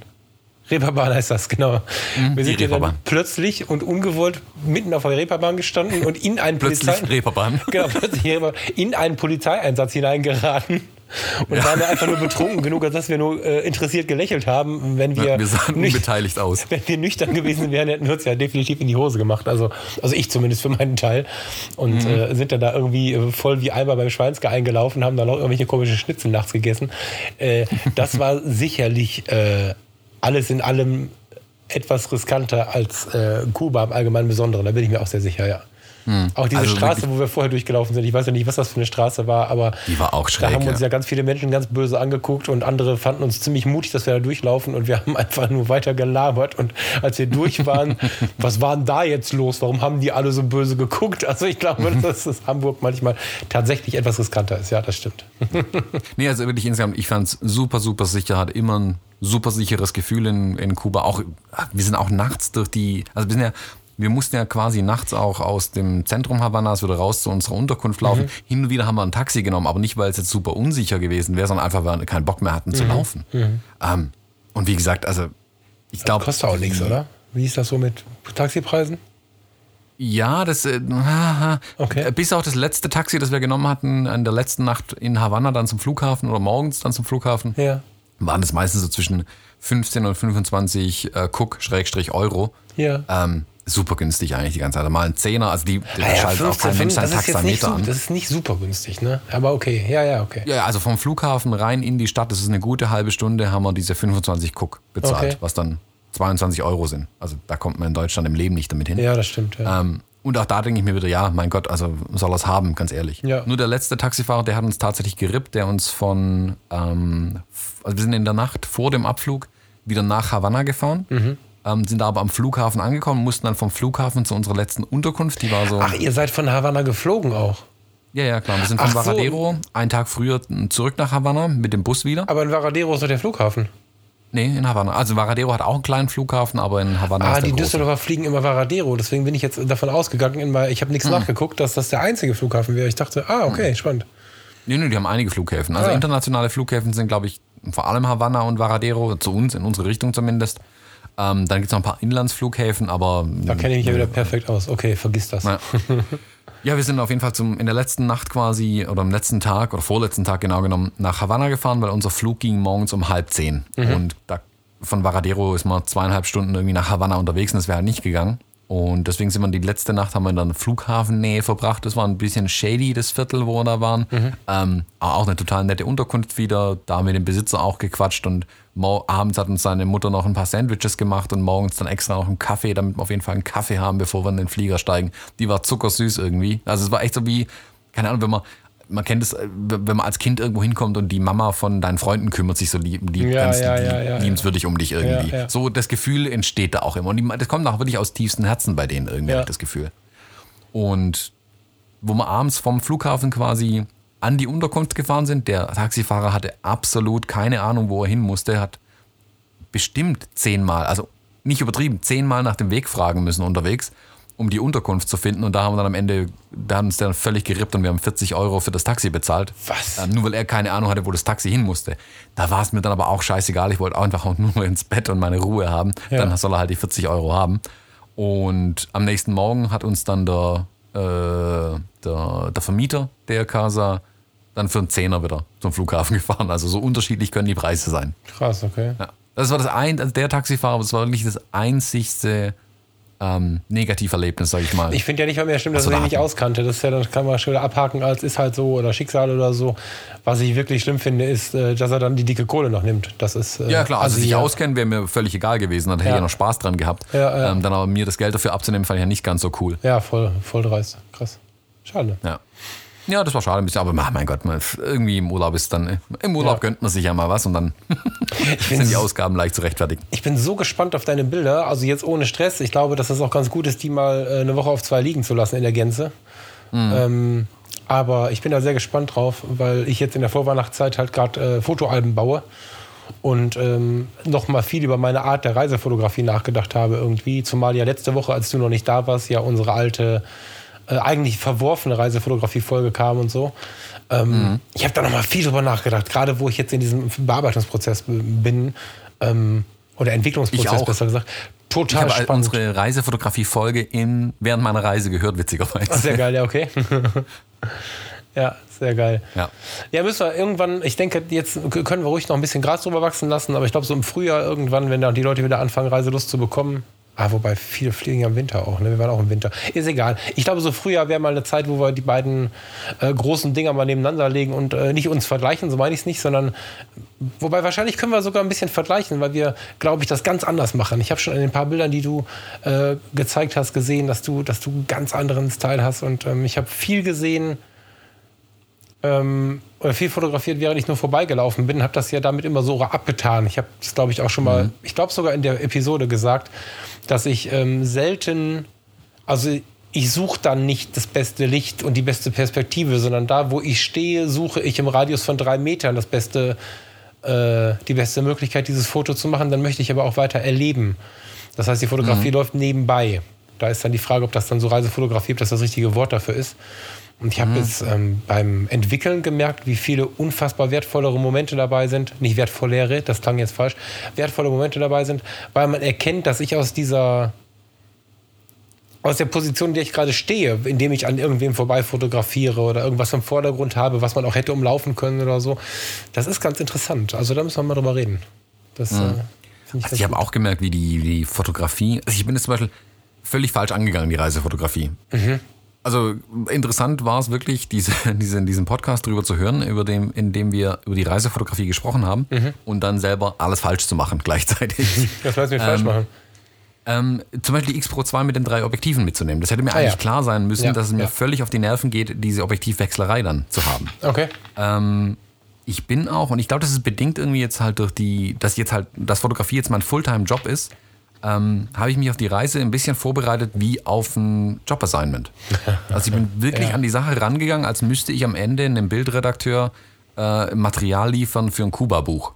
Reeperbahn heißt das, genau. wir Mhm, die sind ja dann plötzlich und ungewollt mitten auf der Reeperbahn gestanden und in einen Plötzlich Polizei Reeperbahn. genau, plötzlich Reeperbahn, in einen Polizeieinsatz hineingeraten. Und waren einfach nur betrunken genug, als dass wir nur äh, interessiert gelächelt haben, wenn wir, Ja, wir sahen unbeteiligt aus. wenn wir nüchtern gewesen wären, hätten wir uns ja definitiv in die Hose gemacht. Also, also ich zumindest für meinen Teil. Und Mhm. äh, sind dann da irgendwie äh, voll wie Eimer beim Schweinske eingelaufen, haben dann auch irgendwelche komischen Schnitzel nachts gegessen. Äh, das war sicherlich äh, alles in allem etwas riskanter als äh, Kuba im Allgemeinen Besonderen. Da bin ich mir auch sehr sicher, ja. Auch diese Also Straße, wo wir vorher durchgelaufen sind, ich weiß ja nicht, was das für eine Straße war, aber Die war auch da schräg, haben uns ja. ja ganz viele Menschen ganz böse angeguckt und andere fanden uns ziemlich mutig, dass wir da durchlaufen und wir haben einfach nur weiter gelabert und als wir durch waren, was war denn da jetzt los? Warum haben die alle so böse geguckt? Also ich glaube, dass das Hamburg manchmal tatsächlich etwas riskanter ist. Ja, das stimmt. Nee, also wirklich insgesamt, ich fand es super, super sicher, hatte immer ein super sicheres Gefühl in, in Kuba. Auch, wir sind auch nachts durch die, also wir sind ja, wir mussten ja quasi nachts auch aus dem Zentrum Havanas wieder raus zu unserer Unterkunft laufen. Mhm. Hin und wieder haben wir ein Taxi genommen, aber nicht, weil es jetzt super unsicher gewesen wäre, sondern einfach, weil wir keinen Bock mehr hatten Mhm. zu laufen. Ähm, und wie gesagt, also ich glaube. Kostet auch nichts, oder? Wie ist das so mit Taxipreisen? Ja, das, äh. Okay. Bis auch das letzte Taxi, das wir genommen hatten, in der letzten Nacht in Havanna dann zum Flughafen oder morgens dann zum Flughafen, Ja. Waren das meistens so zwischen 15 und 25 äh, Cook Schrägstrich Euro. Ja. Ähm, super günstig eigentlich die ganze Zeit. Mal ein Zehner, also die, da Ah ja, schaltet auch 15, kein Mensch seinen das, ist jetzt nicht Taxameter an. das ist nicht super günstig, ne? Aber okay, ja, ja, okay. Ja, also vom Flughafen rein in die Stadt, das ist eine gute halbe Stunde, haben wir diese 25 Cook bezahlt, Okay. was dann 22 Euro sind. Also da kommt man in Deutschland im Leben nicht damit hin. Ja, das stimmt. Ja. Ähm, und auch da denke ich mir wieder, ja, mein Gott, also soll er es haben, ganz ehrlich. Ja. Nur der letzte Taxifahrer, der hat uns tatsächlich gerippt, der uns von, ähm, also wir sind in der Nacht vor dem Abflug wieder nach Havanna gefahren, Mhm. ähm, sind aber am Flughafen angekommen, mussten dann vom Flughafen zu unserer letzten Unterkunft, die war so, Ach, ihr seid von Havanna geflogen auch. ja, ja, klar, wir sind von Ach so. Varadero einen Tag früher zurück nach Havanna mit dem Bus wieder. Aber in Varadero ist doch der Flughafen. Nee, in Havanna. Also Varadero hat auch einen kleinen Flughafen, aber in Havanna Ah, ist der die große. Düsseldorfer fliegen immer Varadero. Deswegen bin ich jetzt davon ausgegangen, ich habe Hm. nichts nachgeguckt, dass das der einzige Flughafen wäre. Ich dachte, ah, okay, spannend. Nee, nee, die haben einige Flughäfen. Also Ah. internationale Flughäfen sind, glaube ich, vor allem Havanna und Varadero, zu uns, in unsere Richtung zumindest. Ähm, dann gibt es noch ein paar Inlandsflughäfen, aber Da kenne ich mich ja wieder perfekt aus. Okay, vergiss das. Ja. Ja, wir sind auf jeden Fall zum, in der letzten Nacht quasi oder am letzten Tag oder vorletzten Tag genau genommen nach Havanna gefahren, weil unser Flug ging morgens um halb zehn. Und da, von Varadero ist man zweieinhalb Stunden irgendwie nach Havanna unterwegs und das wäre halt nicht gegangen. Und deswegen sind wir die letzte Nacht haben wir in der Flughafennähe verbracht. Das war ein bisschen shady, das Viertel, wo wir da waren. Ähm, aber auch eine total nette Unterkunft wieder. Da haben wir den Besitzer auch gequatscht und abends hat uns seine Mutter noch ein paar Sandwiches gemacht und morgens dann extra noch einen Kaffee, damit wir auf jeden Fall einen Kaffee haben, bevor wir in den Flieger steigen. Die war zuckersüß irgendwie. Also es war echt so wie, keine Ahnung, wenn man, man kennt es, äh, wenn man als Kind irgendwo hinkommt und die Mama von deinen Freunden kümmert sich so lieb, lieb, Ja, ganz ja, ja, liebenswürdig um dich irgendwie. So das Gefühl entsteht da auch immer. Und die, das kommt auch wirklich aus tiefstem Herzen bei denen irgendwie, Ja. das Gefühl. Und wo wir abends vom Flughafen quasi an die Unterkunft gefahren sind, der Taxifahrer hatte absolut keine Ahnung, wo er hin musste, hat bestimmt zehnmal, also nicht übertrieben, zehnmal nach dem Weg fragen müssen unterwegs, um die Unterkunft zu finden. Und da haben wir dann am Ende, da hat uns der völlig gerippt und wir haben 40 Euro für das Taxi bezahlt. Was? Ähm, nur weil er keine Ahnung hatte, wo das Taxi hin musste. Da war es mir dann aber auch scheißegal. Ich wollte einfach nur ins Bett und meine Ruhe haben. Ja. Dann soll er halt die 40 Euro haben. Und am nächsten Morgen hat uns dann der, äh, der, der Vermieter der Casa dann für einen Zehner wieder zum Flughafen gefahren. Also so unterschiedlich können die Preise sein. Krass, okay. Ja. Das war das ein, also der Taxifahrer, das war wirklich das einzigste ähm, Negativerlebnis, sag ich mal. Ich finde ja nicht mal mehr schlimm, dass Ach so, er da sich nicht auskannte. Das ist ja, das kann man schon wieder abhaken als ist halt so oder Schicksal oder so. Was ich wirklich schlimm finde, ist, äh, dass er dann die dicke Kohle noch nimmt. Das ist äh, ja klar, also sich ja. auskennen wäre mir völlig egal gewesen, dann hätte ich Ja. ja noch Spaß dran gehabt. Ja, ja. Ähm, dann aber mir das Geld dafür abzunehmen, fand ich ja nicht ganz so cool. Ja, voll, voll dreist. Krass. Schade. Ja. Ja, das war schade ein bisschen, aber ach, mein Gott, man, irgendwie im Urlaub ist dann, im Urlaub Ja. gönnt man sich ja mal was und dann sind die Ausgaben leicht zu rechtfertigen. Ich bin so gespannt auf deine Bilder. Also jetzt ohne Stress. Ich glaube, dass es auch ganz gut ist, die mal äh, eine Woche auf zwei liegen zu lassen in der Gänze. Mhm. Ähm, aber ich bin da sehr gespannt drauf, weil ich jetzt in der Vorweihnachtszeit halt gerade äh, Fotoalben baue und ähm, noch mal viel über meine Art der Reisefotografie nachgedacht habe irgendwie. Zumal ja letzte Woche, als du noch nicht da warst, ja unsere alte, äh, eigentlich verworfene Reisefotografie-Folge kam und so. Ähm, Mhm. Ich habe da noch mal viel drüber nachgedacht, gerade wo ich jetzt in diesem Bearbeitungsprozess bin ähm, oder Entwicklungsprozess Ich besser gesagt. Ich Total habe spannend. unsere Reisefotografie-Folge in, während meiner Reise gehört, witzigerweise. Sehr geil, ja, okay. ja, sehr geil. Ja. Ja, müssen wir irgendwann, ich denke, jetzt können wir ruhig noch ein bisschen Gras drüber wachsen lassen, aber ich glaube, so im Frühjahr irgendwann, wenn dann die Leute wieder anfangen, Reiselust zu bekommen. Ah, wobei viele fliegen ja im Winter auch, ne? Wir waren auch im Winter. Ist egal. Ich glaube, so Frühjahr wäre mal eine Zeit, wo wir die beiden äh, großen Dinger mal nebeneinander legen und äh, nicht uns vergleichen, so meine ich es nicht, sondern wobei wahrscheinlich können wir sogar ein bisschen vergleichen, weil wir, glaube ich, das ganz anders machen. Ich habe schon in den paar Bildern, die du äh, gezeigt hast, gesehen, dass du, dass du einen ganz anderen Style hast und ähm, ich habe viel gesehen, ähm, oder viel fotografiert, während ich nur vorbeigelaufen bin, habe das ja damit immer so abgetan. Ich habe das, glaube ich, auch schon mal, ich glaube sogar in der Episode gesagt, dass ich ähm, selten, also ich suche dann nicht das beste Licht und die beste Perspektive, sondern da, wo ich stehe, suche ich im Radius von drei Metern das beste, äh, die beste Möglichkeit, dieses Foto zu machen. Dann möchte ich aber auch weiter erleben. Das heißt, die Fotografie läuft nebenbei. Da ist dann die Frage, ob das dann so Reisefotografie, ob das das richtige Wort dafür ist. Und ich habe jetzt ähm, beim Entwickeln gemerkt, wie viele unfassbar wertvollere Momente dabei sind. Nicht wertvollere, das klang jetzt falsch. Wertvolle Momente dabei sind, weil man erkennt, dass ich aus dieser aus der Position, in der ich gerade stehe, indem ich an irgendwem vorbei fotografiere oder irgendwas im Vordergrund habe, was man auch hätte umlaufen können oder so. Das ist ganz interessant. Also da müssen wir mal drüber reden. Das äh, finde ich Also ich habe auch gemerkt, wie die, die Fotografie, also ich bin jetzt zum Beispiel völlig falsch angegangen, die Reisefotografie. Mhm. Also interessant war es wirklich, diese, diese, diesen Podcast drüber zu hören, über dem, in dem wir über die Reisefotografie gesprochen haben Mhm. und dann selber alles falsch zu machen gleichzeitig. Das heißt, wir falsch machen. ähm, zum Beispiel die X Pro 2 mit den drei Objektiven mitzunehmen. Das hätte mir Ah, eigentlich ja. klar sein müssen, Ja, dass es mir ja. völlig auf die Nerven geht, diese Objektivwechslerei dann zu haben. Okay. Ähm, ich bin auch, und ich glaube, das ist bedingt irgendwie jetzt halt durch die, dass jetzt halt, dass Fotografie jetzt mein Fulltime-Job ist, ähm, habe ich mich auf die Reise ein bisschen vorbereitet wie auf ein Jobassignment. Also ich bin wirklich Ja. an die Sache rangegangen, als müsste ich am Ende einem Bildredakteur äh, Material liefern für ein Kuba-Buch.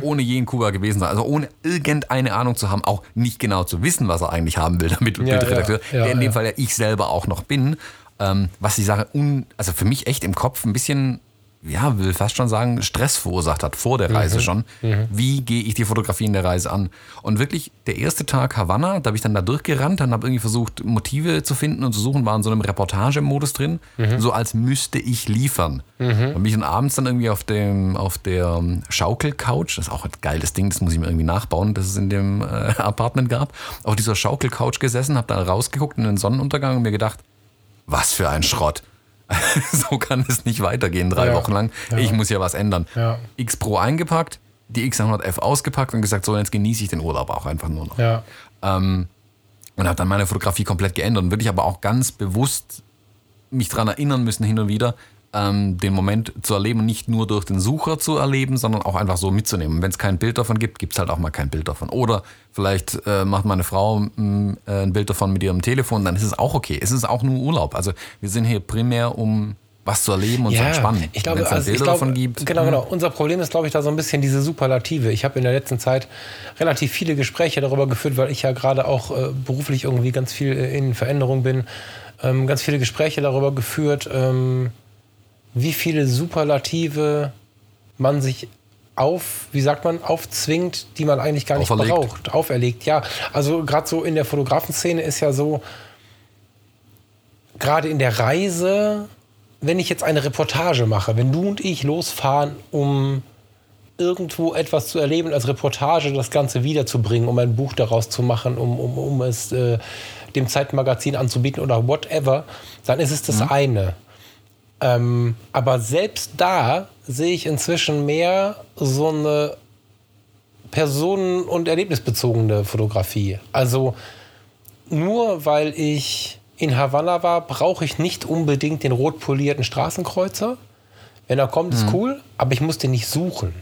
Ohne je in Kuba gewesen sein. Also ohne irgendeine Ahnung zu haben, auch nicht genau zu wissen, was er eigentlich haben will damit, Ja, Bildredakteur. ja, ja, der in dem. Fall ja ich selber auch noch bin. Ähm, was die Sache, un, also für mich echt im Kopf ein bisschen ja, will fast schon sagen, Stress verursacht hat vor der Reise schon. Wie gehe ich die Fotografie in der Reise an? Und wirklich, der erste Tag Havanna, da habe ich dann da durchgerannt und habe irgendwie versucht, Motive zu finden und zu suchen, war in so einem Reportagemodus drin, so als müsste ich liefern. Und bin ich dann abends dann irgendwie auf, dem, auf der Schaukelcouch, das ist auch ein geiles Ding, das muss ich mir irgendwie nachbauen, das es in dem äh, Apartment gab, auf dieser Schaukelcouch gesessen, habe dann rausgeguckt in den Sonnenuntergang und mir gedacht, was für ein Schrott. so kann es nicht weitergehen, drei Ja. Wochen lang. Ja. Ich muss ja was ändern. Ja. X Pro eingepackt, die X100F ausgepackt und gesagt, so jetzt genieße ich den Urlaub auch einfach nur noch. Ähm, und habe dann meine Fotografie komplett geändert und wirklich aber auch ganz bewusst mich daran erinnern müssen, hin und wieder, ähm, den Moment zu erleben nicht nur durch den Sucher zu erleben, sondern auch einfach so mitzunehmen. Wenn es kein Bild davon gibt, gibt es halt auch mal kein Bild davon. Oder vielleicht äh, macht meine Frau mh, äh, ein Bild davon mit ihrem Telefon, dann ist es auch okay. Es ist auch nur Urlaub. Also wir sind hier primär, um was zu erleben und zu entspannen. ich glaube, Wenn es also ich Bilder glaube, davon gibt. hm. Genau, genau. Unser Problem ist, glaube ich, da so ein bisschen diese Superlative. Ich habe in der letzten Zeit relativ viele Gespräche darüber geführt, weil ich ja gerade auch äh, beruflich irgendwie ganz viel äh, in Veränderung bin. Ähm, ganz viele Gespräche darüber geführt, ähm, wie viele Superlative man sich auf, wie sagt man, aufzwingt, die man eigentlich gar nicht Auferlegt. braucht. Auferlegt, ja. Also gerade so in der Fotografenszene ist ja so, gerade in der Reise, wenn ich jetzt eine Reportage mache, wenn du und ich losfahren, um irgendwo etwas zu erleben, als Reportage das Ganze wiederzubringen, um ein Buch daraus zu machen, um, um, um es äh, dem Zeitmagazin anzubieten oder whatever, dann ist es das eine. Ähm, aber selbst da sehe ich inzwischen mehr so eine personen- und erlebnisbezogene Fotografie. Also nur weil ich in Havanna war, brauche ich nicht unbedingt den rot polierten Straßenkreuzer. Wenn er kommt, ist cool, aber ich muss den nicht suchen.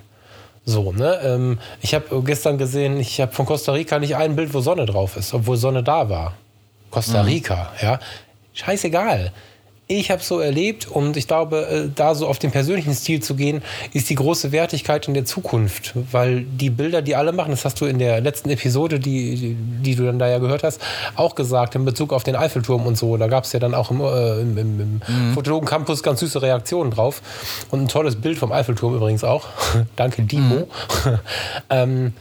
So, ne? Ähm, ich habe gestern gesehen, ich habe von Costa Rica nicht ein Bild, wo Sonne drauf ist, obwohl Sonne da war. Costa Rica, ja. Scheißegal. Ich habe so erlebt und ich glaube, äh, da so auf den persönlichen Stil zu gehen, ist die große Wertigkeit in der Zukunft. Weil die Bilder, die alle machen, das hast du in der letzten Episode, die, die du dann da ja gehört hast, auch gesagt in Bezug auf den Eiffelturm und so. Da gab es ja dann auch im, äh, im, im, im Fotologen Campus ganz süße Reaktionen drauf. Und ein tolles Bild vom Eiffelturm übrigens auch. Danke, Dimo. ähm,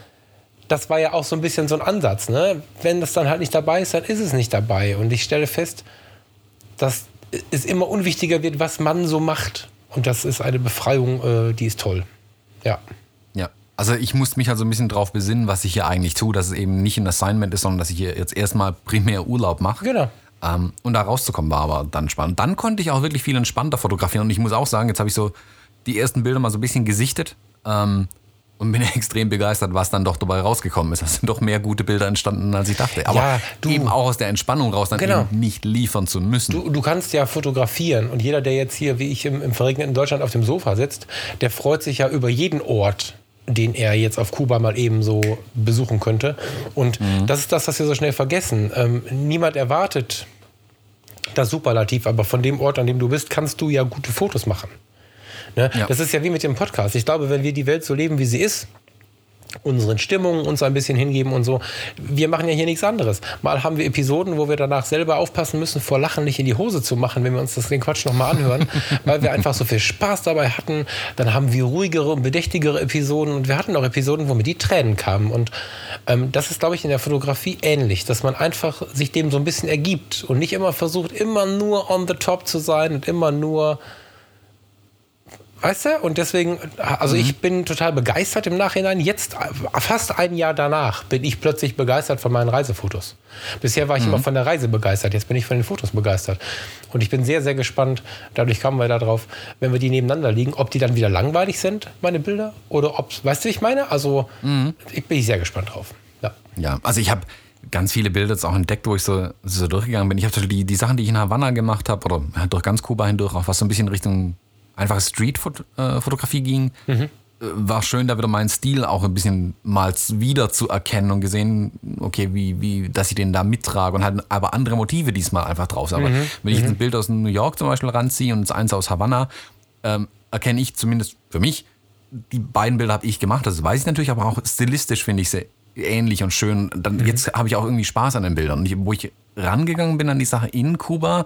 das war ja auch so ein bisschen so ein Ansatz. Ne? Wenn das dann halt nicht dabei ist, dann ist es nicht dabei. Und ich stelle fest, dass es immer unwichtiger wird, was man so macht. Und das ist eine Befreiung, äh, die ist toll. Ja. Ja. Also ich musste mich also ein bisschen drauf besinnen, was ich hier eigentlich tue, dass es eben nicht ein Assignment ist, sondern dass ich hier jetzt erstmal primär Urlaub mache. Genau. Ähm, und da rauszukommen war aber dann spannend. Dann konnte ich auch wirklich viel entspannter fotografieren und ich muss auch sagen, jetzt habe ich so die ersten Bilder mal so ein bisschen gesichtet ähm, und bin extrem begeistert, was dann doch dabei rausgekommen ist. Es sind doch mehr gute Bilder entstanden, als ich dachte. Aber Ja, du- eben auch aus der Entspannung raus, dann Genau. eben nicht liefern zu müssen. Du, du kannst ja fotografieren und jeder, der jetzt hier, wie ich im, im verregneten Deutschland auf dem Sofa sitzt, der freut sich ja über jeden Ort, den er jetzt auf Kuba mal eben so besuchen könnte. Und das ist das, was wir so schnell vergessen. Ähm, niemand erwartet das Superlativ, aber von dem Ort, an dem du bist, kannst du ja gute Fotos machen. Ne? Ja. Das ist ja wie mit dem Podcast. Ich glaube, wenn wir die Welt so leben, wie sie ist, unseren Stimmungen uns ein bisschen hingeben und so. Wir machen ja hier nichts anderes. Mal haben wir Episoden, wo wir danach selber aufpassen müssen, vor Lachen nicht in die Hose zu machen, wenn wir uns das den Quatsch nochmal anhören, weil wir einfach so viel Spaß dabei hatten. Dann haben wir ruhigere und bedächtigere Episoden und wir hatten auch Episoden, wo mir die Tränen kamen. Und ähm, das ist, glaube ich, in der Fotografie ähnlich, dass man einfach sich dem so ein bisschen ergibt und nicht immer versucht, immer nur on the top zu sein und immer nur Weißt du? Und deswegen, also ich bin total begeistert im Nachhinein. Jetzt, fast ein Jahr danach, bin ich plötzlich begeistert von meinen Reisefotos. Bisher war ich immer von der Reise begeistert, jetzt bin ich von den Fotos begeistert. Und ich bin sehr, sehr gespannt, dadurch kamen wir darauf, wenn wir die nebeneinander liegen, ob die dann wieder langweilig sind, meine Bilder, oder ob, weißt du, wie ich meine? Also, ich bin sehr gespannt drauf. Ja. Ja, also ich habe ganz viele Bilder jetzt auch entdeckt, wo ich so, so durchgegangen bin. Ich habe die, die Sachen, die ich in Havanna gemacht habe, oder ja, durch ganz Kuba hindurch, auch was so ein bisschen Richtung einfache Street-Fotografie ging, äh, war schön, da wieder meinen Stil auch ein bisschen mal wieder zu erkennen und gesehen, okay, wie, wie, dass ich den da mittrage und halt aber andere Motive diesmal einfach drauf. Aber wenn ich jetzt ein Bild aus New York zum Beispiel ranziehe und eins aus Havanna, ähm, erkenne ich zumindest für mich, die beiden Bilder habe ich gemacht, das weiß ich natürlich, aber auch stilistisch finde ich sie ähnlich und schön. Dann, Jetzt habe ich auch irgendwie Spaß an den Bildern. Und ich, wo ich rangegangen bin an die Sache in Kuba,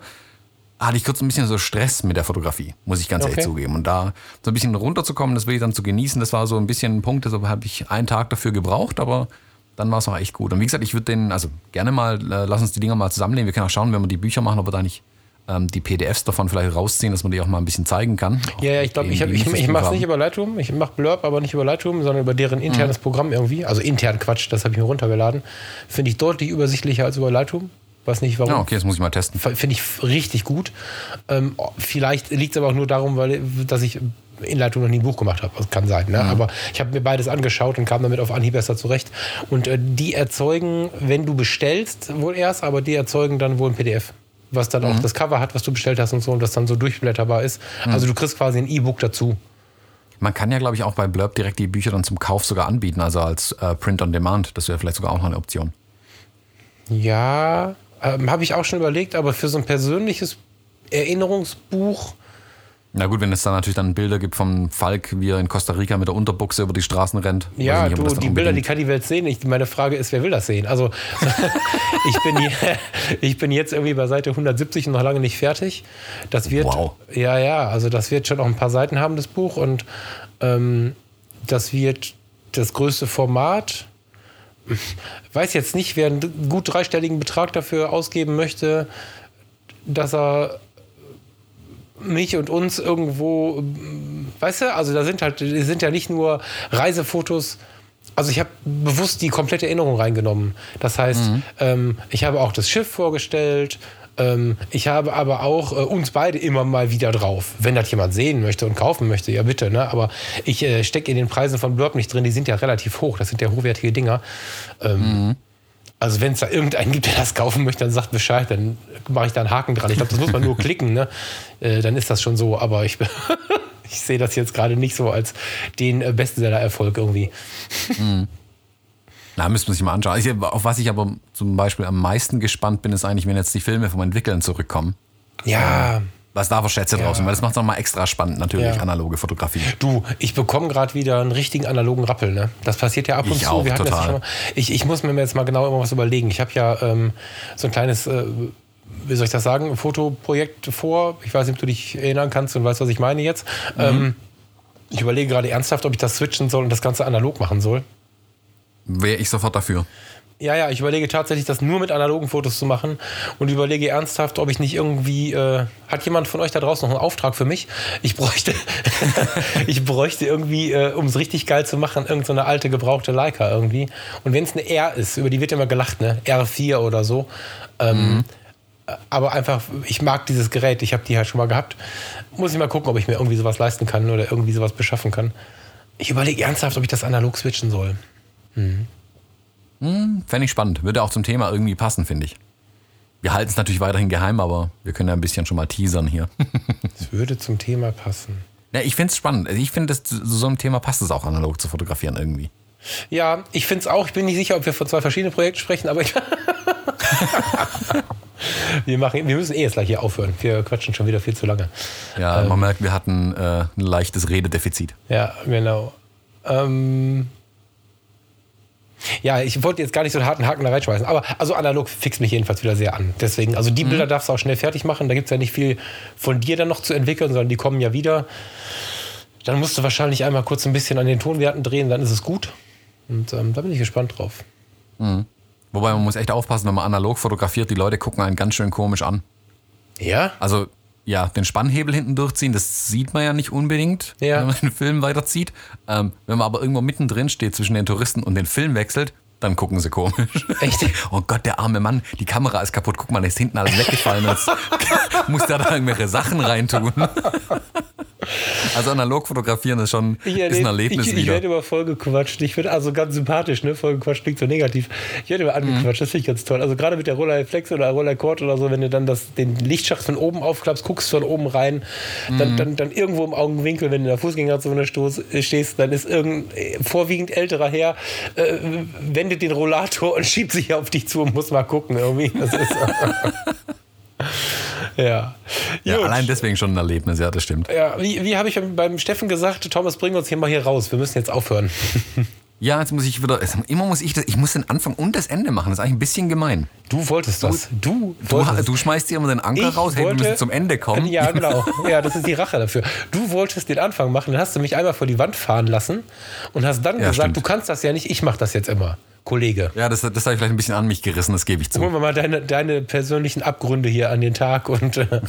hatte ich kurz ein bisschen so Stress mit der Fotografie, muss ich ganz Okay. ehrlich zugeben. Und da so ein bisschen runterzukommen, das will ich dann zu genießen, das war so ein bisschen ein Punkt, deshalb habe ich einen Tag dafür gebraucht, aber dann war es auch echt gut. Und wie gesagt, ich würde den, also gerne mal, äh, lass uns die Dinger mal zusammenlegen. Wir können auch schauen, wenn wir die Bücher machen, ob wir da nicht ähm, die PDFs davon vielleicht rausziehen, dass man die auch mal ein bisschen zeigen kann. Ja, ja, ich glaube, ich, ich, ich mache es nicht über Lightroom. Ich mache Blurb, aber nicht über Lightroom, sondern über deren internes Programm irgendwie. Also intern Quatsch, das habe ich mir runtergeladen. Finde ich deutlich übersichtlicher als über Lightroom. Weiß nicht warum. Ja, okay, das muss ich mal testen. Finde ich richtig gut. Ähm, vielleicht liegt es aber auch nur darum, weil, dass ich in Lightroom noch nie ein Buch gemacht habe. Das kann sein. Ne? Aber ich habe mir beides angeschaut und kam damit auf Anhieb besser zurecht. Und äh, die erzeugen, wenn du bestellst, wohl erst, aber die erzeugen dann wohl ein PDF. Was dann auch das Cover hat, was du bestellt hast und so, und das dann so durchblätterbar ist. Also du kriegst quasi ein E-Book dazu. Man kann ja, glaube ich, auch bei Blurb direkt die Bücher dann zum Kauf sogar anbieten, also als äh, Print on Demand. Das wäre vielleicht sogar auch noch eine Option. Ja, ähm, habe ich auch schon überlegt, aber für so ein persönliches Erinnerungsbuch. Na gut, wenn es dann natürlich dann Bilder gibt vom Falk, wie er in Costa Rica mit der Unterbuchse über die Straßen rennt. Ja, ich nicht, du, die Bilder, die kann die Welt sehen. Ich, meine Frage ist, wer will das sehen? Also, ich, bin ich bin jetzt irgendwie bei Seite 170 und noch lange nicht fertig. Das wird, Wow. ja, ja, also das wird schon auch ein paar Seiten haben, das Buch. Und ähm, das wird das größte Format. Weiß jetzt nicht, wer einen gut dreistelligen Betrag dafür ausgeben möchte, dass er mich und uns irgendwo, weißt du, also da sind halt, sind ja nicht nur Reisefotos. Also ich habe bewusst die komplette Erinnerung reingenommen. Das heißt, ähm, ich habe auch das Schiff vorgestellt. Ähm, ich habe aber auch äh, uns beide immer mal wieder drauf. Wenn das jemand sehen möchte und kaufen möchte, ja bitte. Ne? Aber ich äh, stecke in den Preisen von Blurb nicht drin. Die sind ja relativ hoch. Das sind ja hochwertige Dinger. Ähm, also wenn es da irgendeinen gibt, der das kaufen möchte, dann sagt Bescheid, dann mache ich da einen Haken dran. Ich glaube, das muss man nur klicken, ne? Äh, dann ist das schon so. Aber ich, ich sehe das jetzt gerade nicht so als den äh, Bestseller-Erfolg irgendwie. Na, müssen wir sich mal anschauen. Ich, auf was ich aber zum Beispiel am meisten gespannt bin, ist eigentlich, wenn jetzt die Filme vom Entwickeln zurückkommen. Ja, Was da für Schätze drauf sind, weil das macht es nochmal extra spannend, natürlich, Ja. analoge Fotografie. du, ich bekomme gerade wieder einen richtigen analogen Rappel, ne? Das passiert ja ab und Ich zu. auch, Wir total. mal. Ich, ich muss mir jetzt mal genau immer was überlegen. Ich habe ja ähm, so ein kleines, äh, wie soll ich das sagen, Fotoprojekt vor. Ich weiß nicht, ob du dich erinnern kannst und weißt, was ich meine jetzt. Ähm, ich überlege gerade ernsthaft, ob ich das switchen soll und das Ganze analog machen soll. Wäre ich sofort dafür. Ja, ja, ich überlege tatsächlich, das nur mit analogen Fotos zu machen und überlege ernsthaft, ob ich nicht irgendwie. Äh, hat jemand von euch da draußen noch einen Auftrag für mich? Ich bräuchte, ich bräuchte irgendwie, äh, um es richtig geil zu machen, irgendeine so eine alte gebrauchte Leica irgendwie. Und wenn es eine R ist, über die wird immer gelacht, ne? R4 oder so. Ähm, Aber einfach, ich mag dieses Gerät, ich habe die halt schon mal gehabt. Muss ich mal gucken, ob ich mir irgendwie sowas leisten kann oder irgendwie sowas beschaffen kann. Ich überlege ernsthaft, ob ich das analog switchen soll. Fände ich spannend. Würde auch zum Thema irgendwie passen, finde ich. Wir halten es natürlich weiterhin geheim, aber wir können ja ein bisschen schon mal teasern hier. Es würde zum Thema passen. ja, ich finde es spannend. Also ich finde, zu so einem Thema passt es auch analog zu fotografieren irgendwie. Ja, ich finde es auch. Ich bin nicht sicher, ob wir von zwei verschiedenen Projekten sprechen, aber ich wir, machen, wir müssen eh jetzt gleich hier aufhören. Wir quatschen schon wieder viel zu lange. Ja, man merkt, wir hatten äh, ein leichtes Rededefizit. Ja, genau. Ähm ja, ich wollte jetzt gar nicht so einen harten Haken da reinschmeißen, aber also analog fixt mich jedenfalls wieder sehr an. Deswegen, also die Bilder darfst du auch schnell fertig machen. Da gibt es ja nicht viel von dir dann noch zu entwickeln, sondern die kommen ja wieder. Dann musst du wahrscheinlich einmal kurz ein bisschen an den Tonwerten drehen, dann ist es gut. Und ähm, da bin ich gespannt drauf. Wobei man muss echt aufpassen, wenn man analog fotografiert, die Leute gucken einen ganz schön komisch an. Ja? Also ja, den Spannhebel hinten durchziehen, das sieht man ja nicht unbedingt, Ja. wenn man den Film weiterzieht. Ähm, wenn man aber irgendwo mittendrin steht zwischen den Touristen und den Film wechselt, dann gucken sie komisch. Echt? Oh Gott, der arme Mann, die Kamera ist kaputt. Guck mal, da ist hinten alles weggefallen. Jetzt muss der da irgendwelche Sachen reintun. Also analog fotografieren ist schon ist ein Erlebnis ich, ich werde immer voll gequatscht. Ich finde also ganz sympathisch, ne? Voll gequatscht klingt so negativ. Ich werde immer Mhm. angequatscht, das finde ich ganz toll. Also gerade mit der Roller Flex oder Roller Cord oder so, wenn du dann das, den Lichtschacht von oben aufklappst, guckst von oben rein, Mhm. dann, dann, dann irgendwo im Augenwinkel, wenn du in der Fußgängerzone stoß, äh, stehst, dann ist irgendein äh, vorwiegend älterer Herr, äh, wendet den Rollator und schiebt sich auf dich zu und muss mal gucken irgendwie. Das ist, ja. ja, Gut. allein deswegen schon ein Erlebnis, ja, das stimmt. Ja, wie, wie habe ich beim Steffen gesagt, Thomas, bring uns hier mal hier raus. Wir müssen jetzt aufhören. Ja, jetzt muss ich wieder. Immer muss ich das. Ich muss den Anfang und das Ende machen. Das ist eigentlich ein bisschen gemein. Du wolltest das. Du, Du, wolltest du schmeißt dir immer den Anker Ich raus, hey, wir wollte- müssen zum Ende kommen. Ja, genau. Ja, das ist die Rache dafür. Du wolltest den Anfang machen, dann hast du mich einmal vor die Wand fahren lassen und hast dann Ja, gesagt, stimmt. du kannst das ja nicht, ich mach das jetzt immer. Kollege. Ja, das, das habe ich vielleicht ein bisschen an mich gerissen, das gebe ich zu. Holen wir mal deine, deine persönlichen Abgründe hier an den Tag und äh,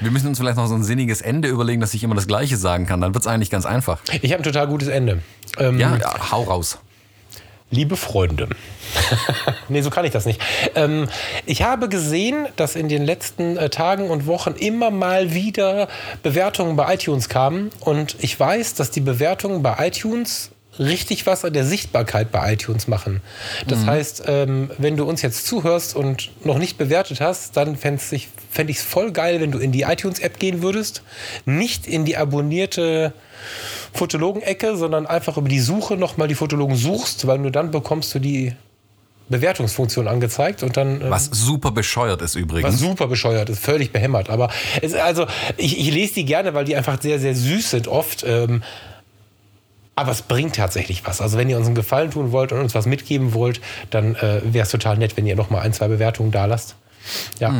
Wir müssen uns vielleicht noch so ein sinniges Ende überlegen, dass ich immer das Gleiche sagen kann. Dann wird es eigentlich ganz einfach. ich habe ein total gutes Ende. Ähm, Ja, ja, hau raus. Liebe Freunde. nee, so kann ich das nicht. Ähm, ich habe gesehen, dass in den letzten äh, Tagen und Wochen immer mal wieder Bewertungen bei iTunes kamen. Und ich weiß, dass die Bewertungen bei iTunes richtig was an der Sichtbarkeit bei iTunes machen. Das heißt, ähm, wenn du uns jetzt zuhörst und noch nicht bewertet hast, dann fände ich es voll geil, wenn du in die iTunes-App gehen würdest, nicht in die abonnierte Fotologen-Ecke, sondern einfach über die Suche nochmal die Fotologen suchst, weil nur dann bekommst du die Bewertungsfunktion angezeigt und dann. ähm, Was super bescheuert ist was übrigens. super bescheuert ist, völlig behämmert. Aber es, also ich, ich lese die gerne, weil die einfach sehr, sehr süß sind oft. Ähm, aber es bringt tatsächlich was. Also wenn ihr uns einen Gefallen tun wollt und uns was mitgeben wollt, dann äh, wäre es total nett, wenn ihr noch mal ein, zwei Bewertungen da lasst. Ja.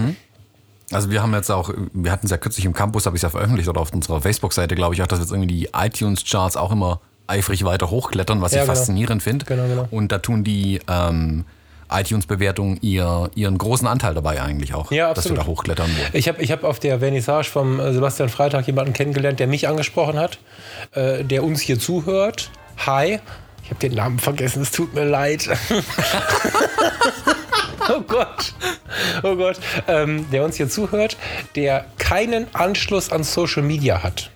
Also wir haben jetzt auch, wir hatten es ja kürzlich im Campus, habe ich es ja veröffentlicht oder auf unserer Facebook-Seite, glaube ich, auch, dass jetzt irgendwie die iTunes-Charts auch immer eifrig weiter hochklettern, was Ja, ich genau. faszinierend finde. Genau, genau. Und da tun die ähm, iTunes-Bewertungen ihr, ihren großen Anteil dabei eigentlich auch, Ja, dass wir da hochklettern. Ich habe ich hab auf der Vernissage vom äh, Sebastian Freitag jemanden kennengelernt, der mich angesprochen hat, äh, der uns hier zuhört. Hi. Ich habe den Namen vergessen, es tut mir leid. oh Gott. Oh Gott. Ähm, der uns hier zuhört, der keinen Anschluss an Social Media hat.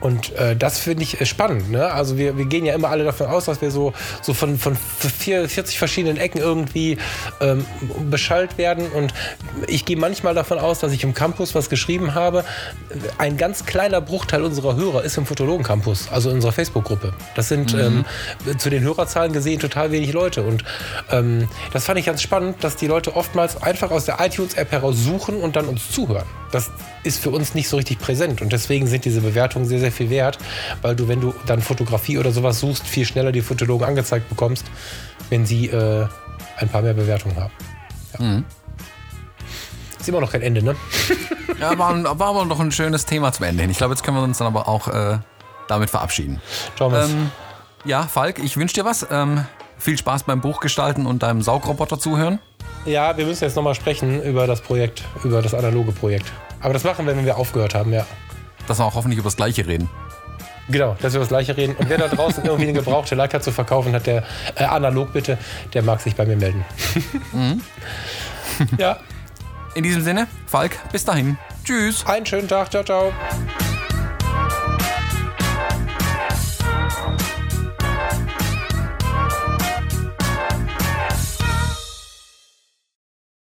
Und äh, das finde ich äh, spannend. Ne? Also wir, wir gehen ja immer alle davon aus, dass wir so, so von, von vier- 40 verschiedenen Ecken irgendwie ähm, beschallt werden. Und ich gehe manchmal davon aus, dass ich im Campus was geschrieben habe. Ein ganz kleiner Bruchteil unserer Hörer ist im Fotologen-Campus, also in unserer Facebook-Gruppe. Das sind ähm, zu den Hörerzahlen gesehen total wenig Leute. Und ähm, das fand ich ganz spannend, dass die Leute oftmals einfach aus der iTunes-App heraus suchen und dann uns zuhören. Das ist für uns nicht so richtig präsent. Und deswegen sind diese Bewertungen sehr, sehr viel wert, weil du, wenn du dann Fotografie oder sowas suchst, viel schneller die Fotologen angezeigt bekommst, wenn sie äh, ein paar mehr Bewertungen haben. Ja. Ist immer noch kein Ende, ne? Ja, war, war aber noch ein schönes Thema zum Ende hin. Ich glaube, jetzt können wir uns dann aber auch äh, damit verabschieden. Thomas. Ähm, ja, Falk, ich wünsche dir was. Ähm, viel Spaß beim Buchgestalten und deinem Saugroboter zuhören. ja, wir müssen jetzt nochmal sprechen über das Projekt, über das analoge Projekt. Aber das machen wir, wenn wir aufgehört haben, ja. Dass wir auch hoffentlich über das Gleiche reden. Genau, dass wir das gleiche reden. Und wer da draußen irgendwie eine gebrauchte Leica zu verkaufen hat, der äh, analog bitte, der mag sich bei mir melden. ja, In diesem Sinne, Falk, bis dahin. Tschüss. einen schönen Tag, ciao, ciao.